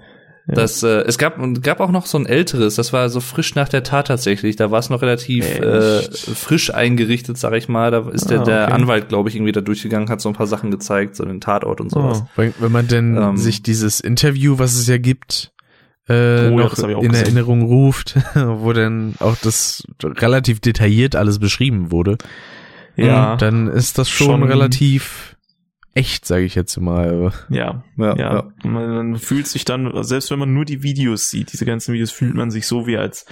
Das, äh, es gab gab auch noch so ein älteres, das war so frisch nach der Tat tatsächlich. Da war es noch relativ äh, frisch eingerichtet, sag ich mal. Da ist der, Ah, der okay. Anwalt, glaube ich, irgendwie da durchgegangen, hat so ein paar Sachen gezeigt, so den Tatort und sowas. Oh. Wenn, man denn Ähm. sich dieses Interview, was es ja gibt, äh, Oh noch in gesehen. Erinnerung ruft, wo dann auch das relativ detailliert alles beschrieben wurde, Ja, dann ist das schon, Schon- relativ echt, sage ich jetzt mal. ja, Ja, ja. ja. Man, man fühlt sich dann, selbst wenn man nur die Videos sieht, diese ganzen Videos, fühlt man sich so, wie als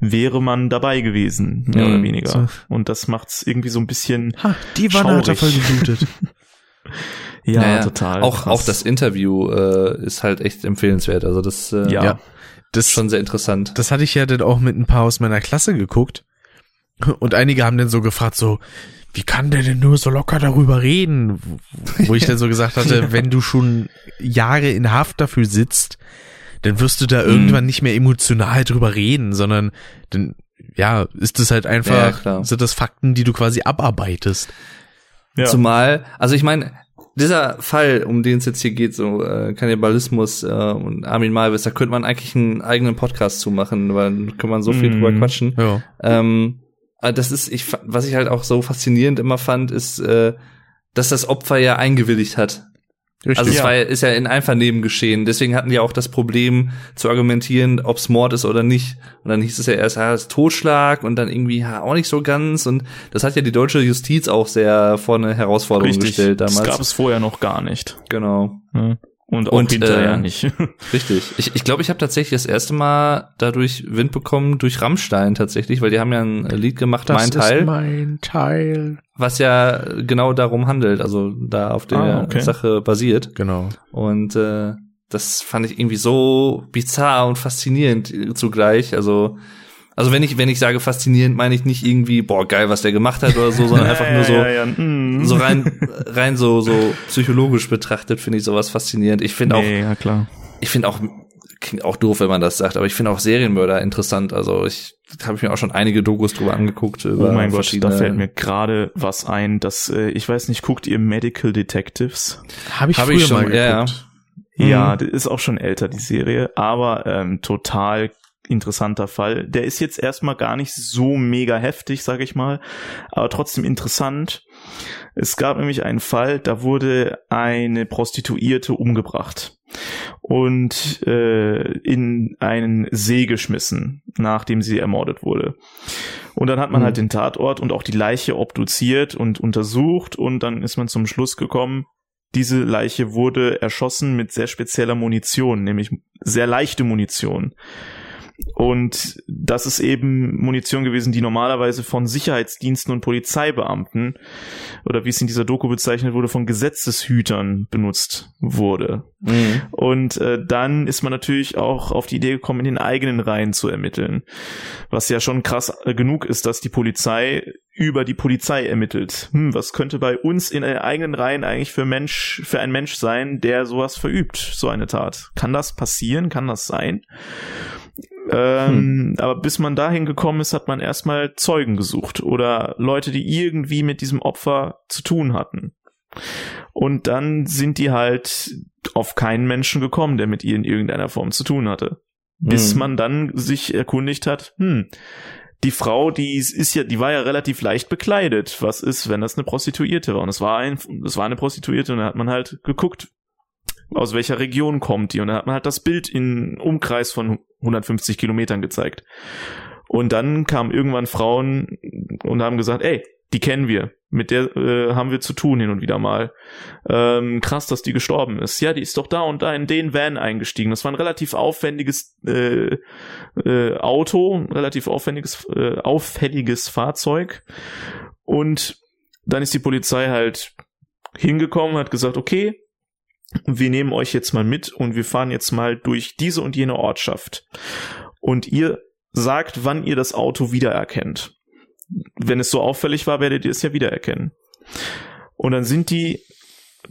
wäre man dabei gewesen, mehr Mhm. oder weniger. So. Und das macht's irgendwie so ein bisschen, Ha, die Wanne hat er voll geblutet. ja, Naja, total. Auch, krass. auch das Interview äh, ist halt echt empfehlenswert. Also das äh, Ja. Ja. Das, ist schon sehr interessant. das hatte ich ja dann auch mit ein paar aus meiner Klasse geguckt. Und einige haben dann so gefragt, so, wie kann der denn nur so locker darüber reden? Wo ich dann so gesagt hatte, wenn du schon Jahre in Haft dafür sitzt, dann wirst du Mhm. da irgendwann nicht mehr emotional drüber reden, sondern dann, ja, ist es halt Ja, einfach, klar. sind das Fakten, die du quasi abarbeitest. Ja. Zumal, also ich meine, dieser Fall, um den es jetzt hier geht, so äh, Kannibalismus äh, und Armin Malvis, da könnte man eigentlich einen eigenen Podcast zu machen, weil da kann man so viel Mhm. drüber quatschen. Ja. Ähm, das ist, ich, was ich halt auch so faszinierend immer fand, ist, äh, dass das Opfer ja eingewilligt hat. Richtig. Also es Ja. war, ja- ist ja in Einvernehmen geschehen. Deswegen hatten die auch das Problem zu argumentieren, ob's Mord ist oder nicht. Und dann hieß es ja erst, ja, es ist Totschlag und dann irgendwie ja, auch nicht so ganz. Und das hat ja die deutsche Justiz auch sehr vor eine Herausforderung Richtig. gestellt Das damals. gab es vorher noch gar nicht. Genau. Ne? Und auch Und, hinterher äh, nicht. Richtig. Ich ich, glaube, ich habe tatsächlich das erste Mal dadurch Wind bekommen durch Rammstein tatsächlich, weil die haben ja ein Lied gemacht, das mein ist Teil, mein Teil. was ja genau darum handelt, also da auf der Ah, okay. Sache basiert. Genau. Und äh, das fand ich irgendwie so bizarr und faszinierend zugleich. Also, also wenn ich, wenn ich sage faszinierend, meine ich nicht irgendwie, boah, geil, was der gemacht hat oder so, sondern einfach nur so, Ja, ja, mm. so rein, rein so, so psychologisch betrachtet finde ich sowas faszinierend. Ich finde auch, Nee, ja, klar. ich finde auch, klingt auch doof, wenn man das sagt, aber ich finde auch Serienmörder interessant. Also ich habe mir auch schon einige Dokus drüber angeguckt. Über Oh mein Gott, da fällt mir gerade was ein, dass, äh, ich weiß nicht, guckt ihr Medical Detectives? Habe ich Hab früher ich schon, mal ja, geguckt. ja. Ja, das ist auch schon älter, die Serie, aber ähm, total interessanter Fall. Der ist jetzt erstmal gar nicht so mega heftig, sag ich mal, aber trotzdem interessant. Es gab nämlich einen Fall, da wurde eine Prostituierte umgebracht und äh, in einen See geschmissen, nachdem sie ermordet wurde. Und dann hat man Mhm. halt den Tatort und auch die Leiche obduziert und untersucht und dann ist man zum Schluss gekommen, diese Leiche wurde erschossen mit sehr spezieller Munition, nämlich sehr leichte Munition. Und das ist eben Munition gewesen, die normalerweise von Sicherheitsdiensten und Polizeibeamten oder wie es in dieser Doku bezeichnet wurde, von Gesetzeshütern benutzt wurde. Mhm. Und äh, dann ist man natürlich auch auf die Idee gekommen, in den eigenen Reihen zu ermitteln. Was ja schon krass äh, genug ist, dass die Polizei über die Polizei ermittelt. Hm, was könnte bei uns in den eigenen Reihen eigentlich für Mensch, für ein Mensch sein, der sowas verübt, so eine Tat? Kann das passieren? Kann das sein? Ähm, Aber bis man dahin gekommen ist, hat man erstmal Zeugen gesucht oder Leute, die irgendwie mit diesem Opfer zu tun hatten. Und dann sind die halt auf keinen Menschen gekommen, der mit ihr in irgendeiner Form zu tun hatte. Bis Mhm. man dann sich erkundigt hat, hm, die Frau, die ist ja, die war ja relativ leicht bekleidet. Was ist, wenn das eine Prostituierte war? Und es war ein, es war eine Prostituierte und da hat man halt geguckt, aus welcher Region kommt die. Und dann hat man halt das Bild in Umkreis von 150 Kilometern gezeigt. Und dann kamen irgendwann Frauen und haben gesagt, ey, die kennen wir, mit der äh, haben wir zu tun hin und wieder mal. Ähm, krass, dass die gestorben ist. Ja, die ist doch da und da in den Van eingestiegen. Das war ein relativ aufwendiges äh, äh, Auto, ein relativ aufwendiges, äh, auffälliges Fahrzeug. Und dann ist die Polizei halt hingekommen, hat gesagt, okay, wir nehmen euch jetzt mal mit und wir fahren jetzt mal durch diese und jene Ortschaft. Und ihr sagt, wann ihr das Auto wiedererkennt. Wenn es so auffällig war, werdet ihr es ja wiedererkennen. Und dann sind die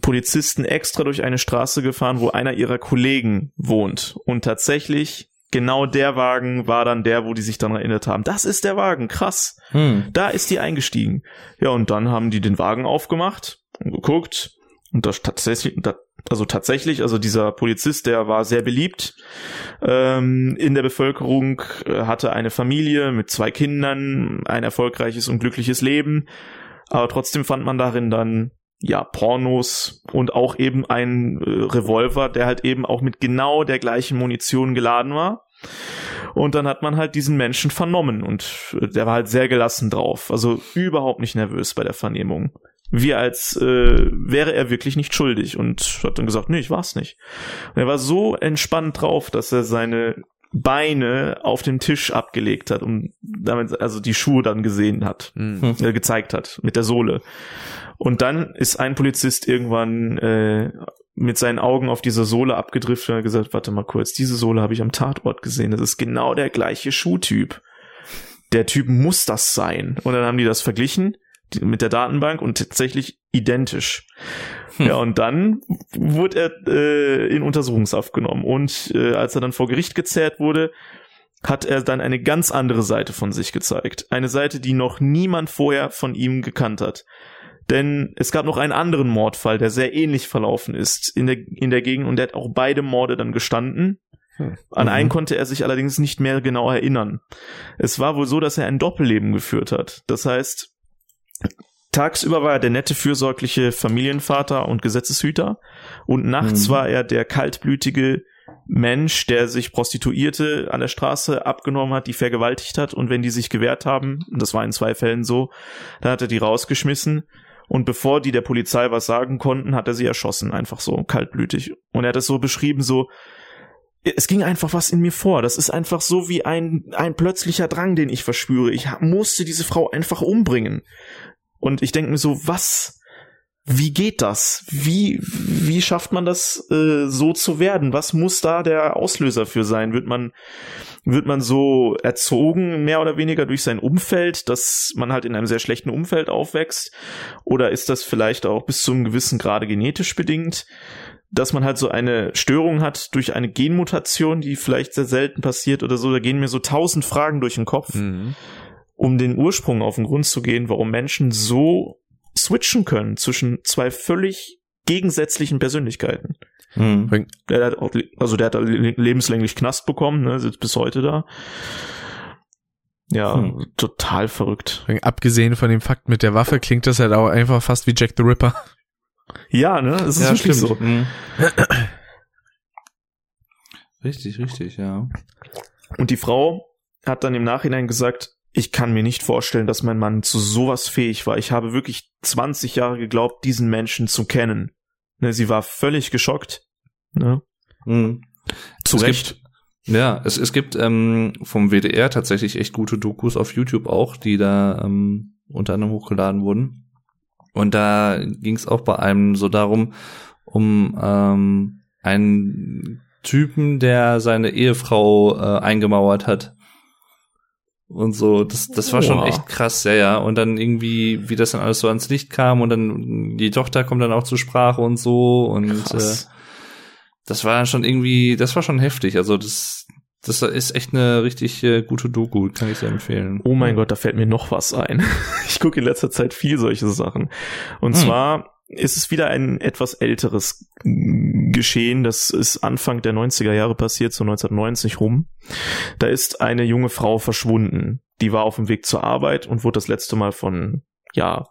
Polizisten extra durch eine Straße gefahren, wo einer ihrer Kollegen wohnt. Und tatsächlich genau der Wagen war dann der, wo die sich dann erinnert haben. Das ist der Wagen, krass. Hm. Da ist die eingestiegen. Ja, und dann haben die den Wagen aufgemacht und geguckt. Und das tatsächlich, da, also tatsächlich, also dieser Polizist, der war sehr beliebt ähm, in der Bevölkerung, äh, hatte eine Familie mit zwei Kindern, ein erfolgreiches und glückliches Leben. Aber trotzdem fand man darin dann ja, Pornos und auch eben ein äh, Revolver, der halt eben auch mit genau der gleichen Munition geladen war. Und dann hat man halt diesen Menschen vernommen und äh, der war halt sehr gelassen drauf. Also überhaupt nicht nervös bei der Vernehmung. Wie als äh, wäre er wirklich nicht schuldig und hat dann gesagt, nee, ich war's nicht. Und er war so entspannt drauf, dass er seine Beine auf dem Tisch abgelegt hat und damit also die Schuhe dann gesehen hat, Mhm. äh, gezeigt hat mit der Sohle. Und dann ist ein Polizist irgendwann äh, mit seinen Augen auf diese Sohle abgedriftet und hat gesagt, warte mal kurz, diese Sohle habe ich am Tatort gesehen. Das ist genau der gleiche Schuhtyp. Der Typ muss das sein. Und dann haben die das verglichen mit der Datenbank und tatsächlich identisch. Ja, und dann wurde er äh, in Untersuchungshaft genommen. Und äh, als er dann vor Gericht gezerrt wurde, hat er dann eine ganz andere Seite von sich gezeigt. Eine Seite, die noch niemand vorher von ihm gekannt hat. Denn es gab noch einen anderen Mordfall, der sehr ähnlich verlaufen ist in der, in der Gegend und der hat auch beide Morde dann gestanden. Hm. An einen Mhm. konnte er sich allerdings nicht mehr genau erinnern. Es war wohl so, dass er ein Doppelleben geführt hat. Das heißt, tagsüber war er der nette, fürsorgliche Familienvater und Gesetzeshüter und nachts Mhm. war er der kaltblütige Mensch, der sich Prostituierte an der Straße abgenommen hat, die vergewaltigt hat und wenn die sich gewehrt haben, und das war in zwei Fällen so, dann hat er die rausgeschmissen und bevor die der Polizei was sagen konnten, hat er sie erschossen, einfach so kaltblütig. Und er hat es so beschrieben, so es ging einfach was in mir vor. Das ist einfach so wie ein, ein plötzlicher Drang, den ich verspüre. Ich musste diese Frau einfach umbringen. Und ich denke mir so, was, wie geht das? Wie, wie schafft man das, äh, so zu werden? Was muss da der Auslöser für sein? Wird man, wird man so erzogen, mehr oder weniger durch sein Umfeld, dass man halt in einem sehr schlechten Umfeld aufwächst? Oder ist das vielleicht auch bis zu einem gewissen Grade genetisch bedingt? dass man halt so eine Störung hat durch eine Genmutation, die vielleicht sehr selten passiert oder so. Da gehen mir so tausend Fragen durch den Kopf, Mhm. Um den Ursprung auf den Grund zu gehen, warum Menschen so switchen können zwischen zwei völlig gegensätzlichen Persönlichkeiten. Hm. Der hat auch, also der hat le- lebenslänglich Knast bekommen, ne, sitzt bis heute da. Ja, Hm. total verrückt. Abgesehen von dem Fakt mit der Waffe klingt das halt auch einfach fast wie Jack the Ripper. Ja, ne, es ist Ja, wirklich stimmt. so. Hm. Richtig, richtig, ja. Und die Frau hat dann im Nachhinein gesagt, ich kann mir nicht vorstellen, dass mein Mann zu sowas fähig war. Ich habe wirklich 20 Jahre geglaubt, diesen Menschen zu kennen. Ne, sie war völlig geschockt. Ne? Hm. Zu Es Recht. Gibt, ja, es, es gibt ähm, vom WDR tatsächlich echt gute Dokus auf YouTube auch, die da ähm, unter anderem hochgeladen wurden. Und da ging es auch bei einem so darum, um ähm, einen Typen, der seine Ehefrau äh, eingemauert hat. Und so, das, das war schon echt krass, ja, ja. Und dann irgendwie, wie das dann alles so ans Licht kam und dann die Tochter kommt dann auch zur Sprache und so und äh, das war schon irgendwie, das war schon heftig. Also das, das ist echt eine richtig äh, gute Doku, kann ich sehr empfehlen. Oh mein Gott, da fällt mir noch was ein. Ich gucke in letzter Zeit viel solche Sachen. Und Hm. zwar ist es wieder ein etwas älteres Geschehen. Das ist Anfang der 90er Jahre passiert, so 1990 rum. Da ist eine junge Frau verschwunden. Die war auf dem Weg zur Arbeit und wurde das letzte Mal von, ja,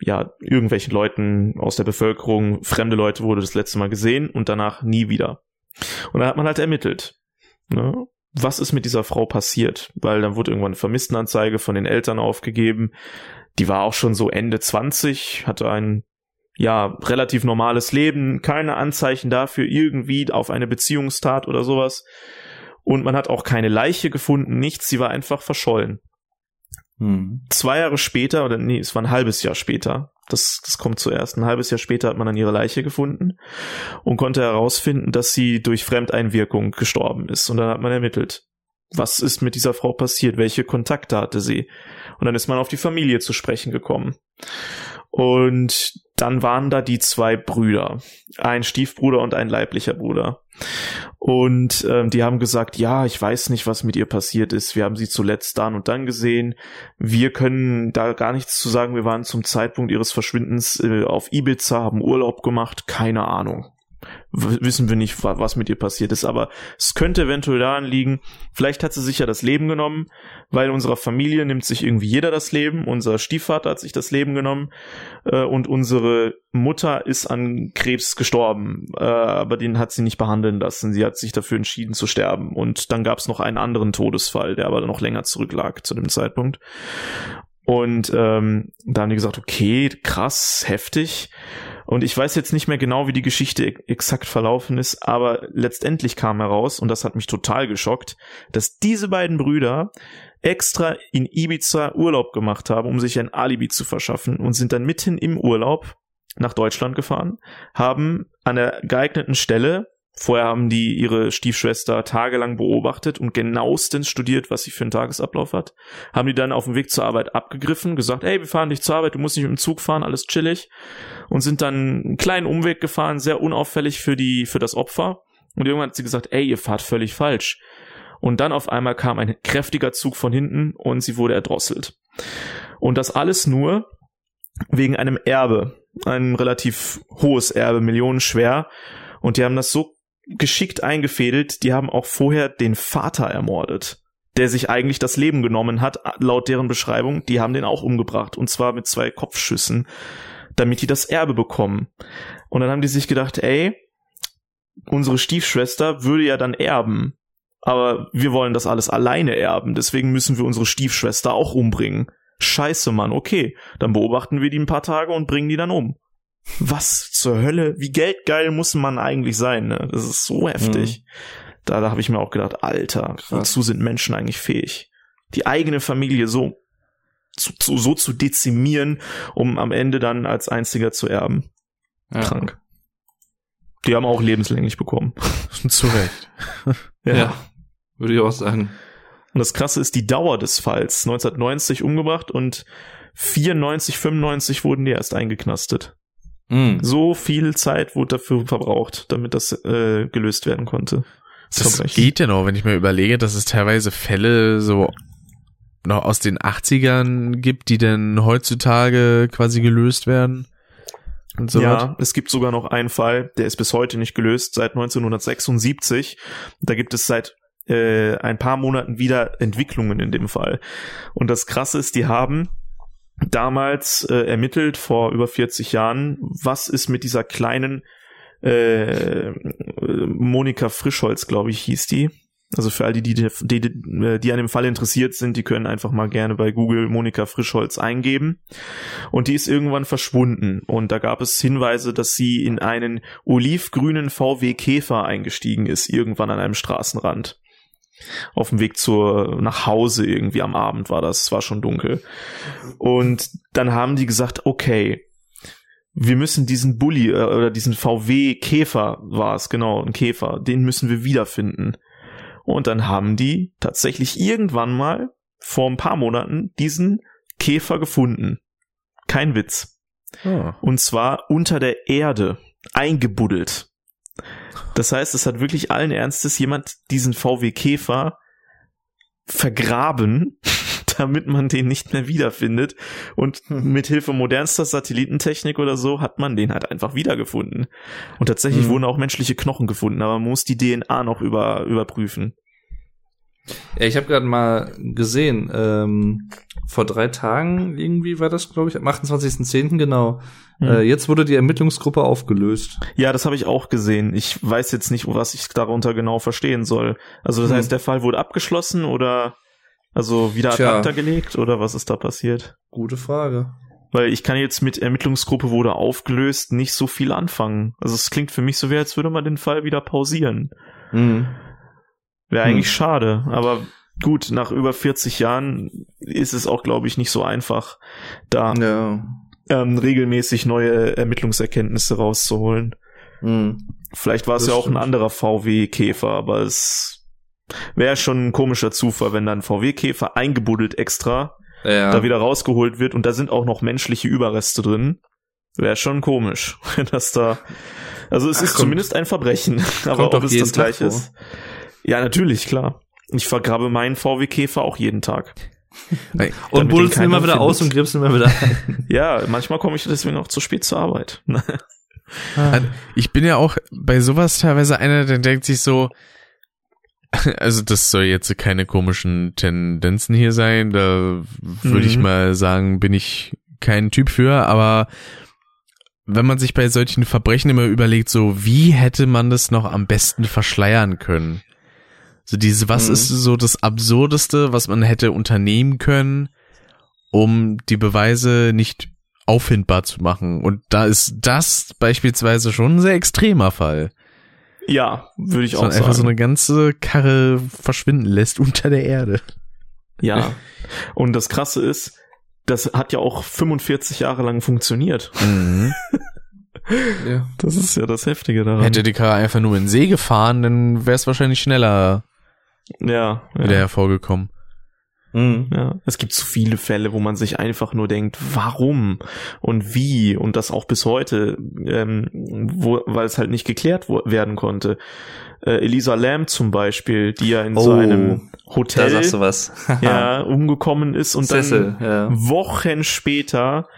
ja, irgendwelchen Leuten aus der Bevölkerung, fremde Leute wurde das letzte Mal gesehen und danach nie wieder. Und dann hat man halt ermittelt. Ne? Was ist mit dieser Frau passiert? Weil dann wurde irgendwann eine Vermisstenanzeige von den Eltern aufgegeben. Die war auch schon so Ende 20, hatte ein ja, relativ normales Leben, keine Anzeichen dafür irgendwie auf eine Beziehungstat oder sowas. Und man hat auch keine Leiche gefunden, nichts, sie war einfach verschollen. Hm. Zwei Jahre später, oder nee, es war ein halbes Jahr später, das, das kommt zuerst, ein halbes Jahr später hat man dann ihre Leiche gefunden und konnte herausfinden, dass sie durch Fremdeinwirkung gestorben ist. Und dann hat man ermittelt, was ist mit dieser Frau passiert, welche Kontakte hatte sie. Und dann ist man auf die Familie zu sprechen gekommen. Und dann waren da die zwei Brüder, ein Stiefbruder und ein leiblicher Bruder. Und ähm, die haben gesagt, ja, ich weiß nicht, was mit ihr passiert ist. Wir haben sie zuletzt dann und dann gesehen. Wir können da gar nichts zu sagen. Wir waren zum Zeitpunkt ihres Verschwindens äh, auf Ibiza, haben Urlaub gemacht. Keine Ahnung wissen wir nicht, was mit ihr passiert ist, aber es könnte eventuell daran liegen, vielleicht hat sie sich ja das Leben genommen, weil unserer Familie nimmt sich irgendwie jeder das Leben, unser Stiefvater hat sich das Leben genommen äh, und unsere Mutter ist an Krebs gestorben, äh, aber den hat sie nicht behandeln lassen, sie hat sich dafür entschieden zu sterben. Und dann gab es noch einen anderen Todesfall, der aber noch länger zurücklag zu dem Zeitpunkt. Und ähm, da haben die gesagt, okay, krass, heftig. Und ich weiß jetzt nicht mehr genau, wie die Geschichte exakt verlaufen ist, aber letztendlich kam heraus, und das hat mich total geschockt, dass diese beiden Brüder extra in Ibiza Urlaub gemacht haben, um sich ein Alibi zu verschaffen und sind dann mitten im Urlaub nach Deutschland gefahren, haben an der geeigneten Stelle Vorher haben die ihre Stiefschwester tagelang beobachtet und genauestens studiert, was sie für einen Tagesablauf hat. Haben die dann auf dem Weg zur Arbeit abgegriffen, gesagt, hey, wir fahren dich zur Arbeit, du musst nicht mit dem Zug fahren, alles chillig. Und sind dann einen kleinen Umweg gefahren, sehr unauffällig für die, für das Opfer. Und irgendwann hat sie gesagt, ey, ihr fahrt völlig falsch. Und dann auf einmal kam ein kräftiger Zug von hinten und sie wurde erdrosselt. Und das alles nur wegen einem Erbe. Ein relativ hohes Erbe, millionenschwer. Und die haben das so geschickt eingefädelt, die haben auch vorher den Vater ermordet, der sich eigentlich das Leben genommen hat, laut deren Beschreibung. Die haben den auch umgebracht und zwar mit zwei Kopfschüssen, damit die das Erbe bekommen. Und dann haben die sich gedacht, ey, unsere Stiefschwester würde ja dann erben, aber wir wollen das alles alleine erben, deswegen müssen wir unsere Stiefschwester auch umbringen. Scheiße, Mann, okay, dann beobachten wir die ein paar Tage und bringen die dann um was zur Hölle, wie geldgeil muss man eigentlich sein, ne? Das ist so heftig. Mhm. Da, da habe ich mir auch gedacht, Alter, Krass. wozu sind Menschen eigentlich fähig? Die eigene Familie so zu, zu, so zu dezimieren, um am Ende dann als einziger zu erben. Ja. Krank. Die haben auch lebenslänglich bekommen. zu Recht. ja. ja, würde ich auch sagen. Und das Krasse ist die Dauer des Falls. 1990 umgebracht und 94, 95 wurden die erst eingeknastet. Mhm. So viel Zeit wurde dafür verbraucht, damit das äh, gelöst werden konnte. Das, das geht ja noch, wenn ich mir überlege, dass es teilweise Fälle so noch aus den 80ern gibt, die denn heutzutage quasi gelöst werden. Und so ja, es gibt sogar noch einen Fall, der ist bis heute nicht gelöst, seit 1976. Da gibt es seit äh, ein paar Monaten wieder Entwicklungen in dem Fall. Und das Krasse ist, die haben damals äh, ermittelt vor über 40 Jahren, was ist mit dieser kleinen äh, Monika Frischholz, glaube ich, hieß die. Also für all die, die, die, die an dem Fall interessiert sind, die können einfach mal gerne bei Google Monika Frischholz eingeben. Und die ist irgendwann verschwunden. Und da gab es Hinweise, dass sie in einen olivgrünen VW Käfer eingestiegen ist, irgendwann an einem Straßenrand auf dem Weg zur nach Hause irgendwie am Abend war das, war schon dunkel. Und dann haben die gesagt, okay, wir müssen diesen Bulli äh, oder diesen VW Käfer war es genau, ein Käfer, den müssen wir wiederfinden. Und dann haben die tatsächlich irgendwann mal vor ein paar Monaten diesen Käfer gefunden. Kein Witz. Oh. Und zwar unter der Erde, eingebuddelt. Das heißt, es hat wirklich allen Ernstes jemand diesen VW Käfer vergraben, damit man den nicht mehr wiederfindet. Und hm. mit Hilfe modernster Satellitentechnik oder so hat man den halt einfach wiedergefunden. Und tatsächlich mhm. wurden auch menschliche Knochen gefunden, aber man muss die DNA noch über, überprüfen. Ja, ich habe gerade mal gesehen, ähm, vor drei Tagen irgendwie war das, glaube ich, am 28.10. genau. Hm. Äh, jetzt wurde die Ermittlungsgruppe aufgelöst. Ja, das habe ich auch gesehen. Ich weiß jetzt nicht, was ich darunter genau verstehen soll. Also das Hm. heißt, der Fall wurde abgeschlossen oder also wieder ad acta gelegt oder was ist da passiert? Gute Frage. Weil ich kann jetzt mit Ermittlungsgruppe wurde aufgelöst nicht so viel anfangen. Also es klingt für mich so, wie als würde man den Fall wieder pausieren. Mhm. Wäre Hm. eigentlich schade, aber gut, nach über 40 Jahren ist es auch, glaube ich, nicht so einfach, da Ja. ähm, regelmäßig neue Ermittlungserkenntnisse rauszuholen. Mhm. Vielleicht war es ja auch ein stimmt. anderer VW-Käfer, aber es wäre schon ein komischer Zufall, wenn dann VW-Käfer eingebuddelt extra Ja. da wieder rausgeholt wird und da sind auch noch menschliche Überreste drin. Wäre schon komisch, wenn das da. Also es Ach, ist kommt- zumindest ein Verbrechen, aber ob doch es das gleiche ist. Ja, natürlich, klar. Ich vergrabe meinen VW-Käfer auch jeden Tag. und damit buddelst ihn immer wieder aus findet. und gräbst ihn immer wieder ein. Ja, manchmal komme ich deswegen auch zu spät zur Arbeit. Ich bin ja auch bei sowas teilweise einer, der denkt sich so, also das soll jetzt keine komischen Tendenzen hier sein, da würde ich Mhm. mal sagen, bin ich kein Typ für, aber wenn man sich bei solchen Verbrechen immer überlegt, so wie hätte man das noch am besten verschleiern können? So diese, was Mhm. ist so das Absurdeste, was man hätte unternehmen können, um die Beweise nicht auffindbar zu machen? Und da ist das beispielsweise schon ein sehr extremer Fall. Ja, würde ich Dass auch man einfach so sagen. eine ganze Karre verschwinden lässt unter der Erde. Ja. Und das Krasse ist, das hat ja auch 45 Jahre lang funktioniert. Mhm. ja. Das ist ja das Heftige daran. Hätte die Karre einfach nur in den See gefahren, dann wäre es wahrscheinlich schneller ja, wieder ja, hervorgekommen. Mhm. ja. Es gibt so viele Fälle, wo man sich einfach nur denkt, warum und wie und das auch bis heute, ähm, wo, weil es halt nicht geklärt werden konnte. Äh, Elisa Lam zum Beispiel, die ja in so Oh, einem Da Hotel ja, umgekommen ist und Sessel, dann ja. Wochen später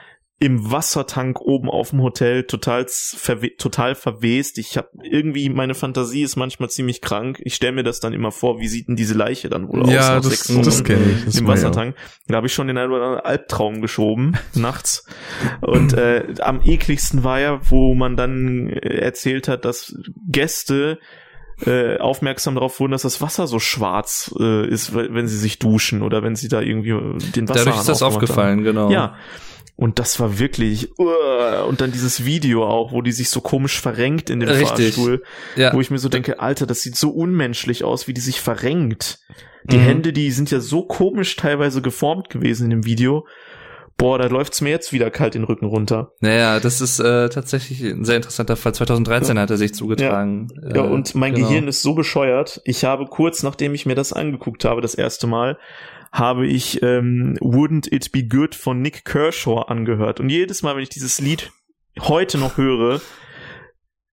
im Wassertank oben auf dem Hotel total verwe total verwest. Ich habe irgendwie meine Fantasie ist manchmal ziemlich krank. Ich stelle mir das dann immer vor, wie sieht denn diese Leiche dann wohl aus Ja, das, das kenne ich. Das im ja Wassertank. Da habe ich schon den einen oder anderen Albtraum geschoben nachts. Und äh, am ekligsten war ja, wo man dann äh, erzählt hat, dass Gäste äh, aufmerksam darauf wurden, dass das Wasser so schwarz äh, ist, we- wenn sie sich duschen oder wenn sie da irgendwie den Wasser Dadurch ist das aufgefallen, genau. ja. Und das war wirklich, uh, und dann dieses Video auch, wo die sich so komisch verrenkt in dem Richtig. Fahrstuhl, Ja. wo ich mir so denke, Alter, das sieht so unmenschlich aus, wie die sich verrenkt. Die Mhm. Hände, die sind ja so komisch teilweise geformt gewesen in dem Video. Boah, da läuft's mir jetzt wieder kalt den Rücken runter. Naja, das ist äh, tatsächlich ein sehr interessanter Fall. 2013 hat er sich zugetragen. Ja, Äh, und mein genau. Gehirn ist so bescheuert. Ich habe kurz, nachdem ich mir das angeguckt habe, das erste Mal, habe ich ähm, Wouldn't It Be Good von Nick Kershaw angehört. Und jedes Mal, wenn ich dieses Lied heute noch höre,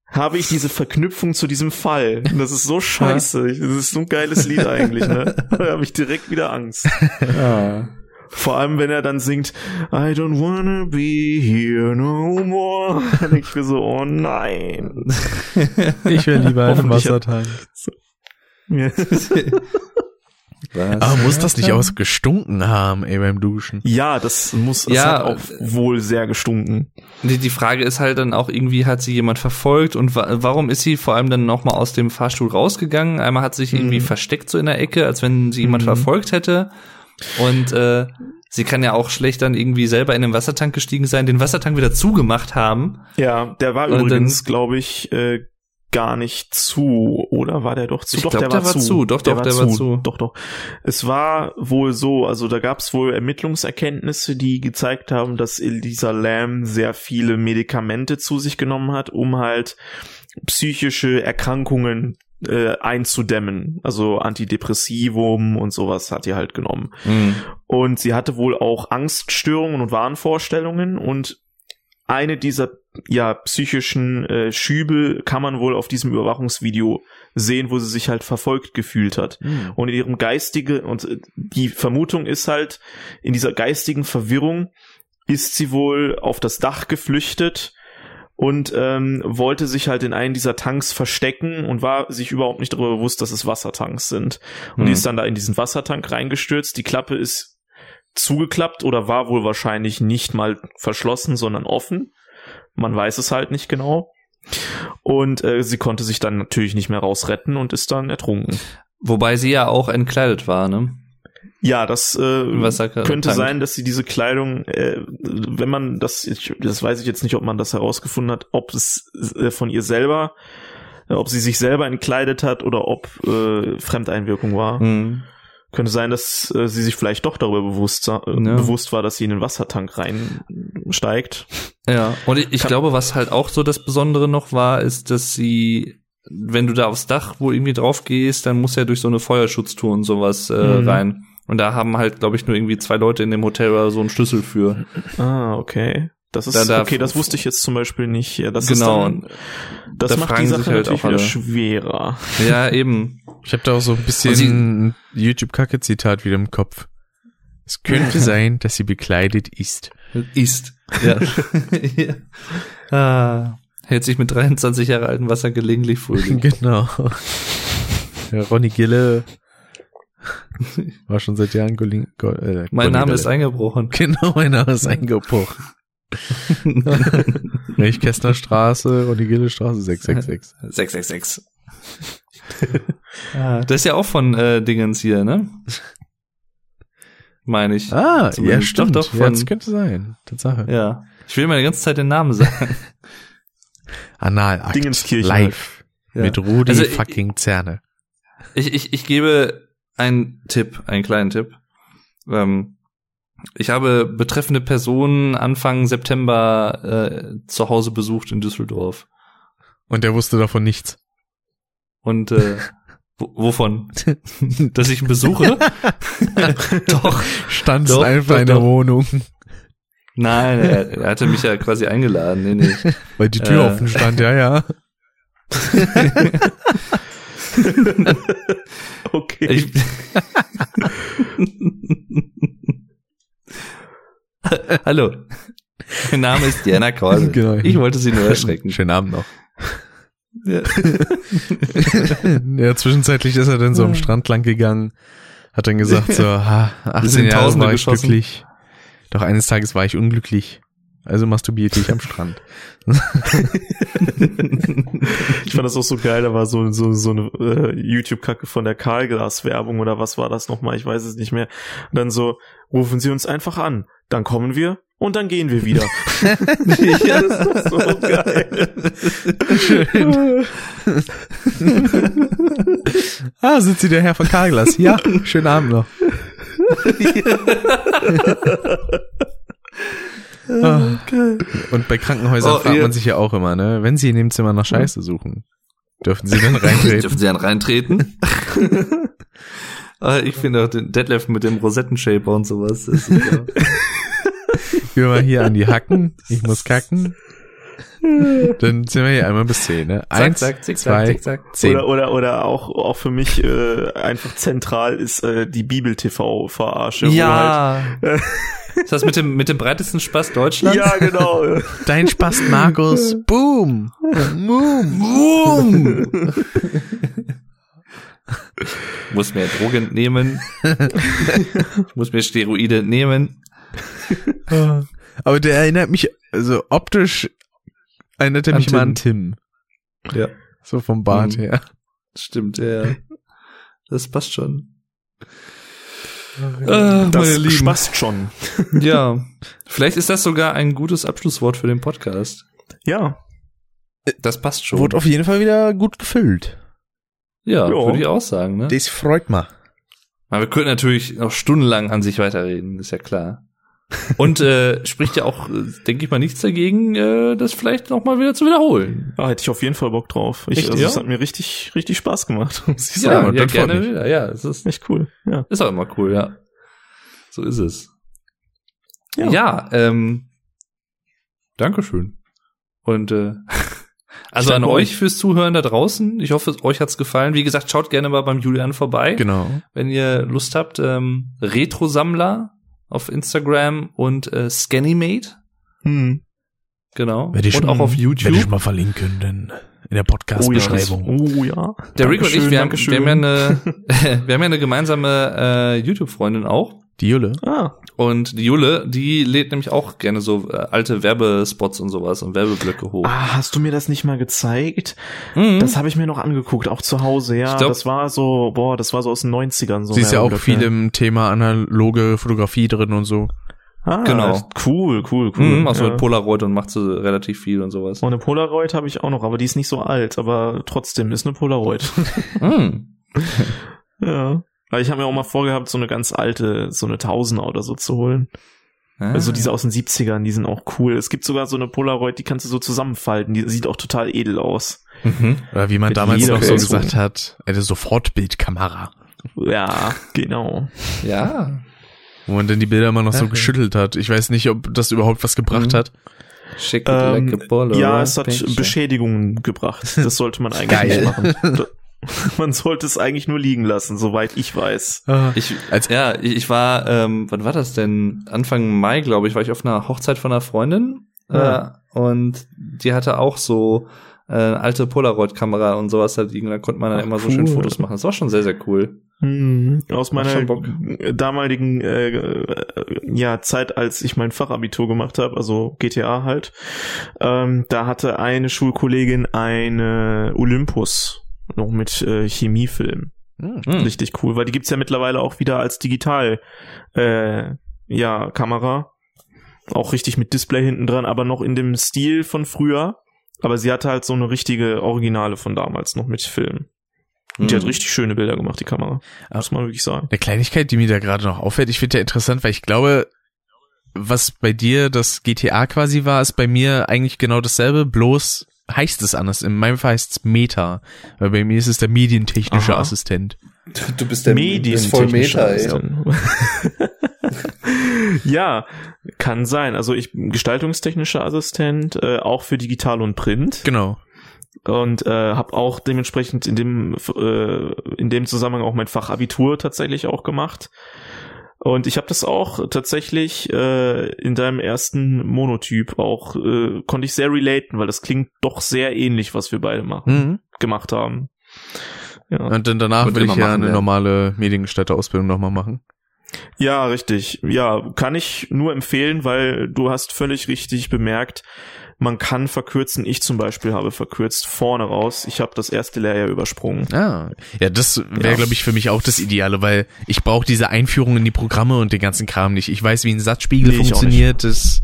habe ich diese Verknüpfung zu diesem Fall. Und das ist so scheiße. Das ist so ein geiles Lied eigentlich, ne? Da habe ich direkt wieder Angst. Ja. Vor allem, wenn er dann singt, I don't wanna be here no more. Dann denke ich mir so, oh nein. Ich wäre lieber hat- Wassertank. Ja. Was? Aber muss das nicht auch gestunken haben, ey, beim Duschen? Ja, das muss, das Ja, hat auch wohl sehr gestunken. Die, die Frage ist halt dann auch irgendwie, hat sie jemand verfolgt und wa warum ist sie vor allem dann nochmal aus dem Fahrstuhl rausgegangen? Einmal hat sie sich irgendwie Mhm. versteckt so in der Ecke, als wenn sie jemand Mhm. verfolgt hätte. Und äh, sie kann ja auch schlecht dann irgendwie selber in den Wassertank gestiegen sein, den Wassertank wieder zugemacht haben. Ja, der war Und übrigens, glaube ich, äh, gar nicht zu, oder war der doch zu? Ich doch, glaub, der, der war war zu. zu. Doch, doch, der war zu. Doch, doch. Es war wohl so, also da gab es wohl Ermittlungserkenntnisse, die gezeigt haben, dass Elisa Lam sehr viele Medikamente zu sich genommen hat, um halt psychische Erkrankungen äh, einzudämmen. Also Antidepressivum und sowas hat die halt genommen. Mhm. Und sie hatte wohl auch Angststörungen und Wahnvorstellungen und eine dieser ja psychischen äh, Schübe kann man wohl auf diesem Überwachungsvideo sehen, wo sie sich halt verfolgt gefühlt hat. Und in ihrem geistige und äh, die Vermutung ist halt in dieser geistigen Verwirrung ist sie wohl auf das Dach geflüchtet und ähm, wollte sich halt in einen dieser Tanks verstecken und war sich überhaupt nicht darüber bewusst, dass es Wassertanks sind. Und die Hm. ist dann da in diesen Wassertank reingestürzt. Die Klappe ist zugeklappt oder war wohl wahrscheinlich nicht mal verschlossen, sondern offen. Man weiß es halt nicht genau. Und äh, sie konnte sich dann natürlich nicht mehr rausretten und ist dann ertrunken. Wobei sie ja auch entkleidet war, ne? Ja, das äh, könnte sein, dass sie diese Kleidung, äh, wenn man das, ich, das weiß ich jetzt nicht, ob man das herausgefunden hat, ob es äh, von ihr selber, äh, ob sie sich selber entkleidet hat oder ob äh, Fremdeinwirkung war. Hm. Könnte sein, dass äh, sie sich vielleicht doch darüber bewusst, äh, Ja. bewusst war, dass sie in den Wassertank reinsteigt. Ja, und ich, ich glaube, was halt auch so das Besondere noch war, ist, dass sie, wenn du da aufs Dach wo irgendwie drauf gehst, dann muss ja durch so eine Feuerschutztour und sowas äh, Mhm. rein. Und da haben halt, glaube ich, nur irgendwie zwei Leute in dem Hotel oder so einen Schlüssel für. Ah, okay. Das ist Da- da- okay, das wusste ich jetzt zum Beispiel nicht. Ja, das Genau. ist dann, das Da macht die Sache halt natürlich auch wieder schwerer. Ja, eben. Ich habe da auch so ein bisschen YouTube-Kacke-Zitat wieder im Kopf. Es könnte sein, dass sie bekleidet ist. Ist. Ja. ja. Ah, hält sich mit 23 Jahre altem Wasser gelegentlich fröhlich. genau. Ja, Ronny Gille war schon seit Jahren Go, äh, Mein Name ist eingebrochen. Genau, mein Name ist eingebrochen. Kästner Straße, Ronny Gille Straße 666. 666. ah, das ist ja auch von äh, Dingens hier, ne? Meine ich. Ah, ja, stimmt. Doch, doch, ja, von- das könnte sein. Tatsache. Ja. Ich will meine ganze Zeit den Namen sagen. Analakt. Dingenskirchen Live. Ja. Mit Rudi Also, fucking Zerne. Ich, ich, ich gebe einen Tipp, einen kleinen Tipp. Ähm, ich habe betreffende Personen Anfang September äh, zu Hause besucht in Düsseldorf. Und der wusste davon nichts. Und äh, wo, wovon? Dass ich ihn besuche? Doch. Stand Doch, einfach doch, in der doch. Wohnung, Nein, er, er hatte mich ja quasi eingeladen. Nee, nee. weil die Tür Äh. offen stand, ja, ja. Okay. Ich, Hallo. Mein Name ist Diana Krause. Genau. Ich wollte Sie nur erschrecken. Schönen Abend noch. Ja. ja, zwischenzeitlich ist er dann so am Strand lang gegangen, hat dann gesagt so, ha, 18 sind Jahre war ich geschossen. glücklich. Doch eines Tages war ich unglücklich. Also masturbierte ich am Strand. Ich fand das auch so geil, da war so, so, so eine äh, YouTube-Kacke von der Karlglas-Werbung oder was war das nochmal, ich weiß es nicht mehr. Und dann so, rufen Sie uns einfach an, dann kommen wir und dann gehen wir wieder. ja, das ist so geil. ah, sind Sie der Herr von Karglas? Ja, schönen Abend noch. Ah. Und bei Krankenhäusern Oh, fragt ihr- man sich ja auch immer, ne? Wenn Sie in dem Zimmer nach Scheiße suchen, dürfen Sie dann reintreten? Dürfen Sie dann reintreten? Ah, ich finde auch den Deadlift mit dem Rosettenshaper und sowas. Ist super. Gehen wir mal hier an die Hacken. Ich muss kacken. Dann sind wir hier einmal bis zehn, ne? Eins, zack, zick, zwei, zack, zick, zack. zehn. Oder, oder, oder auch, auch für mich äh, einfach zentral ist äh, die Bibel-TV-Verarsche. Ja. Ist das mit dem, mit dem breitesten Spaß Halt, Deutschlands? ja, genau. Dein Spast Markus. Boom. Boom. Boom! muss mir Drogen nehmen. ich muss mir Steroide nehmen. Aber der erinnert mich, also optisch erinnert er mich mal an Tim. Ja. So vom Bart Mhm. her. Stimmt, ja. Das passt schon. Äh, Das spaßt schon. Ja. Vielleicht ist das sogar ein gutes Abschlusswort für den Podcast. Ja. Das passt schon. Wurde auf jeden Fall wieder gut gefüllt. ja, Ja. würde ich auch sagen, ne? Das freut mich. Aber wir könnten natürlich noch stundenlang an sich weiterreden, ist ja klar. Und äh, spricht ja auch, denke ich mal, nichts dagegen, äh, das vielleicht noch mal wieder zu wiederholen. Da hätte ich auf jeden Fall Bock drauf. Ich, Echt, also, ja? es hat mir richtig, richtig Spaß gemacht. Muss ich Ja, sagen. ja, gerne wieder. Ja, es ist, Echt cool. Ja. ist auch immer cool, ja. So ist es. Ja. Ja, ähm, Dankeschön. Und äh, also an euch fürs Zuhören da draußen. Ich hoffe, euch hat's gefallen. Wie gesagt, schaut gerne mal beim Julian vorbei. Genau. wenn ihr Lust habt, ähm, Retro-Sammler auf Instagram und äh, Scannymate. Hm. genau. Werde ich und schon, auch auf Werde YouTube. ich mal verlinken, denn in der Oh ja, Podcast-Beschreibung. oh ja. Der Rick und ich, wir haben, wir haben ja eine, wir haben ja eine gemeinsame äh, YouTube-Freundin auch. Die Jule. Ah, Und die Jule, die lädt nämlich auch gerne so äh, alte Werbespots und sowas und Werbeblöcke hoch. ah, hast du mir das nicht mal gezeigt? Mhm. Das habe ich mir noch angeguckt, auch zu Hause, ja. Ich glaub- das war so, boah, das war so aus den 90ern so. Sie ist ja auch viel im Thema analoge Fotografie drin und so. Ah, Genau. Cool, cool, cool. Mhm, also ja. mit Polaroid und macht so relativ viel und sowas. Und eine Polaroid habe ich auch noch, aber die ist nicht so alt, aber trotzdem ist eine Polaroid. Mhm. ja. Weil ich habe mir auch mal vorgehabt, so eine ganz alte, so eine Tausender oder so zu holen. Ah. Also diese aus den 70ern, die sind auch cool. Es gibt sogar so eine Polaroid, die kannst du so zusammenfalten. Die sieht auch total edel aus. Mhm. Oder wie man Mit damals noch so gesagt hat, eine Sofortbildkamera. Ja, genau. Ja. Wo man dann die Bilder immer noch so Okay. geschüttelt hat. Ich weiß nicht, ob das überhaupt was gebracht Mhm. hat. Schick Ähm, like a Polaroid ja, es hat. Beschädigungen gebracht. Das sollte man eigentlich Geil. nicht machen. Da- Man sollte es eigentlich nur liegen lassen, soweit ich weiß. Ich, Als- ja, ich, ich war, ähm, wann war das denn? Anfang Mai, glaube ich, war ich auf einer Hochzeit von einer Freundin Ja. äh, und die hatte auch so äh, alte Polaroid-Kamera und sowas halt liegen. Da konnte man dann Ach, immer so schön. Fotos machen. Das war schon sehr, sehr cool. Hm, aus meiner damaligen äh, äh, ja, Zeit, als ich mein Fachabitur gemacht habe, also GTA halt, ähm, da hatte eine Schulkollegin eine Olympus noch mit äh, Chemiefilm. Hm. Hm. Richtig cool, weil die gibt's ja mittlerweile auch wieder als digital äh, ja, Kamera. Auch richtig mit Display hinten dran, aber noch in dem Stil von früher. Aber sie hatte halt so eine richtige Originale von damals noch mit Film. Und die Hm. hat richtig schöne Bilder gemacht, die Kamera. Muss man wirklich sagen. Eine Kleinigkeit, die mir da gerade noch auffällt, ich finde ja interessant, weil ich glaube, was bei dir das GTA quasi war, ist bei mir eigentlich genau dasselbe, bloß heißt es anders. In meinem Fall heißt es Meta, weil bei mir ist es der medientechnische Aha. Assistent. Du bist der bist voll Medientechnischer Meta, ey. Assistent. ja, kann sein. Also ich gestaltungstechnischer Assistent, äh, auch für digital und Print Genau. und äh, habe auch dementsprechend in dem äh, in dem Zusammenhang auch mein Fachabitur tatsächlich auch gemacht. Und ich habe das auch tatsächlich äh, in deinem ersten Monotyp auch äh, konnte ich sehr relaten, weil das klingt doch sehr ähnlich, was wir beide machen Mhm. gemacht haben. Ja. Und dann danach Und will ich ja machen eine werden. normale Mediengestalter-Ausbildung nochmal machen. Ja, richtig. Ja, kann ich nur empfehlen, weil du hast völlig richtig bemerkt, man kann verkürzen. Ich zum Beispiel habe verkürzt vorne raus. Ich habe das erste Lehrjahr übersprungen. Ah, ja, das wäre, Ja. glaube ich, für mich auch das Ideale, weil ich brauche diese Einführung in die Programme und den ganzen Kram nicht. Ich weiß, wie ein Satzspiegel Nee, funktioniert, das,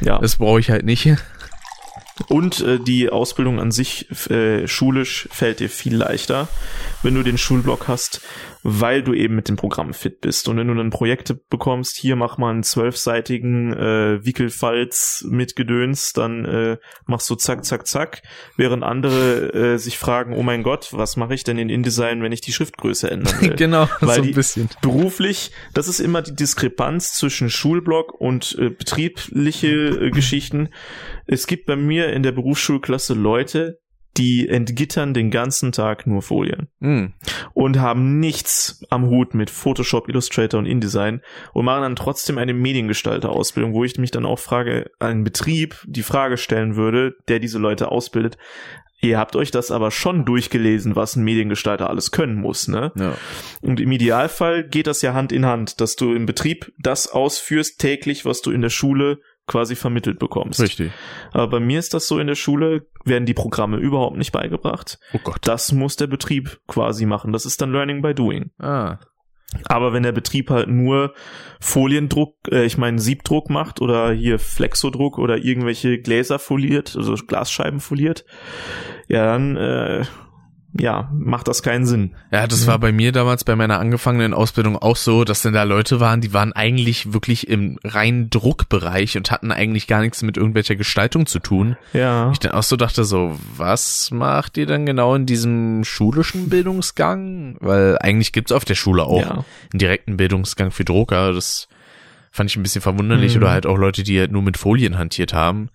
Ja. das brauche ich halt nicht. Und äh, die Ausbildung an sich äh, schulisch fällt dir viel leichter, wenn du den Schulblock hast, weil du eben mit dem Programm fit bist. Und wenn du dann Projekte bekommst, hier mach mal einen zwölfseitigen äh, Wickelfalz mit Gedöns, dann äh, machst du zack, zack, zack, während andere äh, sich fragen, oh mein Gott, was mache ich denn in InDesign, wenn ich die Schriftgröße ändern will? genau, Weil so ein bisschen. beruflich, das ist immer die Diskrepanz zwischen Schulblock und äh, betriebliche äh, Geschichten. Es gibt bei mir in der Berufsschulklasse Leute, die entgittern den ganzen Tag nur Folien Hm. und haben nichts am Hut mit Photoshop, Illustrator und InDesign und machen dann trotzdem eine Mediengestalter-Ausbildung, wo ich mich dann auch frage, einen Betrieb die Frage stellen würde, der diese Leute ausbildet, ihr habt euch das aber schon durchgelesen, was ein Mediengestalter alles können muss, ne? Ja. Und im Idealfall geht das ja Hand in Hand, dass du im Betrieb das ausführst täglich, was du in der Schule quasi vermittelt bekommst. Richtig. Aber bei mir ist das so in der Schule, werden die Programme überhaupt nicht beigebracht. Oh Gott. Das muss der Betrieb quasi machen. Das ist dann Learning by Doing. Ah. Aber wenn der Betrieb halt nur Foliendruck, äh, ich meine Siebdruck macht oder hier Flexodruck oder irgendwelche Gläser foliert, also Glasscheiben foliert, ja, dann äh, ja, macht das keinen Sinn. Ja, das war bei mir damals bei meiner angefangenen Ausbildung auch so, dass denn da Leute waren, die waren eigentlich wirklich im reinen Druckbereich und hatten eigentlich gar nichts mit irgendwelcher Gestaltung zu tun. Ja. Ich dann auch so dachte so, was macht ihr dann genau in diesem schulischen Bildungsgang? Weil eigentlich gibt's auf der Schule auch Ja. einen direkten Bildungsgang für Drucker. Das fand ich ein bisschen verwunderlich. Mhm. Oder halt auch Leute, die halt nur mit Folien hantiert haben.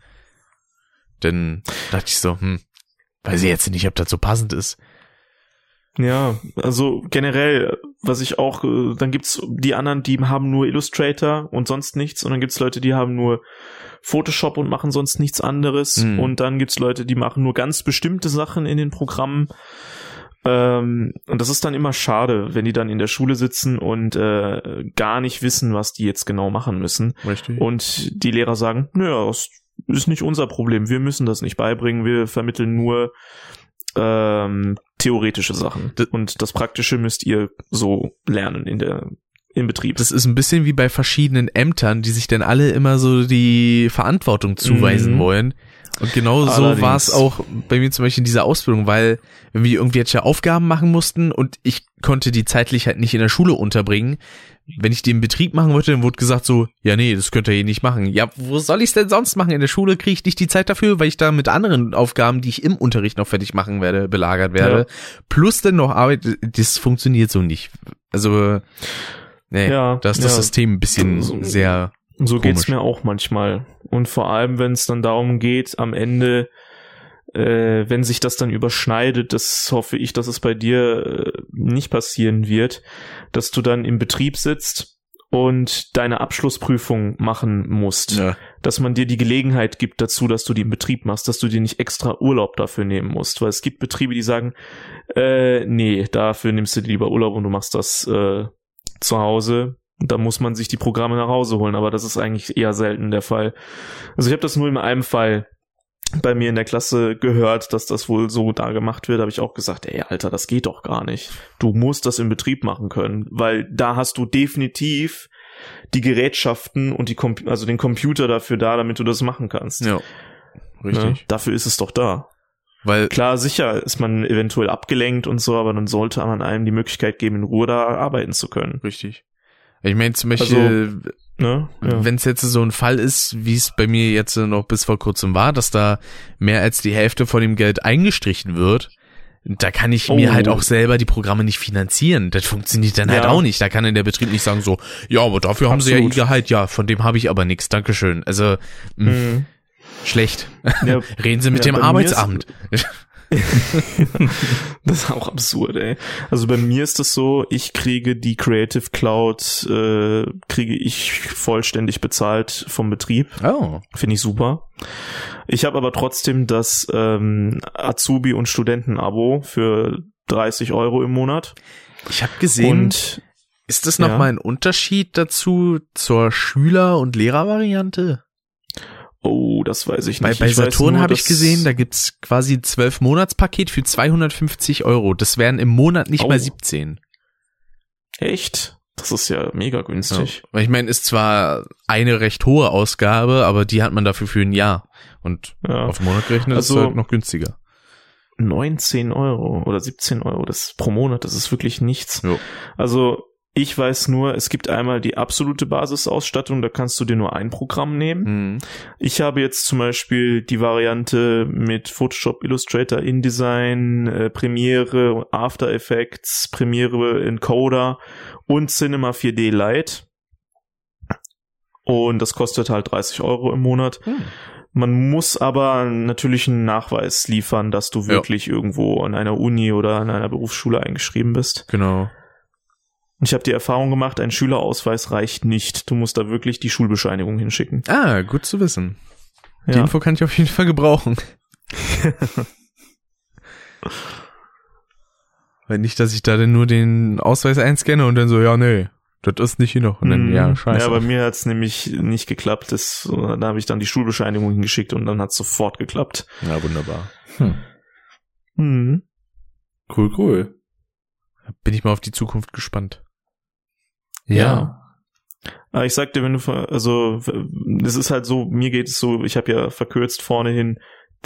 Denn dachte ich so, hm, weiß ich jetzt nicht, ob das so passend ist. Ja, also generell, was ich auch, äh, dann gibt's die anderen, die haben nur Illustrator und sonst nichts und dann gibt's Leute, die haben nur Photoshop und machen sonst nichts anderes Mhm. und dann gibt's Leute, die machen nur ganz bestimmte Sachen in den Programmen. Ähm, und das ist dann immer schade, wenn die dann in der Schule sitzen und äh, gar nicht wissen, was die jetzt genau machen müssen. Richtig. Und die Lehrer sagen, naja, das ist nicht unser Problem, wir müssen das nicht beibringen, wir vermitteln nur ähm, theoretische Sachen. Und das Praktische müsst ihr so lernen in der im Betrieb. Das ist ein bisschen wie bei verschiedenen Ämtern, die sich dann alle immer so die Verantwortung zuweisen Mhm. wollen. Und genau so war es auch bei mir zum Beispiel in dieser Ausbildung, weil wenn wir irgendwie jetzt ja Aufgaben machen mussten und ich konnte die zeitlich halt nicht in der Schule unterbringen, wenn ich die im Betrieb machen wollte, dann wurde gesagt so, ja nee, das könnt ihr hier nicht machen. Ja, wo soll ich denn sonst machen? In der Schule kriege ich nicht die Zeit dafür, weil ich da mit anderen Aufgaben, die ich im Unterricht noch fertig machen werde, belagert werde. Ja. Plus dann noch Arbeit, das funktioniert so nicht. Also, nee, Ja, da ist das ja. System ein bisschen So- So Komisch. geht's mir auch manchmal. Und vor allem, wenn es dann darum geht, am Ende, äh, wenn sich das dann überschneidet, das hoffe ich, dass es bei dir äh, nicht passieren wird, dass du dann im Betrieb sitzt und deine Abschlussprüfung machen musst. ja, Dass man dir die Gelegenheit gibt dazu, dass du die im Betrieb machst, dass du dir nicht extra Urlaub dafür nehmen musst. Weil es gibt Betriebe, die sagen, äh, nee, dafür nimmst du dir lieber Urlaub und du machst das äh, zu Hause. Und da muss man sich die Programme nach Hause holen, aber das ist eigentlich eher selten der Fall. Also ich habe das nur in einem Fall bei mir in der Klasse gehört, dass das wohl so da gemacht wird, habe ich auch gesagt, ey, Alter, das geht doch gar nicht. Du musst das im Betrieb machen können, weil da hast du definitiv die Gerätschaften und die Compu also den Computer dafür da, damit du das machen kannst. ja, richtig. Ne? Dafür ist es doch da. Weil, Klar, sicher ist man eventuell abgelenkt und so, aber dann sollte man einem die Möglichkeit geben, in Ruhe da arbeiten zu können. richtig. Ich meine zum Beispiel, Ne? Ja. wenn es jetzt so ein Fall ist, wie es bei mir jetzt noch bis vor kurzem war, dass da mehr als die Hälfte von dem Geld eingestrichen wird, da kann ich mir Oh. halt auch selber die Programme nicht finanzieren. Das funktioniert dann halt Ja. auch nicht. Da kann in der Betrieb nicht sagen so, ja, aber dafür haben sie ja ihr Absolut. Gehalt. Ja, von dem habe ich aber nichts. Dankeschön. Also, mh, Mhm. schlecht. Ja, Reden Sie mit Ja, dem bei mir ist- Arbeitsamt. das ist auch absurd, ey. Also bei mir ist es so, ich kriege die Creative Cloud, äh, kriege ich vollständig bezahlt vom Betrieb. Oh. Finde ich super. Ich habe aber trotzdem das ähm, Azubi- und Studenten-Abo für 30 Euro im Monat. Ich habe gesehen, Und ist das noch Ja. mal ein Unterschied dazu zur Schüler- und Lehrervariante? Oh, das weiß ich Bei, nicht. bei weiß Saturn habe ich gesehen, da gibt's quasi ein 12-Monats-Paket für 250 Euro. Das wären im Monat nicht Oh. mal 17. Echt? Das ist ja mega Ja. günstig. Weil Ich meine, ist zwar eine recht hohe Ausgabe, aber die hat man dafür für ein Jahr. Und Ja. auf den Monat gerechnet ist Also- es halt noch günstiger. 19 Euro oder 17 Euro das pro Monat, das ist wirklich nichts. Jo. Also ich weiß nur, es gibt einmal die absolute Basisausstattung, da kannst du dir nur ein Programm nehmen. Mhm. Ich habe jetzt zum Beispiel die Variante mit Photoshop, Illustrator, InDesign, äh, Premiere, After Effects, Premiere, Encoder und Cinema 4D Lite. Und das kostet halt 30 Euro im Monat. Hm. Man muss aber natürlich einen Nachweis liefern, dass du Ja. wirklich irgendwo an einer Uni oder an einer Berufsschule eingeschrieben bist. Genau. Und ich habe die Erfahrung gemacht, ein Schülerausweis reicht nicht. Du musst da wirklich die Schulbescheinigung hinschicken. Ah, gut zu wissen. Die Ja. Info kann ich auf jeden Fall gebrauchen. Weil nicht, dass ich da denn nur den Ausweis einscanne und dann so, ja, nee, das ist nicht hier noch. Und dann, Mhm. ja, scheiße. Ja, bei mir hat's nämlich nicht geklappt. Das, da habe ich dann die Schulbescheinigung hingeschickt und dann hat's sofort geklappt. ja, wunderbar. Hm. Mhm. Cool, cool. Bin ich mal auf die Zukunft gespannt. Ja. Aber ich sagte, wenn du, also, es ist halt so, mir geht es so, ich habe ja verkürzt vorne hin,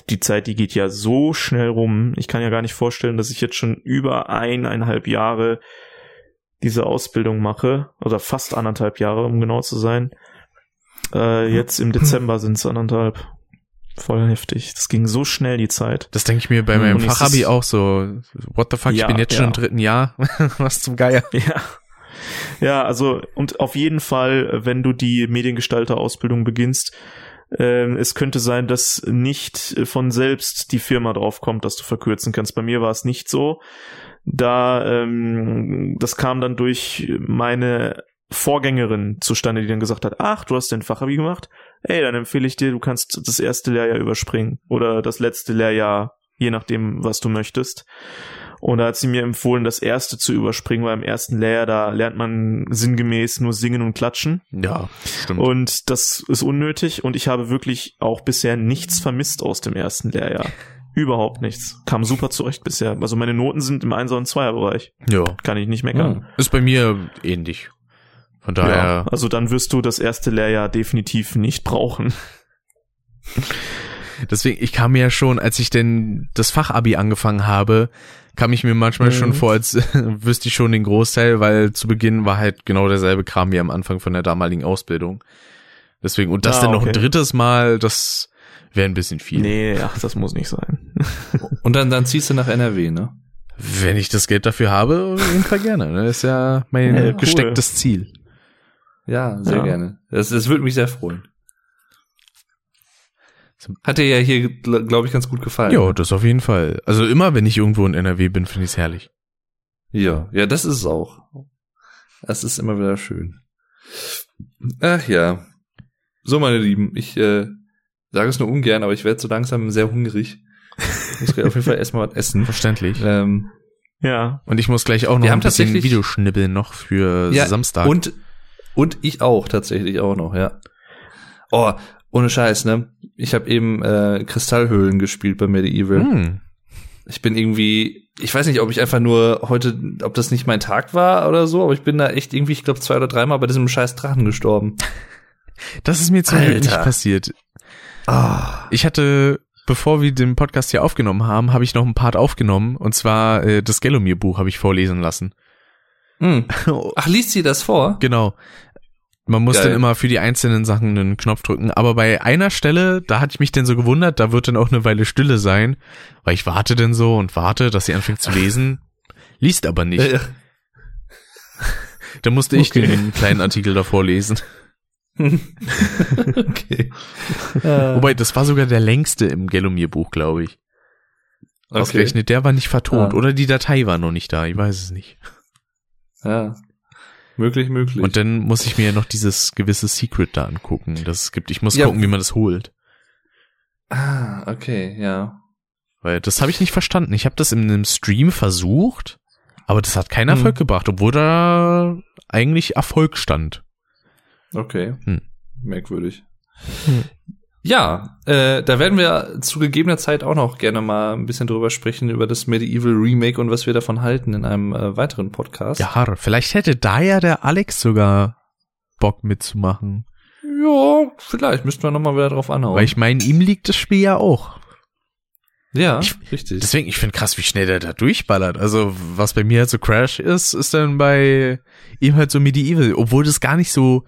die Zeit, die geht ja so schnell rum. Ich kann ja gar nicht vorstellen, dass ich jetzt schon über eineinhalb Jahre diese Ausbildung mache, oder fast anderthalb Jahre, um genau zu sein. Äh, jetzt im Dezember sind es anderthalb. Voll heftig. Das ging so schnell, die Zeit. Das denke ich mir bei meinem Fachabi auch so. What the fuck, ich Ja, bin jetzt schon ja. im dritten Jahr. Was zum Geier. Ja. Ja, also und auf jeden Fall, wenn du die Mediengestalter-Ausbildung beginnst, ähm, es könnte sein, dass nicht von selbst die Firma drauf kommt, dass du verkürzen kannst. Bei mir war es nicht so. Da, ähm, das kam dann durch meine Vorgängerin zustande, die dann gesagt hat, ach, du hast den Fachabi gemacht, ey, dann empfehle ich dir, du kannst das erste Lehrjahr überspringen oder das letzte Lehrjahr, je nachdem, was du möchtest. Und da hat sie mir empfohlen, das erste zu überspringen, weil im ersten Lehrjahr, da lernt man sinngemäß nur singen und klatschen. Ja, stimmt. Und das ist unnötig und ich habe wirklich auch bisher nichts vermisst aus dem ersten Lehrjahr. Überhaupt nichts. Kam super zurecht bisher. Also meine Noten sind im Einser- und Zweierbereich. ja, Kann ich nicht meckern. ist bei mir ähnlich. Von daher, Ja, also dann wirst du das erste Lehrjahr definitiv nicht brauchen. deswegen, ich kam mir ja schon, als ich denn das Fachabi angefangen habe, kam ich mir manchmal Mhm. schon vor, als wüsste ich schon den Großteil, weil zu Beginn war halt genau derselbe Kram wie am Anfang von der damaligen Ausbildung. Deswegen, und das Ah, dann noch ein drittes Mal, das wäre ein bisschen viel. Nee, ach, das muss nicht sein. Und dann, dann ziehst du nach NRW, ne? Wenn ich das Geld dafür habe, auf jeden Fall gerne. Ne? Das ist ja mein Ja, cool. gestecktes Ziel. Ja, sehr Ja. gerne. Das, das würde mich sehr freuen. Hat dir ja hier, glaube ich, ganz gut gefallen. Ja, das auf jeden Fall. Also immer, wenn ich irgendwo in NRW bin, finde ich es herrlich. Ja, ja, das ist es auch. Das ist immer wieder schön. Ach ja. So, meine Lieben, ich äh, sage es nur ungern, aber ich werde so langsam sehr hungrig. Ich muss gleich auf jeden Fall erstmal was essen. Verständlich. Ähm, Ja. Und ich muss gleich auch noch Wir ein haben bisschen Videoschnibbeln noch für Ja, Samstag. und und ich auch tatsächlich auch noch, ja. Oh, ohne Scheiß, ne? Ich habe eben äh, Kristallhöhlen gespielt bei Medieval. Hm. Ich bin irgendwie, ich weiß nicht, ob ich einfach nur heute, ob das nicht mein Tag war oder so, aber ich bin da echt irgendwie, ich glaube, zwei oder dreimal bei diesem scheiß Drachen gestorben. Das ist mir zum Glück nicht passiert. Ah. Ich hatte, bevor wir den Podcast hier aufgenommen haben, habe ich noch einen Part aufgenommen. Und zwar äh, das Gellomir-Buch habe ich vorlesen lassen. Hm. Ach, liest sie das vor? Genau. Man muss Geil. dann immer für die einzelnen Sachen einen Knopf drücken. Aber bei einer Stelle, da hatte ich mich dann so gewundert, da wird dann auch eine Weile Stille sein, weil ich warte dann so und warte, dass sie anfängt zu lesen. Liest aber nicht. Ja. Da musste ich Okay. den kleinen Artikel davor lesen. okay. Äh, Wobei, das war sogar der längste im Gellomir-Buch, glaube ich. okay. Ausgerechnet, der war nicht vertont. Ah. Oder die Datei war noch nicht da, ich weiß es nicht. Ja. Möglich, möglich. Und dann muss ich mir ja noch dieses gewisse Secret da angucken, das es gibt. Ich muss Ja. gucken, wie man das holt. ah, okay, ja. Weil das habe ich nicht verstanden. Ich habe das in einem Stream versucht, aber das hat keinen Hm. Erfolg gebracht, obwohl da eigentlich Erfolg stand. Okay. Hm. Merkwürdig. Hm. Ja, äh, da werden wir zu gegebener Zeit auch noch gerne mal ein bisschen drüber sprechen, über das Medieval Remake und was wir davon halten in einem äh, weiteren Podcast. Ja, vielleicht hätte da ja der Alex sogar Bock mitzumachen. Ja, vielleicht müssten wir nochmal wieder drauf anhauen. Weil ich meine, ihm liegt das Spiel ja auch. ja, ich- richtig. Deswegen, ich finde krass, wie schnell der da durchballert. Also, was bei mir halt so Crash ist, ist dann bei ihm halt so Medieval, obwohl das gar nicht so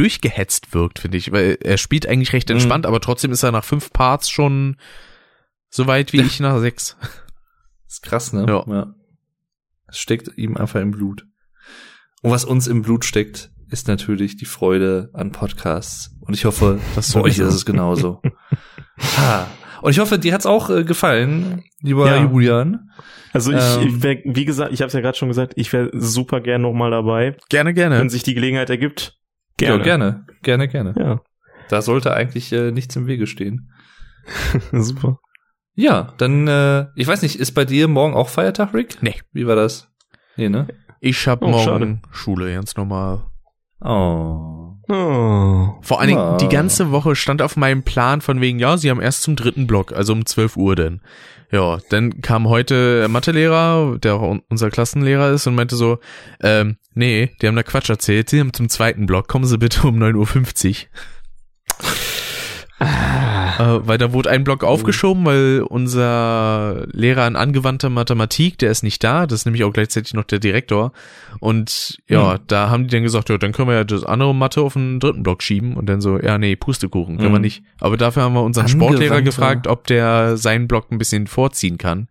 durchgehetzt wirkt, finde ich. Weil er spielt eigentlich recht Mhm. entspannt, aber trotzdem ist er nach fünf Parts schon so weit wie ich nach sechs. ist krass, ne? Ja. Es steckt ihm einfach im Blut. Und was uns im Blut steckt, ist natürlich die Freude an Podcasts. Und ich hoffe, Das bei euch ist es genauso. ha. Und ich hoffe, dir hat's auch äh, gefallen, lieber Ja. Julian. Also ich, Ähm. ich wär, wie gesagt, ich habe es ja gerade schon gesagt, ich wäre super gern noch mal dabei, Gerne, gerne. wenn sich die Gelegenheit ergibt. Gerne. Gerne. Ja, gerne, gerne, gerne. Ja, Da sollte eigentlich äh, nichts im Wege stehen. super. Ja, dann, äh, ich weiß nicht, ist bei dir morgen auch Feiertag, Rick? Nee. Wie war das? Nee, ne? Ich hab Oh, morgen schade. Schule, ganz normal. Oh. Oh. Vor allen Dingen, Ah. die ganze Woche stand auf meinem Plan von wegen, ja, sie haben erst zum dritten Block, also um 12 Uhr denn. Ja, dann kam heute der Mathelehrer, der auch un- unser Klassenlehrer ist und meinte so, ähm, nee, die haben da Quatsch erzählt, sie haben zum zweiten Block, kommen Sie bitte um 9.50 Uhr. Äh, weil da wurde ein Block aufgeschoben, weil unser Lehrer in angewandter Mathematik, der ist nicht da, das ist nämlich auch gleichzeitig noch der Direktor. Und ja, Hm. da haben die dann gesagt, ja, dann können wir ja das andere Mathe auf den dritten Block schieben und dann so, ja, nee, Pustekuchen, können wir Hm. nicht. Aber dafür haben wir unseren. Sportlehrer gefragt, ob der seinen Block ein bisschen vorziehen kann.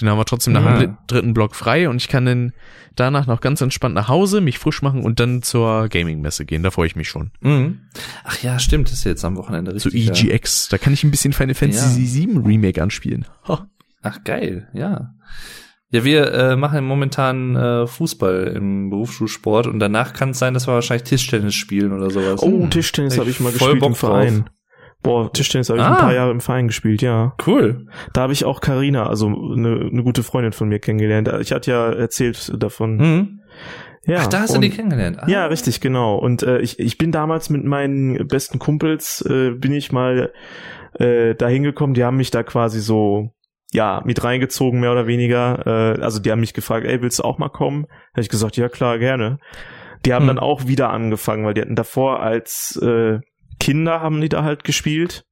Den haben wir trotzdem nach Ja. dem dr- dritten Block frei und ich kann dann danach noch ganz entspannt nach Hause, mich frisch machen und dann zur Gaming-Messe gehen. Da freue ich mich schon. Mhm. Ach ja, stimmt, das ist jetzt am Wochenende Zu richtig. ja. EGX. Da kann ich ein bisschen Final Fantasy VII Remake anspielen. Ha. Ach geil, ja. Ja, wir äh, machen momentan äh, Fußball im Berufsschulsport und danach kann es sein, dass wir wahrscheinlich Tischtennis spielen oder sowas. Oh, Tischtennis Hab habe ich mal voll gespielt Bock im Verein. Boah, Tischtennis habe ich Ah. ein paar Jahre im Verein gespielt, ja. Cool. Da habe ich auch Karina, also eine, eine gute Freundin von mir kennengelernt. Ich hatte ja erzählt davon. Mhm. Ja, Ach, da hast du und- die kennengelernt. Ah. Ja, richtig, genau. Und äh, ich, ich bin damals mit meinen besten Kumpels, äh, bin ich mal äh, da hingekommen, die haben mich da quasi so, ja, mit reingezogen, mehr oder weniger. Äh, also die haben mich gefragt, ey, willst du auch mal kommen? Habe ich gesagt, ja klar, gerne. Die haben Hm. dann auch wieder angefangen, weil die hatten davor als äh, Kinder haben die da halt gespielt.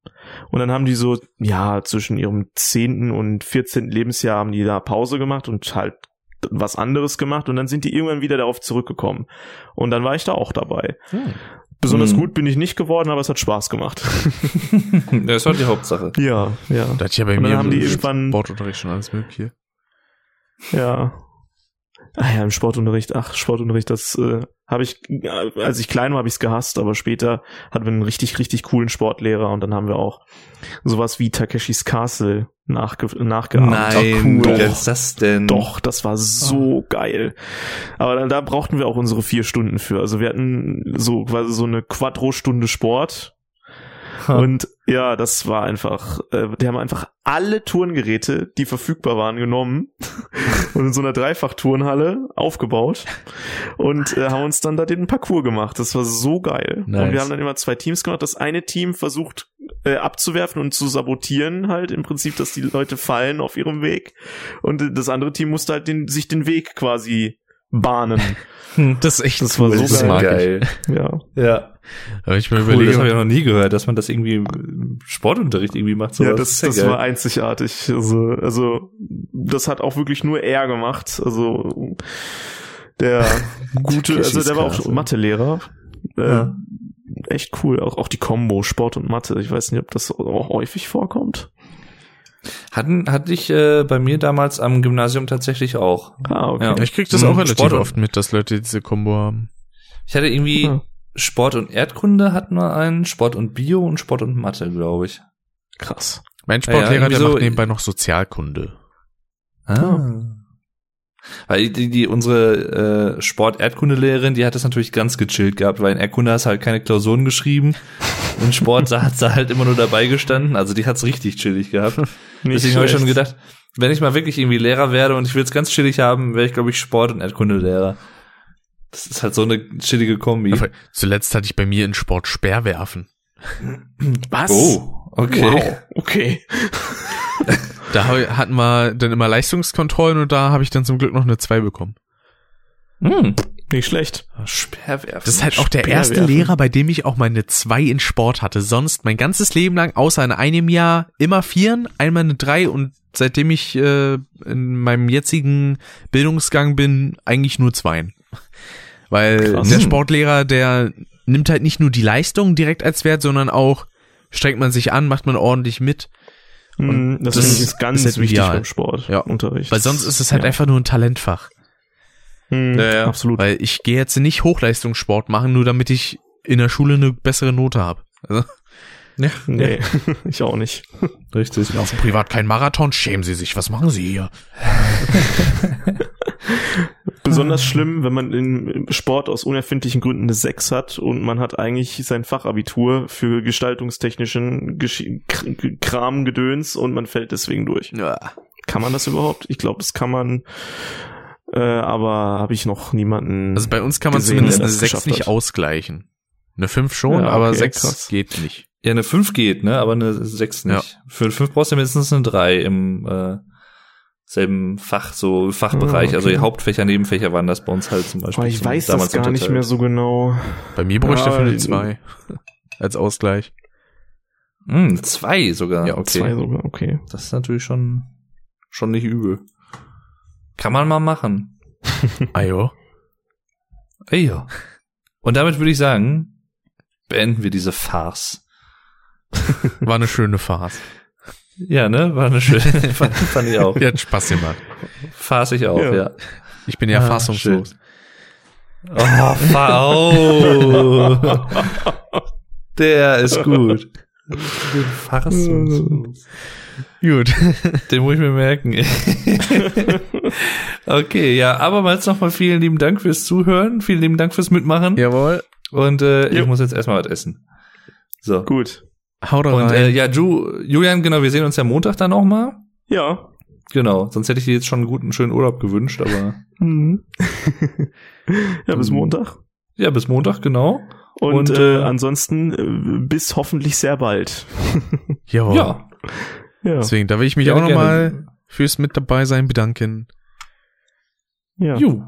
Und dann haben die so, ja, zwischen ihrem zehnten und vierzehnten Lebensjahr haben die da Pause gemacht und halt was anderes gemacht und dann sind die irgendwann wieder darauf zurückgekommen. Und dann war ich da auch dabei. Besonders Mhm. gut bin ich nicht geworden, aber es hat Spaß gemacht. das war die Hauptsache. ja, ja. Da hatte ich ja bei mir haben die irgendwann- Sportunterricht schon alles mögliche. Ja. Ah ja, im Sportunterricht, ach, Sportunterricht, das äh, habe ich, äh, als ich klein war, habe ich es gehasst, aber später hatten wir einen richtig, richtig coolen Sportlehrer und dann haben wir auch sowas wie Takeshis Castle nachge nachgeahmt. Nein, Doch, wie ist das denn? Doch, das war so geil. Aber dann, da brauchten wir auch unsere vier Stunden für. Also wir hatten so quasi so eine Quadro-Stunde Sport. Ha. Und ja, das war einfach, äh, die haben einfach alle Turngeräte, die verfügbar waren, genommen und in so einer Dreifachturnhalle aufgebaut und äh, haben uns dann da den Parcours gemacht. Das war so geil. Und Nice. wir haben dann immer zwei Teams gemacht. Das eine Team versucht äh, abzuwerfen und zu sabotieren halt im Prinzip, dass die Leute fallen auf ihrem Weg und äh, das andere Team musste halt den, sich den Weg quasi bahnen. Das ist echt Das war cool, so das geil. ich. geil. ja. Ja. Aber ich mir Cool, das überlege, habe ich noch nie gehört, dass man das irgendwie im Sportunterricht irgendwie macht. Ja, sowas. das, Sehr das geil. war einzigartig. Also, also, das hat auch wirklich nur er gemacht. Also, der gute, also der war auch. Mathelehrer. Äh, Ja. Echt cool. Auch, auch die Kombo Sport und Mathe. Ich weiß nicht, ob das auch häufig vorkommt. Hatten, hatte ich äh, bei mir damals am Gymnasium tatsächlich auch. Ah, okay. Ja. ich krieg das Mhm, auch relativ Sport- oft mit, dass Leute diese Kombo haben. Ich hatte irgendwie Ja. Sport und Erdkunde hatten wir einen, Sport und Bio und Sport und Mathe, glaube ich. Krass. Mein Ja, ja, Sportlehrer, irgendwie der so- macht nebenbei noch Sozialkunde. Ah. Weil die, die unsere äh, Sport-Erdkundelehrerin, die hat das natürlich ganz gechillt gehabt, weil in Erdkunde hast du halt keine Klausuren geschrieben. In Sport hat sie halt immer nur dabei gestanden. Also die hat's richtig chillig gehabt. Nicht Deswegen habe ich schon gedacht, wenn ich mal wirklich irgendwie Lehrer werde und ich will es ganz chillig haben, wäre ich, glaube ich, Sport- und Erdkundelehrer. Das ist halt so eine chillige Kombi. Aber Zuletzt hatte ich bei mir in Sport Speerwerfen. Was? Oh, okay. Wow. Okay. Da hatten wir dann immer Leistungskontrollen und da habe ich dann zum Glück noch eine 2 bekommen. Hm. Nicht schlecht. Speerwerfen. Das ist halt auch der erste. Lehrer, bei dem ich auch meine 2 in Sport hatte. Sonst mein ganzes Leben lang, außer in einem Jahr, immer Vieren, einmal eine 3 und seitdem ich äh, in meinem jetzigen Bildungsgang bin, eigentlich nur Zweien. Weil Krass. der Sportlehrer, der nimmt halt nicht nur die Leistung direkt als Wert, sondern auch strengt man sich an, macht man ordentlich mit. Und das, das finde ich ist ganz ist halt wichtig ideal. beim Sport. Ja. Unterricht. Weil sonst ist es halt Ja. einfach nur ein Talentfach. Hm, Ja, ja. Absolut. Weil ich gehe jetzt nicht Hochleistungssport machen, nur damit ich in der Schule eine bessere Note habe. Also, Nee, ich auch nicht. Richtig. Sie laufen privat kein Marathon, schämen Sie sich, was machen Sie hier? Besonders schlimm, wenn man im Sport aus unerfindlichen Gründen eine 6 hat und man hat eigentlich sein Fachabitur für gestaltungstechnischen Gesch K- Kram gedöns und man fällt deswegen durch. Ja. Kann man das überhaupt? Ich glaube, das kann man, äh, aber habe ich noch niemanden. Also bei uns kann man gesehen, zumindest eine das 6 geschafft nicht hat. ausgleichen. Eine 5 schon, Ja, aber okay, 6 krass. geht nicht. Ja, eine 5 geht, ne? Aber eine 6 nicht. Für eine 5 brauchst du mindestens eine 3 im äh, selben Fach, so Fachbereich. Ah, okay. Also Hauptfächer, Nebenfächer waren das bei uns halt zum Beispiel. Aber ich weiß das damals gar nicht mehr so genau. Bei mir bräuchte Ja, dafür eine äh, 2 als Ausgleich. Hm, zwei sogar. Ja, okay. Zwei sogar, okay. Das ist natürlich schon schon nicht übel. Kann man mal machen. Ajo. Ja. Und damit würde ich sagen, beenden wir diese Farce. War eine schöne Farce. Ja, ne? War eine schöne, fand, fand ich auch. Die hat Spaß gemacht. Farce ich auch, Ja. ja. Ich bin ja Ah, fassungslos. Oh, fa oh. Der ist gut. Den Fassungslos. Gut. Den muss ich mir merken. okay, ja, abermals nochmal vielen lieben Dank fürs Zuhören, vielen lieben Dank fürs Mitmachen. Jawohl. Und äh, ich muss jetzt erstmal was essen. So. Gut. Haut Und rein. äh, ja, Ju, Julian, genau, wir sehen uns ja Montag dann auch mal. Ja. Genau, sonst hätte ich dir jetzt schon einen guten, schönen Urlaub gewünscht, aber Mhm. ja, bis Mhm. Montag. ja, bis Montag, genau. Und, Und, äh, äh, ansonsten äh, bis hoffentlich sehr bald. Jawohl. Ja, Ja. Deswegen, da will ich mich Gerne, auch nochmal fürs mit dabei sein bedanken. ja. Ju.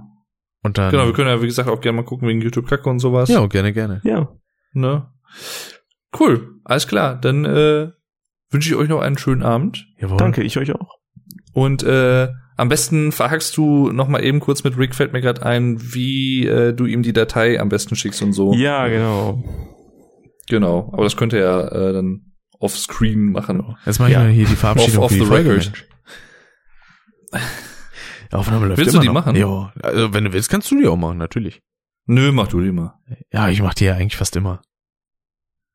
Und dann. Genau, wir können ja, wie gesagt, auch gerne mal gucken wegen YouTube-Kacke und sowas. ja, gerne, gerne. ja. Ne? Cool, alles klar. Dann äh, wünsche ich euch noch einen schönen Abend. Jawohl. Danke, ich euch auch. Und äh, am besten verhackst du noch mal eben kurz mit Rick, fällt mir gerade ein, wie äh, du ihm die Datei am besten schickst und so. Ja, genau. Genau, aber das könnte er äh, dann off-screen machen. Jetzt mache ich Ja. mal hier die Verabschiedung Off- off the record. Aufnahme läuft Willst immer du die noch. machen? Ja, also wenn du willst, kannst du die auch machen, natürlich. Nö, mach du die mal. Ja, ich mache die ja eigentlich fast immer.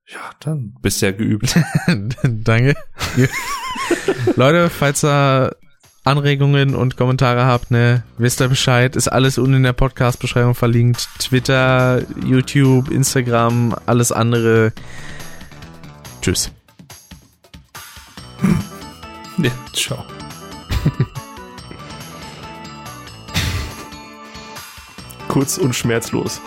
Ja, dann bist du ja geübt. Danke. Leute, falls ihr Anregungen und Kommentare habt, ne, wisst ihr Bescheid, ist alles unten in der Podcast-Beschreibung verlinkt. Twitter, YouTube, Instagram, alles andere. Tschüss. ja, ciao. Kurz und schmerzlos.